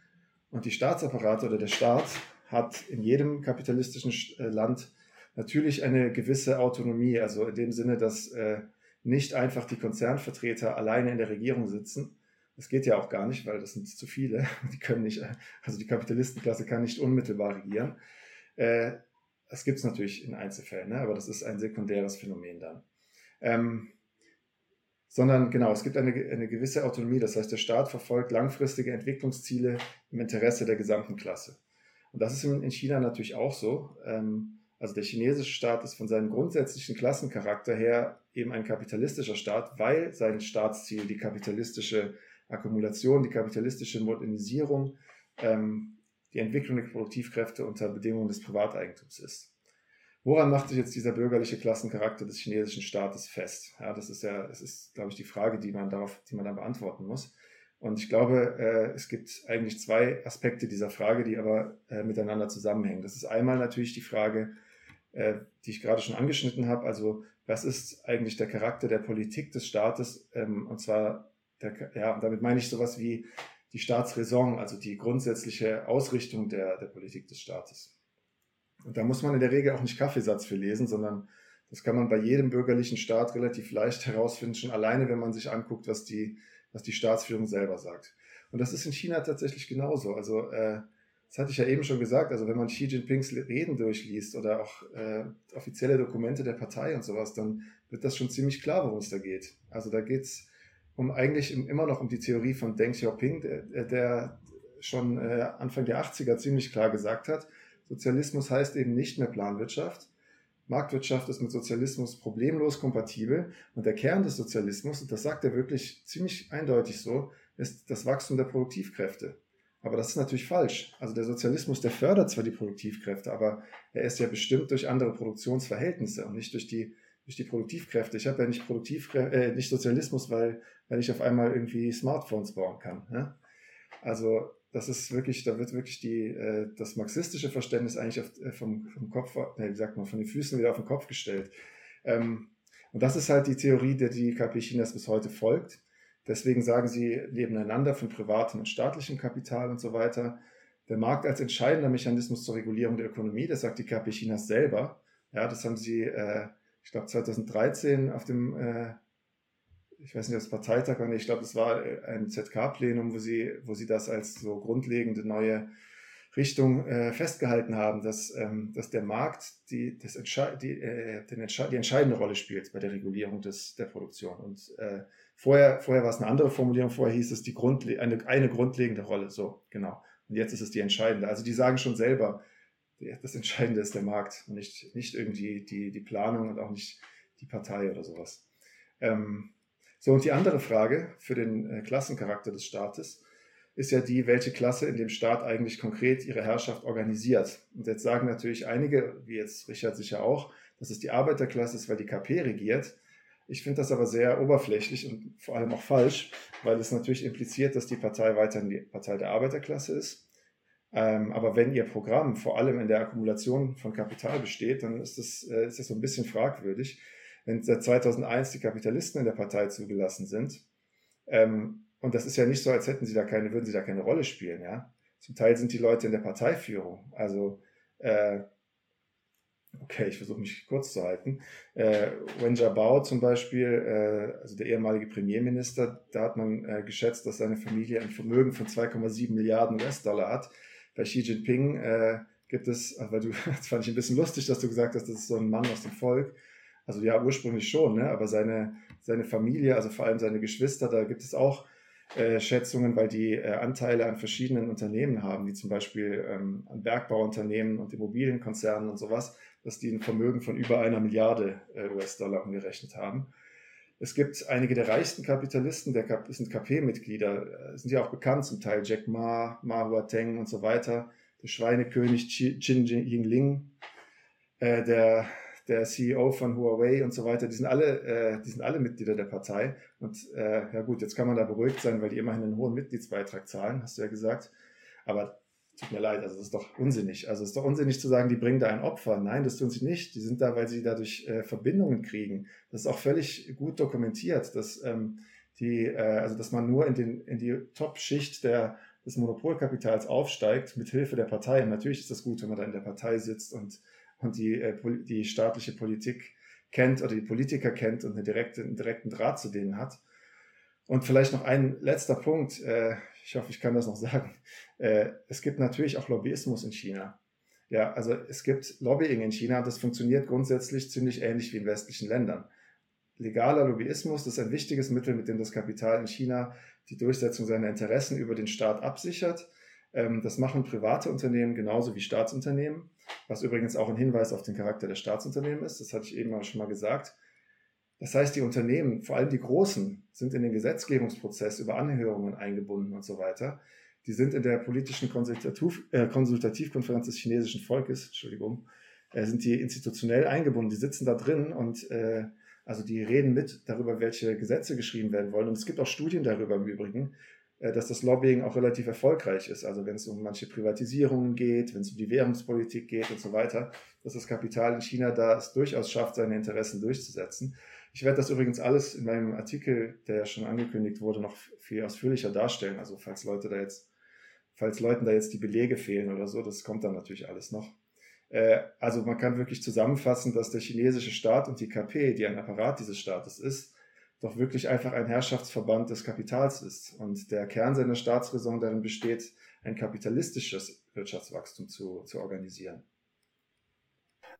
Und die Staatsapparate oder der Staat hat in jedem kapitalistischen äh, Land natürlich eine gewisse Autonomie. Also in dem Sinne, dass äh, nicht einfach die Konzernvertreter alleine in der Regierung sitzen. Das geht ja auch gar nicht, weil das sind zu viele. Die können nicht, also die Kapitalistenklasse kann nicht unmittelbar regieren. Äh, das gibt es natürlich in Einzelfällen, ne? aber das ist ein sekundäres Phänomen dann. Ähm, sondern genau, es gibt eine, eine gewisse Autonomie, das heißt, der Staat verfolgt langfristige Entwicklungsziele im Interesse der gesamten Klasse. Und das ist in, China natürlich auch so. Ähm, also der chinesische Staat ist von seinem grundsätzlichen Klassencharakter her eben ein kapitalistischer Staat, weil sein Staatsziel die kapitalistische Akkumulation, die kapitalistische Modernisierung ähm, die Entwicklung der Produktivkräfte unter Bedingungen des Privateigentums ist. Woran macht sich jetzt dieser bürgerliche Klassencharakter des chinesischen Staates fest? Ja, das ist ja, das ist, glaube ich, die Frage, die man darauf, die man dann beantworten muss. Und ich glaube, äh, es gibt eigentlich zwei Aspekte dieser Frage, die aber äh, miteinander zusammenhängen. Das ist einmal natürlich die Frage, äh, die ich gerade schon angeschnitten habe. Also, was ist eigentlich der Charakter der Politik des Staates? Ähm, und zwar, der, ja, damit meine ich sowas wie die Staatsräson, also die grundsätzliche Ausrichtung der, der Politik des Staates. Und da muss man in der Regel auch nicht Kaffeesatz für lesen, sondern das kann man bei jedem bürgerlichen Staat relativ leicht herausfinden, schon alleine, wenn man sich anguckt, was die, was die Staatsführung selber sagt. Und das ist in China tatsächlich genauso. Also, äh, das hatte ich ja eben schon gesagt, also wenn man Xi Jinpings Reden durchliest oder auch äh, offizielle Dokumente der Partei und sowas, dann wird das schon ziemlich klar, worum es da geht. Also da geht es um eigentlich immer noch um die Theorie von Deng Xiaoping, der, der schon äh, Anfang der 80er ziemlich klar gesagt hat, Sozialismus heißt eben nicht mehr Planwirtschaft. Marktwirtschaft ist mit Sozialismus problemlos kompatibel und der Kern des Sozialismus, und das sagt er wirklich ziemlich eindeutig so, ist das Wachstum der Produktivkräfte. Aber das ist natürlich falsch. Also der Sozialismus, der fördert zwar die Produktivkräfte, aber er ist ja bestimmt durch andere Produktionsverhältnisse und nicht durch die durch die Produktivkräfte. Ich habe ja nicht Produktivkräfte, äh, nicht Sozialismus, weil, weil ich auf einmal irgendwie Smartphones bauen kann. Ja? Also das ist wirklich, da wird wirklich die, äh, das marxistische Verständnis eigentlich auf, äh, vom, vom Kopf, äh, wie sagt man, von den Füßen wieder auf den Kopf gestellt. Ähm, und das ist halt die Theorie, der die KP Chinas bis heute folgt. Deswegen sagen sie nebeneinander von privatem und staatlichem Kapital und so weiter. Der Markt als entscheidender Mechanismus zur Regulierung der Ökonomie, das sagt die KP Chinas selber. Ja, das haben sie, äh, ich glaube, 2013 auf dem, äh, ich weiß nicht, ob es Parteitag war, ich glaube, es war äh, ein ZK-Plenum, wo sie, wo sie das als so grundlegende neue Richtung äh, festgehalten haben, dass, ähm, dass der Markt die, das Entsche die, äh, den Entsche die entscheidende Rolle spielt bei der Regulierung des, der Produktion. Und äh, vorher, vorher war es eine andere Formulierung, vorher hieß es die Grundle eine, eine grundlegende Rolle, so genau. Und jetzt ist es die entscheidende. Also die sagen schon selber, das Entscheidende ist der Markt und nicht, nicht irgendwie die, die Planung und auch nicht die Partei oder sowas. Ähm, so, und die andere Frage für den äh, Klassencharakter des Staates ist ja die, welche Klasse in dem Staat eigentlich konkret ihre Herrschaft organisiert. Und jetzt sagen natürlich einige, wie jetzt Richard sicher auch, dass es die Arbeiterklasse ist, weil die KP regiert. Ich finde das aber sehr oberflächlich und vor allem auch falsch, weil es natürlich impliziert, dass die Partei weiterhin die Partei der Arbeiterklasse ist. Ähm, aber wenn ihr Programm vor allem in der Akkumulation von Kapital besteht, dann ist das, äh, ist das so ein bisschen fragwürdig. Wenn seit 2001 die Kapitalisten in der Partei zugelassen sind, ähm, und das ist ja nicht so, als hätten sie da keine, würden sie da keine Rolle spielen, ja. Zum Teil sind die Leute in der Parteiführung. Also, äh, okay, ich versuche mich kurz zu halten. Äh, Wen Jiabao zum Beispiel, äh, also der ehemalige Premierminister, da hat man äh, geschätzt, dass seine Familie ein Vermögen von 2,7 Milliarden US-Dollar hat. Bei Xi Jinping äh, gibt es, weil du, das fand ich ein bisschen lustig, dass du gesagt hast, das ist so ein Mann aus dem Volk. Also ja, ursprünglich schon, ne? aber seine, seine Familie, also vor allem seine Geschwister, da gibt es auch äh, Schätzungen, weil die äh, Anteile an verschiedenen Unternehmen haben, wie zum Beispiel ähm, an Bergbauunternehmen und Immobilienkonzernen und sowas, dass die ein Vermögen von über einer Milliarde äh, US-Dollar umgerechnet haben. Es gibt einige der reichsten Kapitalisten, der Kap sind KP-Mitglieder, äh, sind ja auch bekannt, zum Teil Jack Ma, Ma Huateng und so weiter, der Schweinekönig Qin Yingling, äh, der der CEO von Huawei und so weiter, die sind alle, äh, die sind alle Mitglieder der Partei. Und äh, ja gut, jetzt kann man da beruhigt sein, weil die immerhin einen hohen Mitgliedsbeitrag zahlen, hast du ja gesagt. Aber tut mir leid, also das ist doch unsinnig. Also es ist doch unsinnig zu sagen, die bringen da ein Opfer. Nein, das tun sie nicht. Die sind da, weil sie dadurch äh, Verbindungen kriegen. Das ist auch völlig gut dokumentiert, dass ähm, die, äh, also dass man nur in, den, in die Top-Schicht der, des Monopolkapitals aufsteigt mit Hilfe der Partei. Und natürlich ist das gut, wenn man da in der Partei sitzt und und die, äh, die staatliche Politik kennt oder die Politiker kennt und eine direkte, einen direkten Draht zu denen hat. Und vielleicht noch ein letzter Punkt, äh, ich hoffe, ich kann das noch sagen. Äh, es gibt natürlich auch Lobbyismus in China. Ja, also es gibt Lobbying in China, das funktioniert grundsätzlich ziemlich ähnlich wie in westlichen Ländern. Legaler Lobbyismus, ist ein wichtiges Mittel, mit dem das Kapital in China die Durchsetzung seiner Interessen über den Staat absichert. Ähm, das machen private Unternehmen genauso wie Staatsunternehmen, was übrigens auch ein Hinweis auf den Charakter der Staatsunternehmen ist. Das hatte ich eben schon mal gesagt. Das heißt, die Unternehmen, vor allem die großen, sind in den Gesetzgebungsprozess über Anhörungen eingebunden und so weiter. Die sind in der politischen Konsultativ, äh, Konsultativkonferenz des chinesischen Volkes, Entschuldigung, äh, sind die institutionell eingebunden. Die sitzen da drin und äh, also die reden mit darüber, welche Gesetze geschrieben werden wollen. Und es gibt auch Studien darüber im Übrigen, dass das Lobbying auch relativ erfolgreich ist. Also wenn es um manche Privatisierungen geht, wenn es um die Währungspolitik geht und so weiter, dass das Kapital in China da es durchaus schafft, seine Interessen durchzusetzen. Ich werde das übrigens alles in meinem Artikel, der ja schon angekündigt wurde, noch viel ausführlicher darstellen. Also falls Leute da jetzt, falls Leuten da jetzt die Belege fehlen oder so, das kommt dann natürlich alles noch. Äh, also man kann wirklich zusammenfassen, dass der chinesische Staat und die KP, die ein Apparat dieses Staates ist, doch wirklich einfach ein Herrschaftsverband des Kapitals ist und der Kern seiner Staatsräson darin besteht, ein kapitalistisches Wirtschaftswachstum zu, zu organisieren.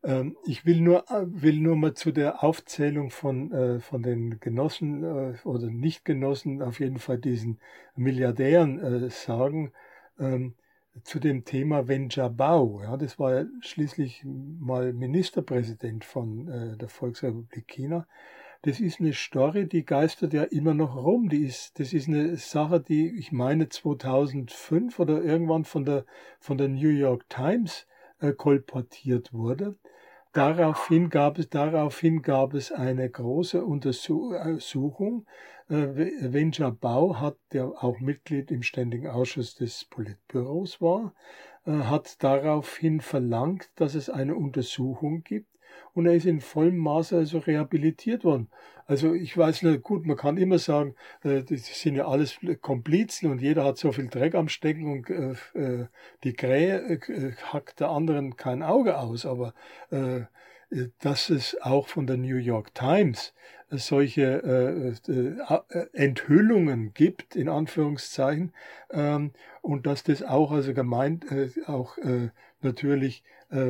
Ähm, ich will nur, will nur mal zu der Aufzählung von, äh, von den Genossen äh, oder Nichtgenossen, auf jeden Fall diesen Milliardären äh, sagen, ähm, zu dem Thema Wen Jiabao. Ja, das war ja schließlich mal Ministerpräsident von der Volksrepublik China das ist eine Story, die geistert ja immer noch rum. Die ist, das ist eine Sache, die ich meine 2005 oder irgendwann von der, von der New York Times äh, kolportiert wurde. Daraufhin gab es, daraufhin gab es eine große Untersuchung. Äh, Wenja Bau hat, der auch Mitglied im Ständigen Ausschuss des Politbüros war, hat daraufhin verlangt, dass es eine Untersuchung gibt und er ist in vollem Maße also rehabilitiert worden. Also ich weiß nicht, gut, man kann immer sagen, äh, das sind ja alles Komplizen und jeder hat so viel Dreck am Stecken und äh, äh die Krähe äh, hackt der anderen kein Auge aus, aber dass es auch von der New York Times solche Enthüllungen gibt, in Anführungszeichen, ähm, und dass das auch, also gemeint, auch natürlich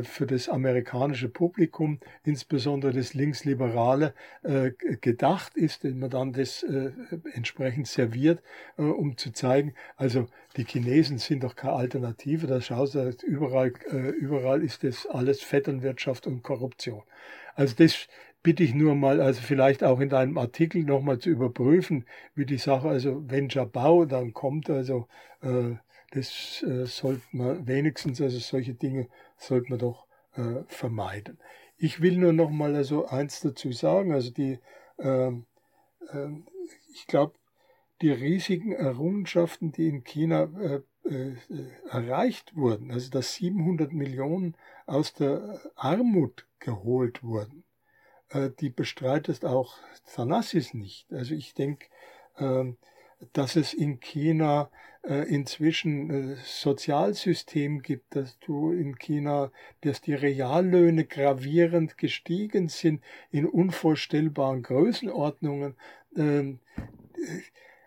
für das amerikanische Publikum, insbesondere das Linksliberale, äh, gedacht ist, wenn man dann das äh, entsprechend serviert, um zu zeigen, also die Chinesen sind doch keine Alternative, da schaust du, überall, überall ist das alles Vetternwirtschaft und Korruption. Also das bitte ich nur mal, also vielleicht auch in deinem Artikel nochmal zu überprüfen, wie die Sache, also wenn Jabau dann kommt, also äh, das äh, sollte man wenigstens, also solche Dinge sollte man doch äh, vermeiden. Ich will nur noch mal also eins dazu sagen, also die, äh, äh, ich glaube, die riesigen Errungenschaften, die in China äh, äh, erreicht wurden, also dass 700 Millionen aus der Armut geholt wurden, äh, die bestreitet auch Thanassis nicht. Also ich denke, ähm, dass es in China inzwischen äh, Sozialsystem gibt, dass du in China, dass die Reallöhne gravierend gestiegen sind in unvorstellbaren Größenordnungen. Ähm, äh,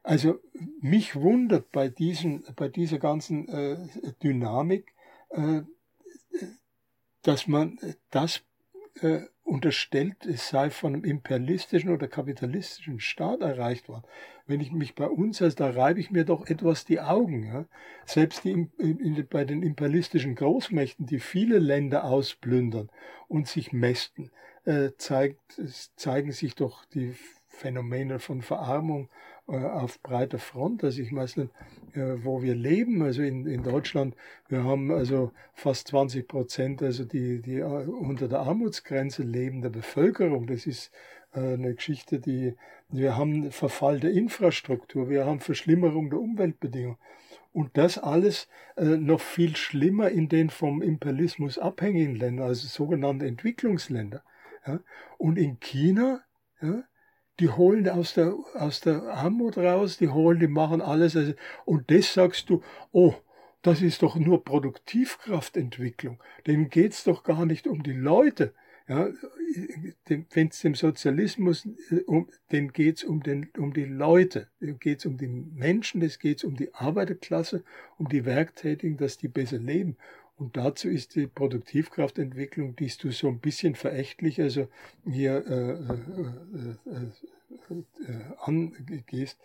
also mich wundert bei diesen, bei dieser ganzen äh, Dynamik, äh, dass man das äh, unterstellt, es sei von einem imperialistischen oder kapitalistischen Staat erreicht worden. Wenn ich mich bei uns, also da reibe ich mir doch etwas die Augen. Ja? Selbst die, in, bei den imperialistischen Großmächten, die viele Länder ausplündern und sich mästen, äh, zeigt, zeigen sich doch die Phänomene von Verarmung auf breiter Front. Also ich weiß nicht, äh, wo wir leben. Also in, in Deutschland, wir haben also fast 20 Prozent, also die, die äh, unter der Armutsgrenze lebende Bevölkerung. Das ist eine Geschichte, die wir haben Verfall der Infrastruktur, wir haben Verschlimmerung der Umweltbedingungen. Und das alles äh, noch viel schlimmer in den vom Imperialismus abhängigen Ländern, also sogenannte Entwicklungsländer. Ja. Und in China ja, die holen aus der, aus der Armut raus, die holen, die machen alles. Also, und das sagst du, oh, das ist doch nur Produktivkraftentwicklung. Denen geht's doch gar nicht um die Leute. Ja, wenn es dem Sozialismus, äh, um, den geht's um, den, um die Leute, geht's um die Menschen, es geht um die Arbeiterklasse, um die Werktätigen, dass die besser leben. Und dazu ist die Produktivkraftentwicklung, die du so ein bisschen verächtlich also hier äh, äh, äh, äh angehst,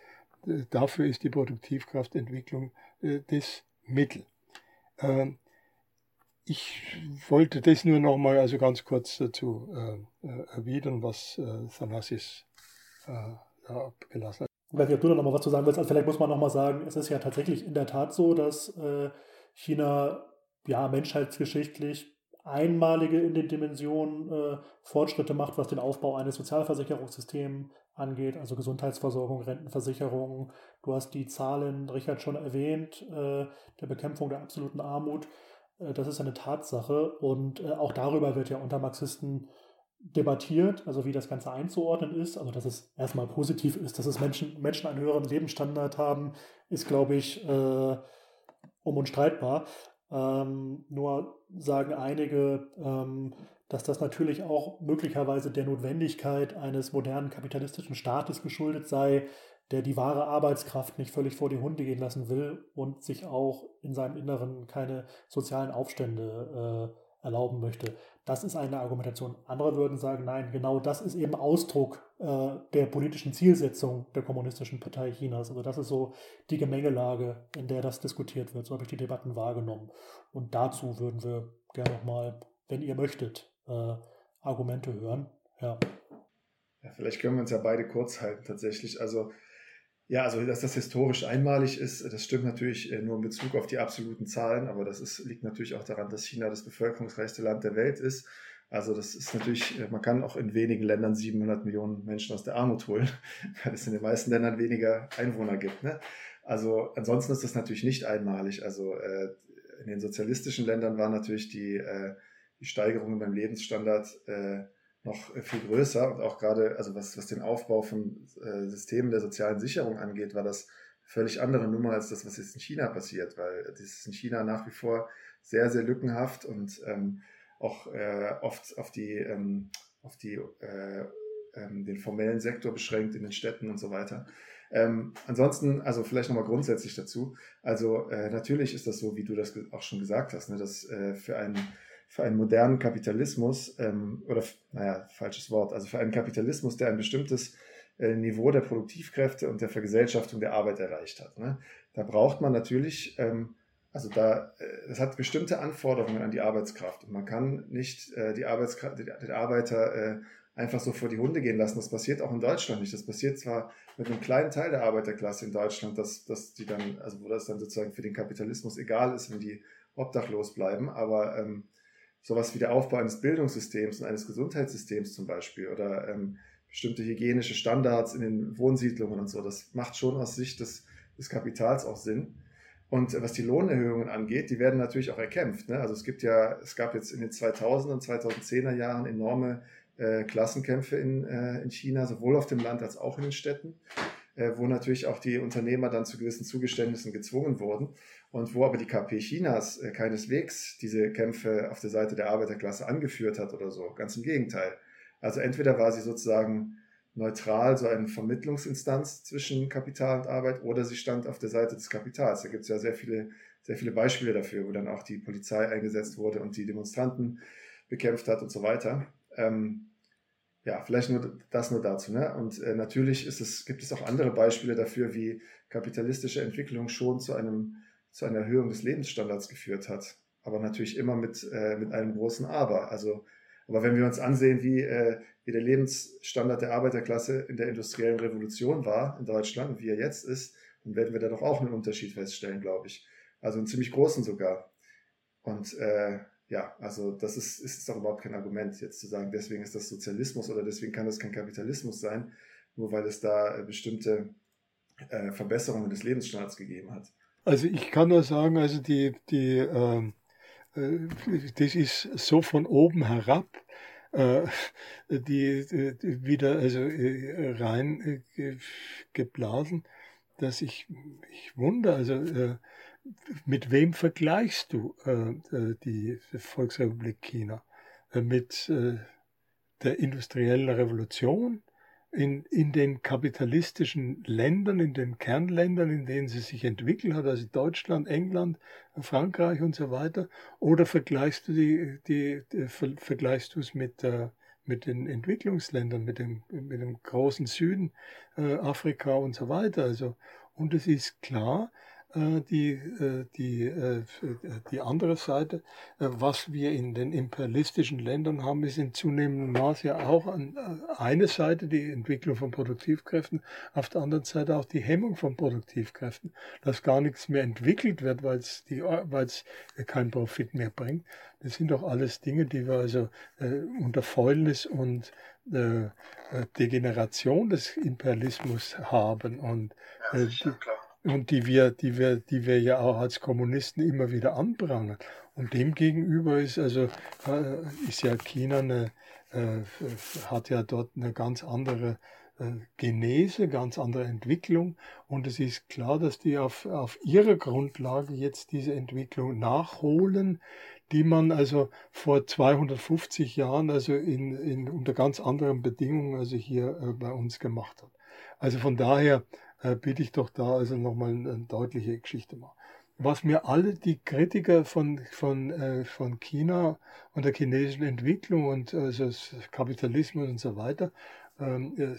dafür ist die Produktivkraftentwicklung äh, das Mittel. Ähm, ich wollte das nur noch mal also ganz kurz dazu äh, erwidern, was äh, Thanasis äh, abgelassen hat. Ich weiß nicht, ob du da noch mal was zu sagen willst. Also vielleicht muss man noch mal sagen, es ist ja tatsächlich in der Tat so, dass äh, China ja, menschheitsgeschichtlich einmalige in den Dimensionen äh, Fortschritte macht, was den Aufbau eines Sozialversicherungssystems angeht, also Gesundheitsversorgung, Rentenversicherung. Du hast die Zahlen, Richard, schon erwähnt, äh, der Bekämpfung der absoluten Armut. Äh, das ist eine Tatsache und äh, auch darüber wird ja unter Marxisten debattiert, also wie das Ganze einzuordnen ist. Also dass es erstmal positiv ist, dass es Menschen, Menschen einen höheren Lebensstandard haben, ist, glaube ich, äh, unstreitbar. Ähm, nur sagen einige, ähm, dass das natürlich auch möglicherweise der Notwendigkeit eines modernen kapitalistischen Staates geschuldet sei, der die wahre Arbeitskraft nicht völlig vor die Hunde gehen lassen will und sich auch in seinem Inneren keine sozialen Aufstände äh, erlauben möchte. Das ist eine Argumentation. Andere würden sagen, nein, genau das ist eben Ausdruck äh, der politischen Zielsetzung der Kommunistischen Partei Chinas. Also das ist so die Gemengelage, in der das diskutiert wird. So habe ich die Debatten wahrgenommen. Und dazu würden wir gerne nochmal, wenn ihr möchtet, äh, Argumente hören. Ja. ja. Vielleicht können wir uns ja beide kurz halten tatsächlich. Also ja, also dass das historisch einmalig ist, das stimmt natürlich äh, nur in Bezug auf die absoluten Zahlen, aber das ist, liegt natürlich auch daran, dass China das bevölkerungsreichste Land der Welt ist. Also das ist natürlich, äh, man kann auch in wenigen Ländern 700 Millionen Menschen aus der Armut holen, weil es in den meisten Ländern weniger Einwohner gibt. Ne? Also ansonsten ist das natürlich nicht einmalig. Also äh, in den sozialistischen Ländern war natürlich die, äh, die Steigerung beim Lebensstandard äh, noch viel größer und auch gerade, also was, was den Aufbau von äh, Systemen der sozialen Sicherung angeht, war das völlig andere Nummer als das, was jetzt in China passiert, weil das ist in China nach wie vor sehr, sehr lückenhaft und ähm, auch äh, oft auf die, ähm, auf die äh, ähm, den formellen Sektor beschränkt in den Städten und so weiter. Ähm, ansonsten, also vielleicht nochmal grundsätzlich dazu. Also äh, natürlich ist das so, wie du das auch schon gesagt hast, ne, dass äh, für einen für einen modernen Kapitalismus, ähm, oder naja, falsches Wort, also für einen Kapitalismus, der ein bestimmtes äh, Niveau der Produktivkräfte und der Vergesellschaftung der Arbeit erreicht hat. Ne? Da braucht man natürlich, ähm, also da, äh, es hat bestimmte Anforderungen an die Arbeitskraft und man kann nicht äh, die Arbeitskraft, den Arbeiter äh, einfach so vor die Hunde gehen lassen. Das passiert auch in Deutschland nicht. Das passiert zwar mit einem kleinen Teil der Arbeiterklasse in Deutschland, dass, dass die dann, also wo das dann sozusagen für den Kapitalismus egal ist, wenn die obdachlos bleiben, aber ähm, sowas wie der Aufbau eines Bildungssystems und eines Gesundheitssystems zum Beispiel oder ähm, bestimmte hygienische Standards in den Wohnsiedlungen und so, das macht schon aus Sicht des, des Kapitals auch Sinn. Und was die Lohnerhöhungen angeht, die werden natürlich auch erkämpft. Ne? Also es gibt ja, es gab jetzt in den 2000er und 2010er Jahren enorme äh, Klassenkämpfe in, äh, in China, sowohl auf dem Land als auch in den Städten, äh, wo natürlich auch die Unternehmer dann zu gewissen Zugeständnissen gezwungen wurden und wo aber die KP Chinas äh, keineswegs diese Kämpfe auf der Seite der Arbeiterklasse angeführt hat oder so. Ganz im Gegenteil. Also entweder war sie sozusagen neutral, so eine Vermittlungsinstanz zwischen Kapital und Arbeit, oder sie stand auf der Seite des Kapitals. Da gibt es ja sehr viele, sehr viele Beispiele dafür, wo dann auch die Polizei eingesetzt wurde und die Demonstranten bekämpft hat und so weiter. Ähm, ja, vielleicht nur das nur dazu. Ne? Und äh, natürlich ist es, gibt es auch andere Beispiele dafür, wie kapitalistische Entwicklung schon zu einem zu einer Erhöhung des Lebensstandards geführt hat. Aber natürlich immer mit, äh, mit einem großen Aber. Also, aber wenn wir uns ansehen, wie, äh, wie der Lebensstandard der Arbeiterklasse in der industriellen Revolution war in Deutschland und wie er jetzt ist, dann werden wir da doch auch einen Unterschied feststellen, glaube ich. Also einen ziemlich großen sogar. Und äh, ja, also das ist, ist doch überhaupt kein Argument, jetzt zu sagen, deswegen ist das Sozialismus oder deswegen kann das kein Kapitalismus sein, nur weil es da äh, bestimmte äh, Verbesserungen des Lebensstandards gegeben hat. Also ich kann nur sagen, also die, die, ähm, äh, das ist so von oben herab, äh, die, die, wieder also äh, rein äh, geblasen, dass ich, ich wundere, also äh, mit wem vergleichst du äh, die Volksrepublik China? mit der industriellen Revolution? in, in den kapitalistischen Ländern, in den Kernländern, in denen sie sich entwickelt hat, also Deutschland, England, Frankreich und so weiter, oder vergleichst du die, die, die vergleichst du es mit, äh, mit den Entwicklungsländern, mit dem, mit dem großen Süden, äh, Afrika und so weiter. Also, und es ist klar, äh, die, äh, die, äh, die andere Seite. Was wir in den imperialistischen Ländern haben, ist in zunehmendem Maß ja auch an eine Seite die Entwicklung von Produktivkräften, auf der anderen Seite auch die Hemmung von Produktivkräften, dass gar nichts mehr entwickelt wird, weil es keinen Profit mehr bringt. Das sind doch alles Dinge, die wir also äh, unter Fäulnis und äh, Degeneration des Imperialismus haben. Und äh, ja, und die wir, die wir, die wir ja auch als Kommunisten immer wieder anprangern. Und demgegenüber ist also äh, ist ja China eine, äh, hat ja dort eine ganz andere äh, Genese, ganz andere Entwicklung. Und es ist klar, dass die auf, auf ihrer Grundlage jetzt diese Entwicklung nachholen, die man also vor 250 Jahren also in, in unter ganz anderen Bedingungen also hier bei uns gemacht hat. Also von daher äh, bitte ich doch da also nochmal eine, deutliche Geschichte machen. Was mir alle die Kritiker von, von, äh, von China und der chinesischen Entwicklung und also Kapitalismus und so weiter ähm,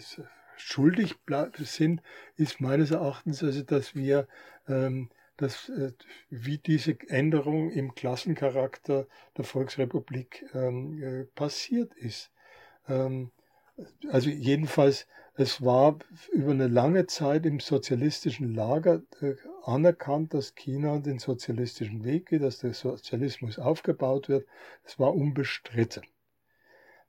schuldig sind, ist meines Erachtens also, dass wir ähm, dass, äh, wie diese Änderung im Klassencharakter der Volksrepublik ähm, äh, passiert ist. Ähm, also jedenfalls es war über eine lange Zeit im sozialistischen Lager äh, anerkannt, dass China den sozialistischen Weg geht, dass der Sozialismus aufgebaut wird. Es war unbestritten.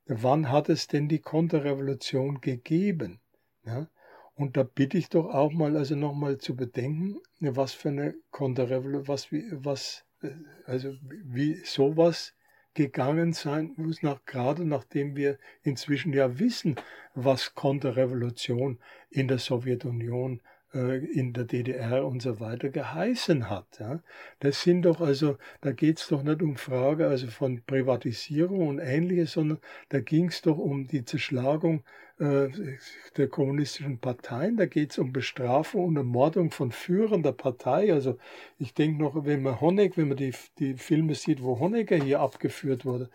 Wann hat es denn die Konterrevolution gegeben? Ja? Und da bitte ich doch auch mal, also nochmal zu bedenken, was für eine Konterrevolution, was, was also wie sowas gegangen sein muss, nach, gerade nachdem wir inzwischen ja wissen, was Konterrevolution in der Sowjetunion äh, in der DDR und so weiter geheißen hat. Ja. Das sind doch also, da geht es doch nicht um Frage also von Privatisierung und ähnliches, sondern da ging es doch um die Zerschlagung der kommunistischen Parteien, da geht es um Bestrafung und Ermordung von Führern der Partei. Also ich denke noch, wenn man Honecker, wenn man die, die Filme sieht, wo Honecker hier abgeführt wurde,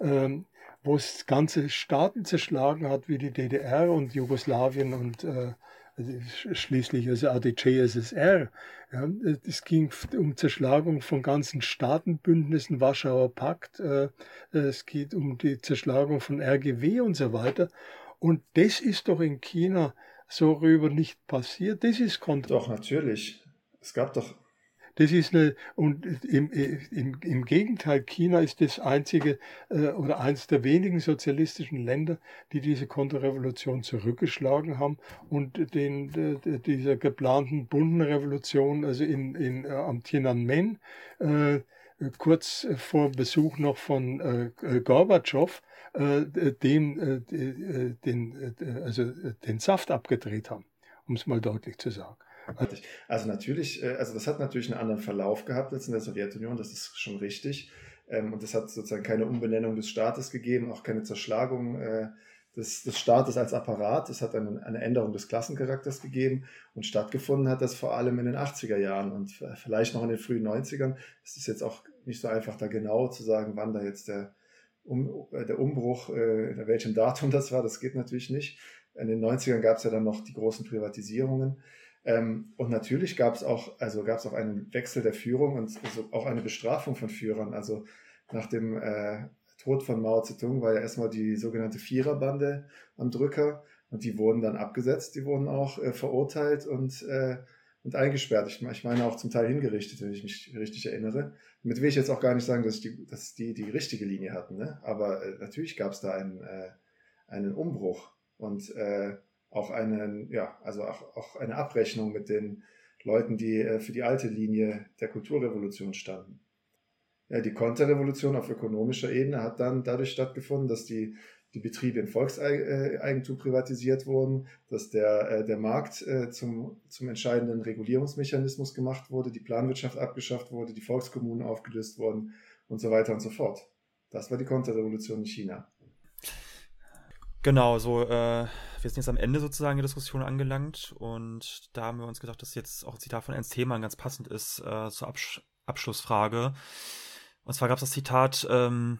ähm, wo es ganze Staaten zerschlagen hat, wie die DDR und Jugoslawien und äh, also schließlich also ADC-SSR. Ja, es ging um Zerschlagung von ganzen Staatenbündnissen, Warschauer Pakt, äh, es geht um die Zerschlagung von RGW und so weiter. Und das ist doch in China so rüber nicht passiert. Das ist Kont Doch, natürlich. Es gab doch das ist eine, und im, im, im Gegenteil, China ist das einzige äh, oder eines der wenigen sozialistischen Länder, die diese Konterrevolution zurückgeschlagen haben und den, äh, dieser geplanten bunten Revolution, also in, in, äh, am Tiananmen, äh, kurz vor Besuch noch von äh, Gorbatschow, äh, dem, äh, den, also den Saft abgedreht haben, um es mal deutlich zu sagen. Also natürlich, äh, also das hat natürlich einen anderen Verlauf gehabt als in der Sowjetunion, das ist schon richtig. Ähm, und es hat sozusagen keine Umbenennung des Staates gegeben, auch keine Zerschlagung äh, des, des Staates als Apparat. Es hat eine, eine Änderung des Klassencharakters gegeben und stattgefunden hat das vor allem in den 80er Jahren und vielleicht noch in den frühen 90ern. Es ist jetzt auch nicht so einfach, da genau zu sagen, wann da jetzt der, um, äh, der Umbruch, in welchem Datum das war. Das geht natürlich nicht. In den 90ern gab es ja dann noch die großen Privatisierungen. Ähm, und natürlich gab es auch, also gab es auch einen Wechsel der Führung und also auch eine Bestrafung von Führern. Also nach dem äh, Tod von Mao Zedong war ja erstmal die sogenannte Viererbande am Drücker und die wurden dann abgesetzt, die wurden auch äh, verurteilt und, äh, und eingesperrt. Ich, ich, meine auch zum Teil hingerichtet, wenn ich mich richtig erinnere. Damit will ich jetzt auch gar nicht sagen, dass die, dass die die richtige Linie hatten. Ne? Aber äh, natürlich gab es da einen, äh, einen Umbruch und äh, auch einen, ja, also auch, auch eine Abrechnung mit den Leuten, die äh, für die alte Linie der Kulturrevolution standen. Ja, die Konterrevolution auf ökonomischer Ebene hat dann dadurch stattgefunden, dass die, die Betriebe in Volkseigentum privatisiert wurden, dass der, äh, der Markt äh, zum, zum entscheidenden Regulierungsmechanismus gemacht wurde, die Planwirtschaft abgeschafft wurde, die Volkskommunen aufgelöst wurden und so weiter und so fort. Das war die Konterrevolution in China. Genau, so, äh, wir sind jetzt am Ende sozusagen der Diskussion angelangt und da haben wir uns gedacht, dass jetzt auch ein Zitat von Ernst Thälmann ganz passend ist äh, zur Absch Abschlussfrage. Und zwar gab es das Zitat, ähm,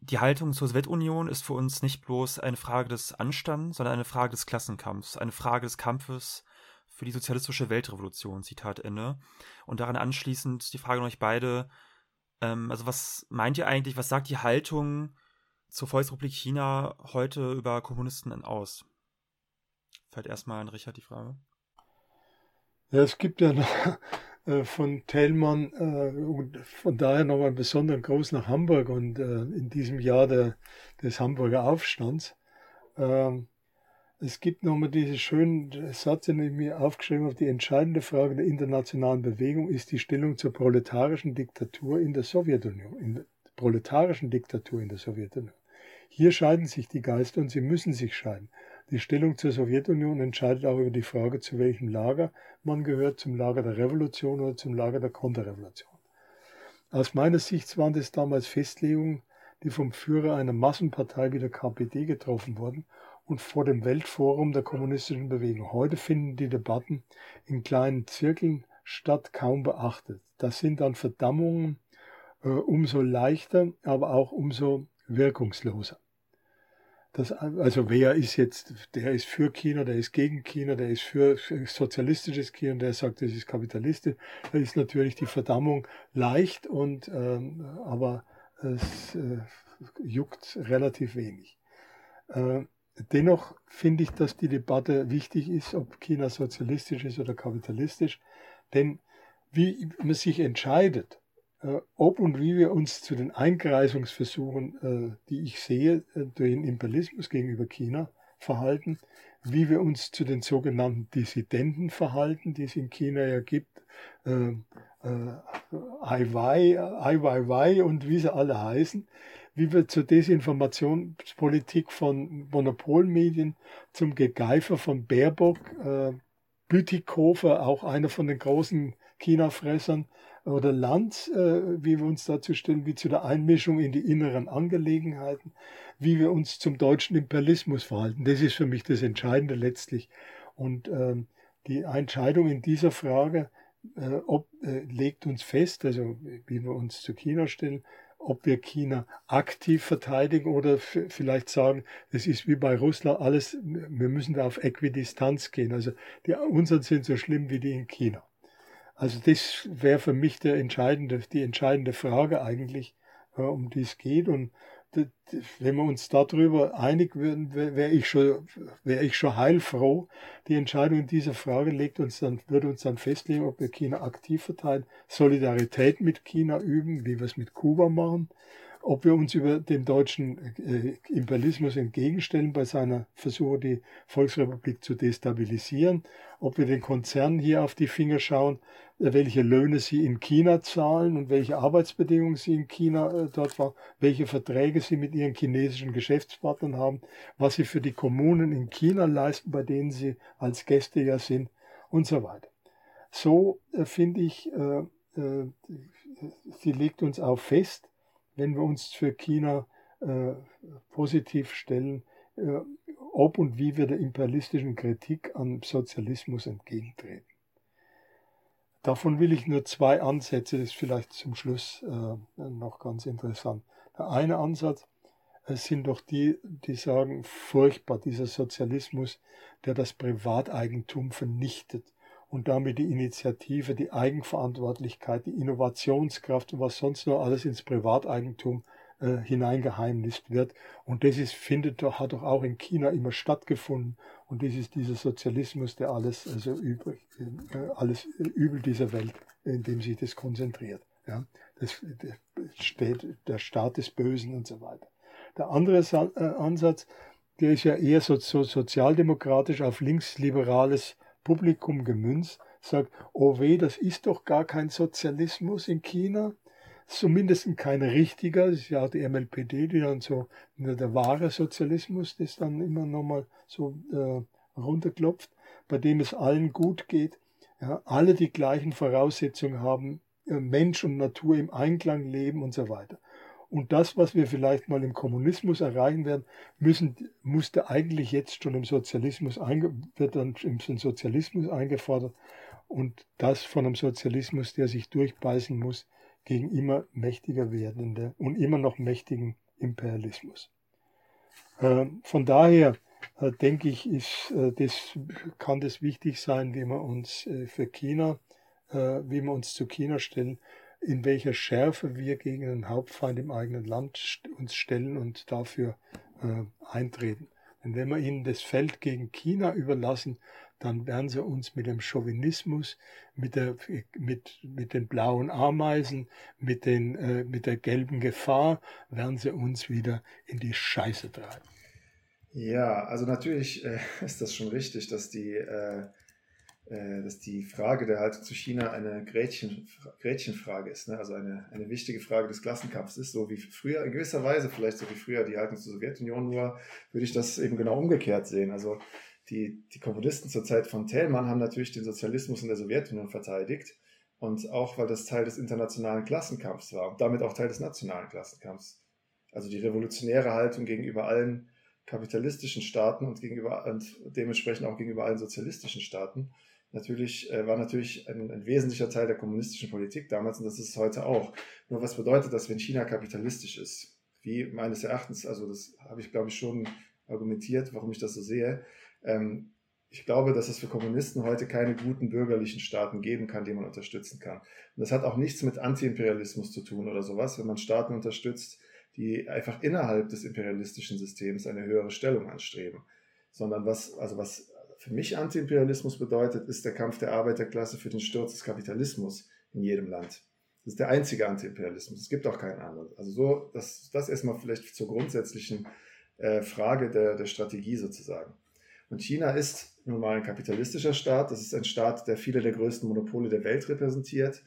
die Haltung zur Sowjetunion ist für uns nicht bloß eine Frage des Anstands, sondern eine Frage des Klassenkampfs, eine Frage des Kampfes für die sozialistische Weltrevolution, Zitat Ende. Und daran anschließend die Frage an euch beide, ähm, also was meint ihr eigentlich, was sagt die Haltung zur Volksrepublik China heute über Kommunisten aus? Fällt erstmal an Richard die Frage. Ja, es gibt ja noch, von Thälmann äh, und von daher nochmal einen besonderen Gruß nach Hamburg und äh, in diesem Jahr der, des Hamburger Aufstands. Ähm, es gibt nochmal diesen schönen Satz, den ich mir aufgeschrieben habe, die entscheidende Frage der internationalen Bewegung ist die Stellung zur proletarischen Diktatur in der Sowjetunion, in der proletarischen Diktatur in der Sowjetunion. Hier scheiden sich die Geister und sie müssen sich scheiden. Die Stellung zur Sowjetunion entscheidet auch über die Frage, zu welchem Lager man gehört, zum Lager der Revolution oder zum Lager der Konterrevolution. Aus meiner Sicht waren das damals Festlegungen, die vom Führer einer Massenpartei wie der KPD getroffen wurden und vor dem Weltforum der kommunistischen Bewegung. Heute finden die Debatten in kleinen Zirkeln statt, kaum beachtet. Das sind dann Verdammungen äh, umso leichter, aber auch umso wirkungsloser. Das, also wer ist jetzt, der ist für China, der ist gegen China, der ist für sozialistisches China, der sagt, das ist kapitalistisch, da ist natürlich die Verdammung leicht und ähm, aber es äh, juckt relativ wenig. Äh, dennoch finde ich, dass die Debatte wichtig ist, ob China sozialistisch ist oder kapitalistisch, denn wie man sich entscheidet, ob und wie wir uns zu den Eingreisungsversuchen, äh, die ich sehe, äh, den Imperialismus gegenüber China verhalten, wie wir uns zu den sogenannten Dissidenten verhalten, die es in China ja gibt, Ai Weiwei und wie sie alle heißen, wie wir zur Desinformationspolitik von Monopolmedien, zum Gegeifer von Baerbock, äh, Bütikofer, auch einer von den großen China-Fressern, oder Lanz, äh, wie wir uns dazu stellen, wie zu der Einmischung in die inneren Angelegenheiten, wie wir uns zum deutschen Imperialismus verhalten. Das ist für mich das Entscheidende letztlich. Und ähm, die Entscheidung in dieser Frage äh, ob, äh, legt uns fest, also wie wir uns zu China stellen, ob wir China aktiv verteidigen oder vielleicht sagen, es ist wie bei Russland alles, wir müssen da auf Äquidistanz gehen. Also die unseren sind so schlimm wie die in China. Also das wäre für mich der entscheidende, die entscheidende Frage eigentlich, um die es geht. Und wenn wir uns darüber einig würden, wäre ich schon, wäre ich schon heilfroh. Die Entscheidung in dieser Frage legt uns dann, würde uns dann festlegen, ob wir China aktiv verteilen, Solidarität mit China üben, wie wir es mit Kuba machen, ob wir uns über dem deutschen äh, Imperialismus entgegenstellen bei seiner Versuche, die Volksrepublik zu destabilisieren, ob wir den Konzernen hier auf die Finger schauen, äh, welche Löhne sie in China zahlen und welche Arbeitsbedingungen sie in China äh, dort waren, welche Verträge sie mit ihren chinesischen Geschäftspartnern haben, was sie für die Kommunen in China leisten, bei denen sie als Gäste ja sind und so weiter. So äh, finde ich, äh, äh, sie legt uns auch fest, wenn wir uns für China äh, positiv stellen, äh, ob und wie wir der imperialistischen Kritik am Sozialismus entgegentreten. Davon will ich nur zwei Ansätze, das ist vielleicht zum Schluss äh, noch ganz interessant. Der eine Ansatz sind doch die, die sagen, furchtbar, dieser Sozialismus, der das Privateigentum vernichtet und damit die Initiative, die Eigenverantwortlichkeit, die Innovationskraft und was sonst noch alles ins Privateigentum äh, hineingeheimnist wird. Und das ist, findet doch, hat doch auch in China immer stattgefunden. Und das ist dieser Sozialismus, der alles, also übrig, äh, alles Übel dieser Welt, in dem sich das konzentriert. Ja, das, der, steht, der Staat des Bösen und so weiter. Der andere äh, Ansatz, der ist ja eher so, so sozialdemokratisch auf linksliberales Publikum gemünzt, sagt, oh weh, das ist doch gar kein Sozialismus in China, zumindest kein richtiger, das ist ja auch die MLPD, die dann so, der wahre Sozialismus, das dann immer nochmal so äh, runterklopft, bei dem es allen gut geht, ja, alle die gleichen Voraussetzungen haben, äh, Mensch und Natur im Einklang leben und so weiter. Und das, was wir vielleicht mal im Kommunismus erreichen werden, müssen, musste eigentlich jetzt schon im Sozialismus, wird dann im Sozialismus eingefordert. Und das von einem Sozialismus, der sich durchbeißen muss gegen immer mächtiger werdende und immer noch mächtigen Imperialismus. Äh, von daher äh, denke ich, ist, äh, das, kann das wichtig sein, wie wir uns für China, wie wir uns zu China stellen in welcher Schärfe wir gegen den Hauptfeind im eigenen Land uns stellen und dafür äh, eintreten. Denn wenn wir ihnen das Feld gegen China überlassen, dann werden sie uns mit dem Chauvinismus, mit, der, mit, mit den blauen Ameisen, mit, den, äh, mit der gelben Gefahr, werden sie uns wieder in die Scheiße treiben. Ja, also natürlich äh, ist das schon richtig, dass die äh, dass die Frage der Haltung zu China eine Gretchen, Gretchenfrage ist, ne? also eine, eine wichtige Frage des Klassenkampfs ist, so wie früher, in gewisser Weise vielleicht so wie früher die Haltung zur Sowjetunion, nur würde ich das eben genau umgekehrt sehen. Also die, die Kommunisten zur Zeit von Thälmann haben natürlich den Sozialismus in der Sowjetunion verteidigt und auch, weil das Teil des internationalen Klassenkampfs war und damit auch Teil des nationalen Klassenkampfs. Also die revolutionäre Haltung gegenüber allen kapitalistischen Staaten und gegenüber und dementsprechend auch gegenüber allen sozialistischen Staaten natürlich, äh, war natürlich ein, ein, wesentlicher Teil der kommunistischen Politik damals und das ist es heute auch. Nur was bedeutet das, wenn China kapitalistisch ist? Wie meines Erachtens, also das habe ich glaube ich schon argumentiert, warum ich das so sehe. Ähm, ich glaube, dass es für Kommunisten heute keine guten bürgerlichen Staaten geben kann, die man unterstützen kann. Und das hat auch nichts mit Antiimperialismus zu tun oder sowas, wenn man Staaten unterstützt, die einfach innerhalb des imperialistischen Systems eine höhere Stellung anstreben. Sondern was, also was für mich Antiimperialismus bedeutet, ist der Kampf der Arbeiterklasse für den Sturz des Kapitalismus in jedem Land. Das ist der einzige Antiimperialismus. Es gibt auch keinen anderen. Also so, das, das erstmal vielleicht zur grundsätzlichen äh, Frage der, der Strategie sozusagen. Und China ist nun mal ein kapitalistischer Staat. Das ist ein Staat, der viele der größten Monopole der Welt repräsentiert.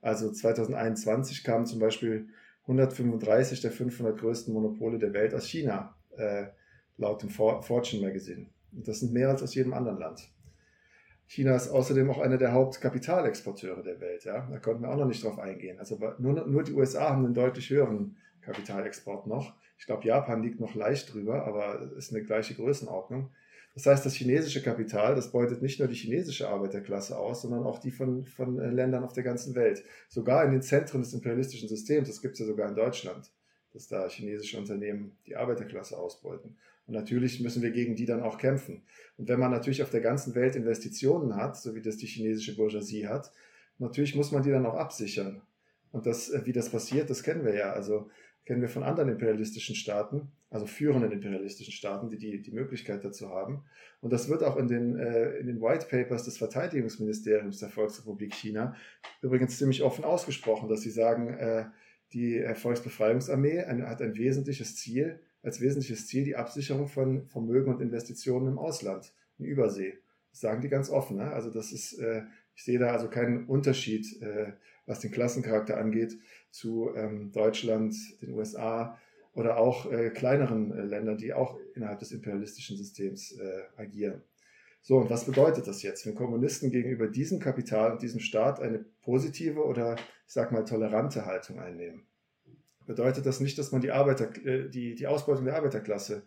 Also 2021 kamen zum Beispiel 135 der 500 größten Monopole der Welt aus China, äh, laut dem Fortune Magazine. Und das sind mehr als aus jedem anderen Land. China ist außerdem auch einer der Hauptkapitalexporteure der Welt. Ja? Da konnten wir auch noch nicht drauf eingehen. Also nur, nur die USA haben einen deutlich höheren Kapitalexport noch. Ich glaube, Japan liegt noch leicht drüber, aber ist eine gleiche Größenordnung. Das heißt, das chinesische Kapital, das beutet nicht nur die chinesische Arbeiterklasse aus, sondern auch die von, von äh, Ländern auf der ganzen Welt. Sogar in den Zentren des imperialistischen Systems, das gibt es ja sogar in Deutschland, dass da chinesische Unternehmen die Arbeiterklasse ausbeuten. Und natürlich müssen wir gegen die dann auch kämpfen. Und wenn man natürlich auf der ganzen Welt Investitionen hat, so wie das die chinesische Bourgeoisie hat, natürlich muss man die dann auch absichern. Und das, äh, wie das passiert, das kennen wir ja. Also kennen wir von anderen imperialistischen Staaten, also führenden imperialistischen Staaten, die die, die Möglichkeit dazu haben. Und das wird auch in den, äh, in den White Papers des Verteidigungsministeriums der Volksrepublik China übrigens ziemlich offen ausgesprochen, dass sie sagen, äh, die Volksbefreiungsarmee ein, hat ein wesentliches Ziel, als wesentliches Ziel die Absicherung von Vermögen und Investitionen im Ausland, in Übersee. Das sagen die ganz offen. Ne? Also das ist, äh, ich sehe da also keinen Unterschied, äh, was den Klassencharakter angeht, zu ähm, Deutschland, den USA oder auch äh, kleineren äh, Ländern, die auch innerhalb des imperialistischen Systems äh, agieren. So, und was bedeutet das jetzt, wenn Kommunisten gegenüber diesem Kapital und diesem Staat eine positive oder, ich sag mal, tolerante Haltung einnehmen? Bedeutet das nicht, dass man die, Arbeiter, äh, die, die Ausbeutung der Arbeiterklasse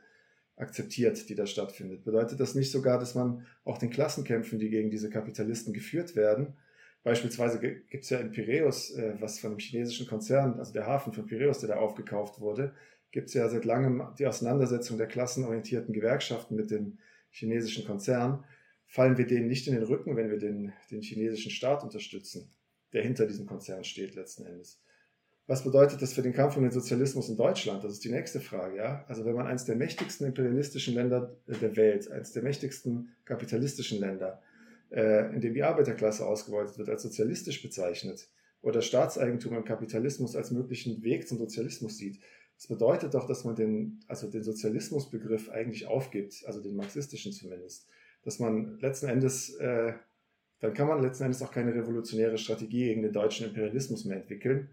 akzeptiert, die da stattfindet? Bedeutet das nicht sogar, dass man auch den Klassenkämpfen, die gegen diese Kapitalisten geführt werden, Beispielsweise gibt es ja in Piräus, äh, was von einem chinesischen Konzern, also der Hafen von Piräus, der da aufgekauft wurde, gibt es ja seit langem die Auseinandersetzung der klassenorientierten Gewerkschaften mit dem chinesischen Konzern. Fallen wir denen nicht in den Rücken, wenn wir den, den chinesischen Staat unterstützen, der hinter diesem Konzern steht letzten Endes? Was bedeutet das für den Kampf um den Sozialismus in Deutschland? Das ist die nächste Frage. Ja? Also wenn man eines der mächtigsten imperialistischen Länder der Welt, eines der mächtigsten kapitalistischen Länder, äh, in dem die Arbeiterklasse ausgebeutet wird, als sozialistisch bezeichnet oder Staatseigentum im Kapitalismus als möglichen Weg zum Sozialismus sieht. Das bedeutet doch, dass man den, also den Sozialismusbegriff eigentlich aufgibt, also den marxistischen zumindest. Dass man letzten Endes, äh, dann kann man letzten Endes auch keine revolutionäre Strategie gegen den deutschen Imperialismus mehr entwickeln.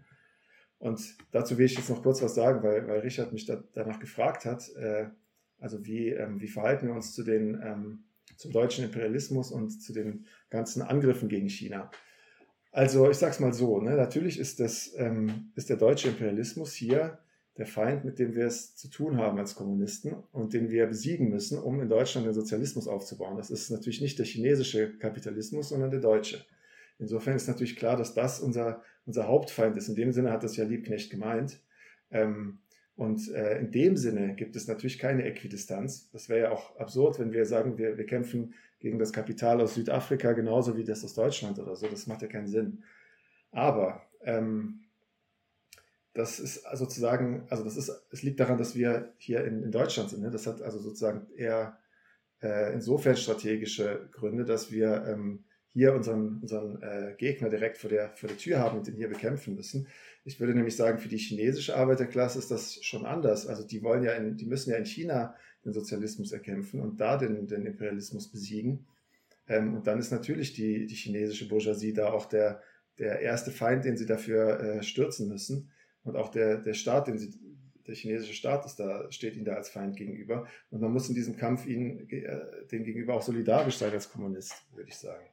Und dazu will ich jetzt noch kurz was sagen, weil, weil Richard mich da, danach gefragt hat. Äh, also wie, ähm, wie verhalten wir uns zu den ähm, zum deutschen Imperialismus und zu den ganzen Angriffen gegen China. Also ich sage es mal so, ne, natürlich ist, das, ähm, ist der deutsche Imperialismus hier der Feind, mit dem wir es zu tun haben als Kommunisten und den wir besiegen müssen, um in Deutschland den Sozialismus aufzubauen. Das ist natürlich nicht der chinesische Kapitalismus, sondern der deutsche. Insofern ist natürlich klar, dass das unser, unser Hauptfeind ist. In dem Sinne hat das ja Liebknecht gemeint. Ähm, und äh, in dem Sinne gibt es natürlich keine Äquidistanz. Das wäre ja auch absurd, wenn wir sagen, wir, wir kämpfen gegen das Kapital aus Südafrika genauso wie das aus Deutschland oder so. Das macht ja keinen Sinn. Aber ähm, das ist sozusagen, also das ist, es liegt daran, dass wir hier in, in Deutschland sind. Ne? Das hat also sozusagen eher äh, insofern strategische Gründe, dass wir ähm, hier unseren, unseren äh, Gegner direkt vor der, vor der Tür haben und den hier bekämpfen müssen. Ich würde nämlich sagen, für die chinesische Arbeiterklasse ist das schon anders. Also die wollen ja, in, die müssen ja in China den Sozialismus erkämpfen und da den, den Imperialismus besiegen. Ähm, und dann ist natürlich die, die chinesische Bourgeoisie da auch der, der erste Feind, den sie dafür äh, stürzen müssen. Und auch der, der Staat, den sie, der chinesische Staat ist da, steht ihnen da als Feind gegenüber. Und man muss in diesem Kampf ihnen, äh, den gegenüber auch solidarisch sein als Kommunist, würde ich sagen.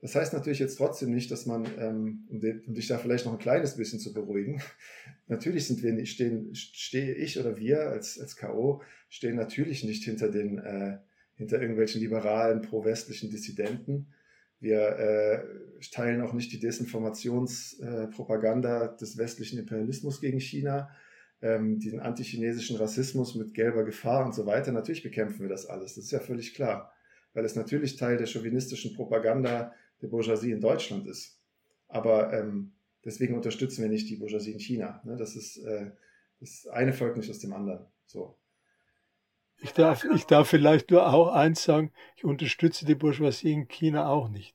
Das heißt natürlich jetzt trotzdem nicht, dass man, ähm, um, dich da vielleicht noch ein kleines bisschen zu beruhigen, natürlich sind wir nicht, stehen, stehe ich oder wir als, als K.O. stehen natürlich nicht hinter den, äh, hinter irgendwelchen liberalen, pro-westlichen Dissidenten. Wir äh, teilen auch nicht die Desinformationspropaganda äh, des westlichen Imperialismus gegen China, ähm, diesen antichinesischen Rassismus mit gelber Gefahr und so weiter. Natürlich bekämpfen wir das alles, das ist ja völlig klar, weil es natürlich Teil der chauvinistischen Propaganda der Bourgeoisie in Deutschland ist. Aber ähm, deswegen unterstützen wir nicht die Bourgeoisie in China. Ne? Das ist äh, das eine folgt nicht aus dem anderen. So. Ich darf, ich darf vielleicht nur auch eins sagen, ich unterstütze die Bourgeoisie in China auch nicht.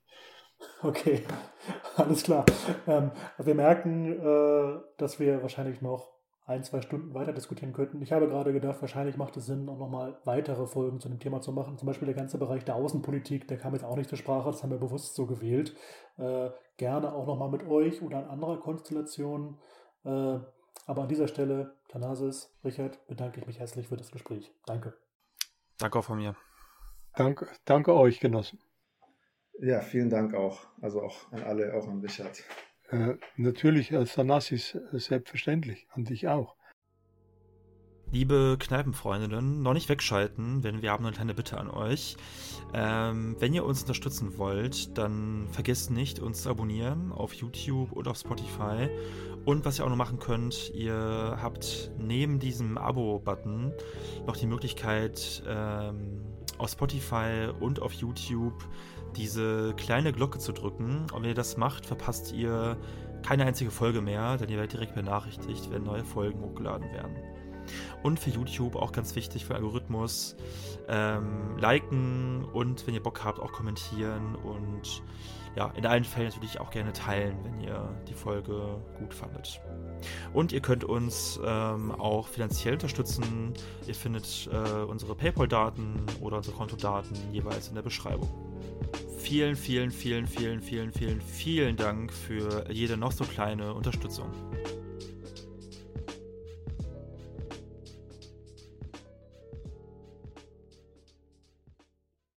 Okay, alles klar. Ähm, wir merken, äh, dass wir wahrscheinlich noch ein, zwei Stunden weiter diskutieren könnten. Ich habe gerade gedacht, wahrscheinlich macht es Sinn, auch nochmal weitere Folgen zu dem Thema zu machen. Zum Beispiel der ganze Bereich der Außenpolitik, der kam jetzt auch nicht zur Sprache, das haben wir bewusst so gewählt. Äh, gerne auch nochmal mit euch oder in anderer Konstellation. Äh, aber an dieser Stelle, Thanasis, Richard, bedanke ich mich herzlich für das Gespräch. Danke. Danke auch von mir. Danke, danke euch, Genossen. Ja, vielen Dank auch. Also auch an alle, auch an Richard. Äh, natürlich, als Thanasis, äh, selbstverständlich. An dich auch. Liebe Kneipenfreundinnen, noch nicht wegschalten, denn wir haben eine kleine Bitte an euch. Ähm, wenn ihr uns unterstützen wollt, dann vergesst nicht, uns zu abonnieren auf YouTube oder auf Spotify. Und was ihr auch noch machen könnt, ihr habt neben diesem Abo-Button noch die Möglichkeit, ähm, auf Spotify und auf YouTube diese kleine Glocke zu drücken. Und wenn ihr das macht, verpasst ihr keine einzige Folge mehr, denn ihr werdet direkt benachrichtigt, wenn neue Folgen hochgeladen werden. Und für YouTube auch ganz wichtig für den Algorithmus. Ähm, liken und wenn ihr Bock habt, auch kommentieren und ja, in allen Fällen natürlich auch gerne teilen, wenn ihr die Folge gut fandet. Und ihr könnt uns ähm, auch finanziell unterstützen. Ihr findet äh, unsere PayPal-Daten oder unsere Kontodaten jeweils in der Beschreibung. Vielen, vielen, vielen, vielen, vielen, vielen, vielen Dank für jede noch so kleine Unterstützung.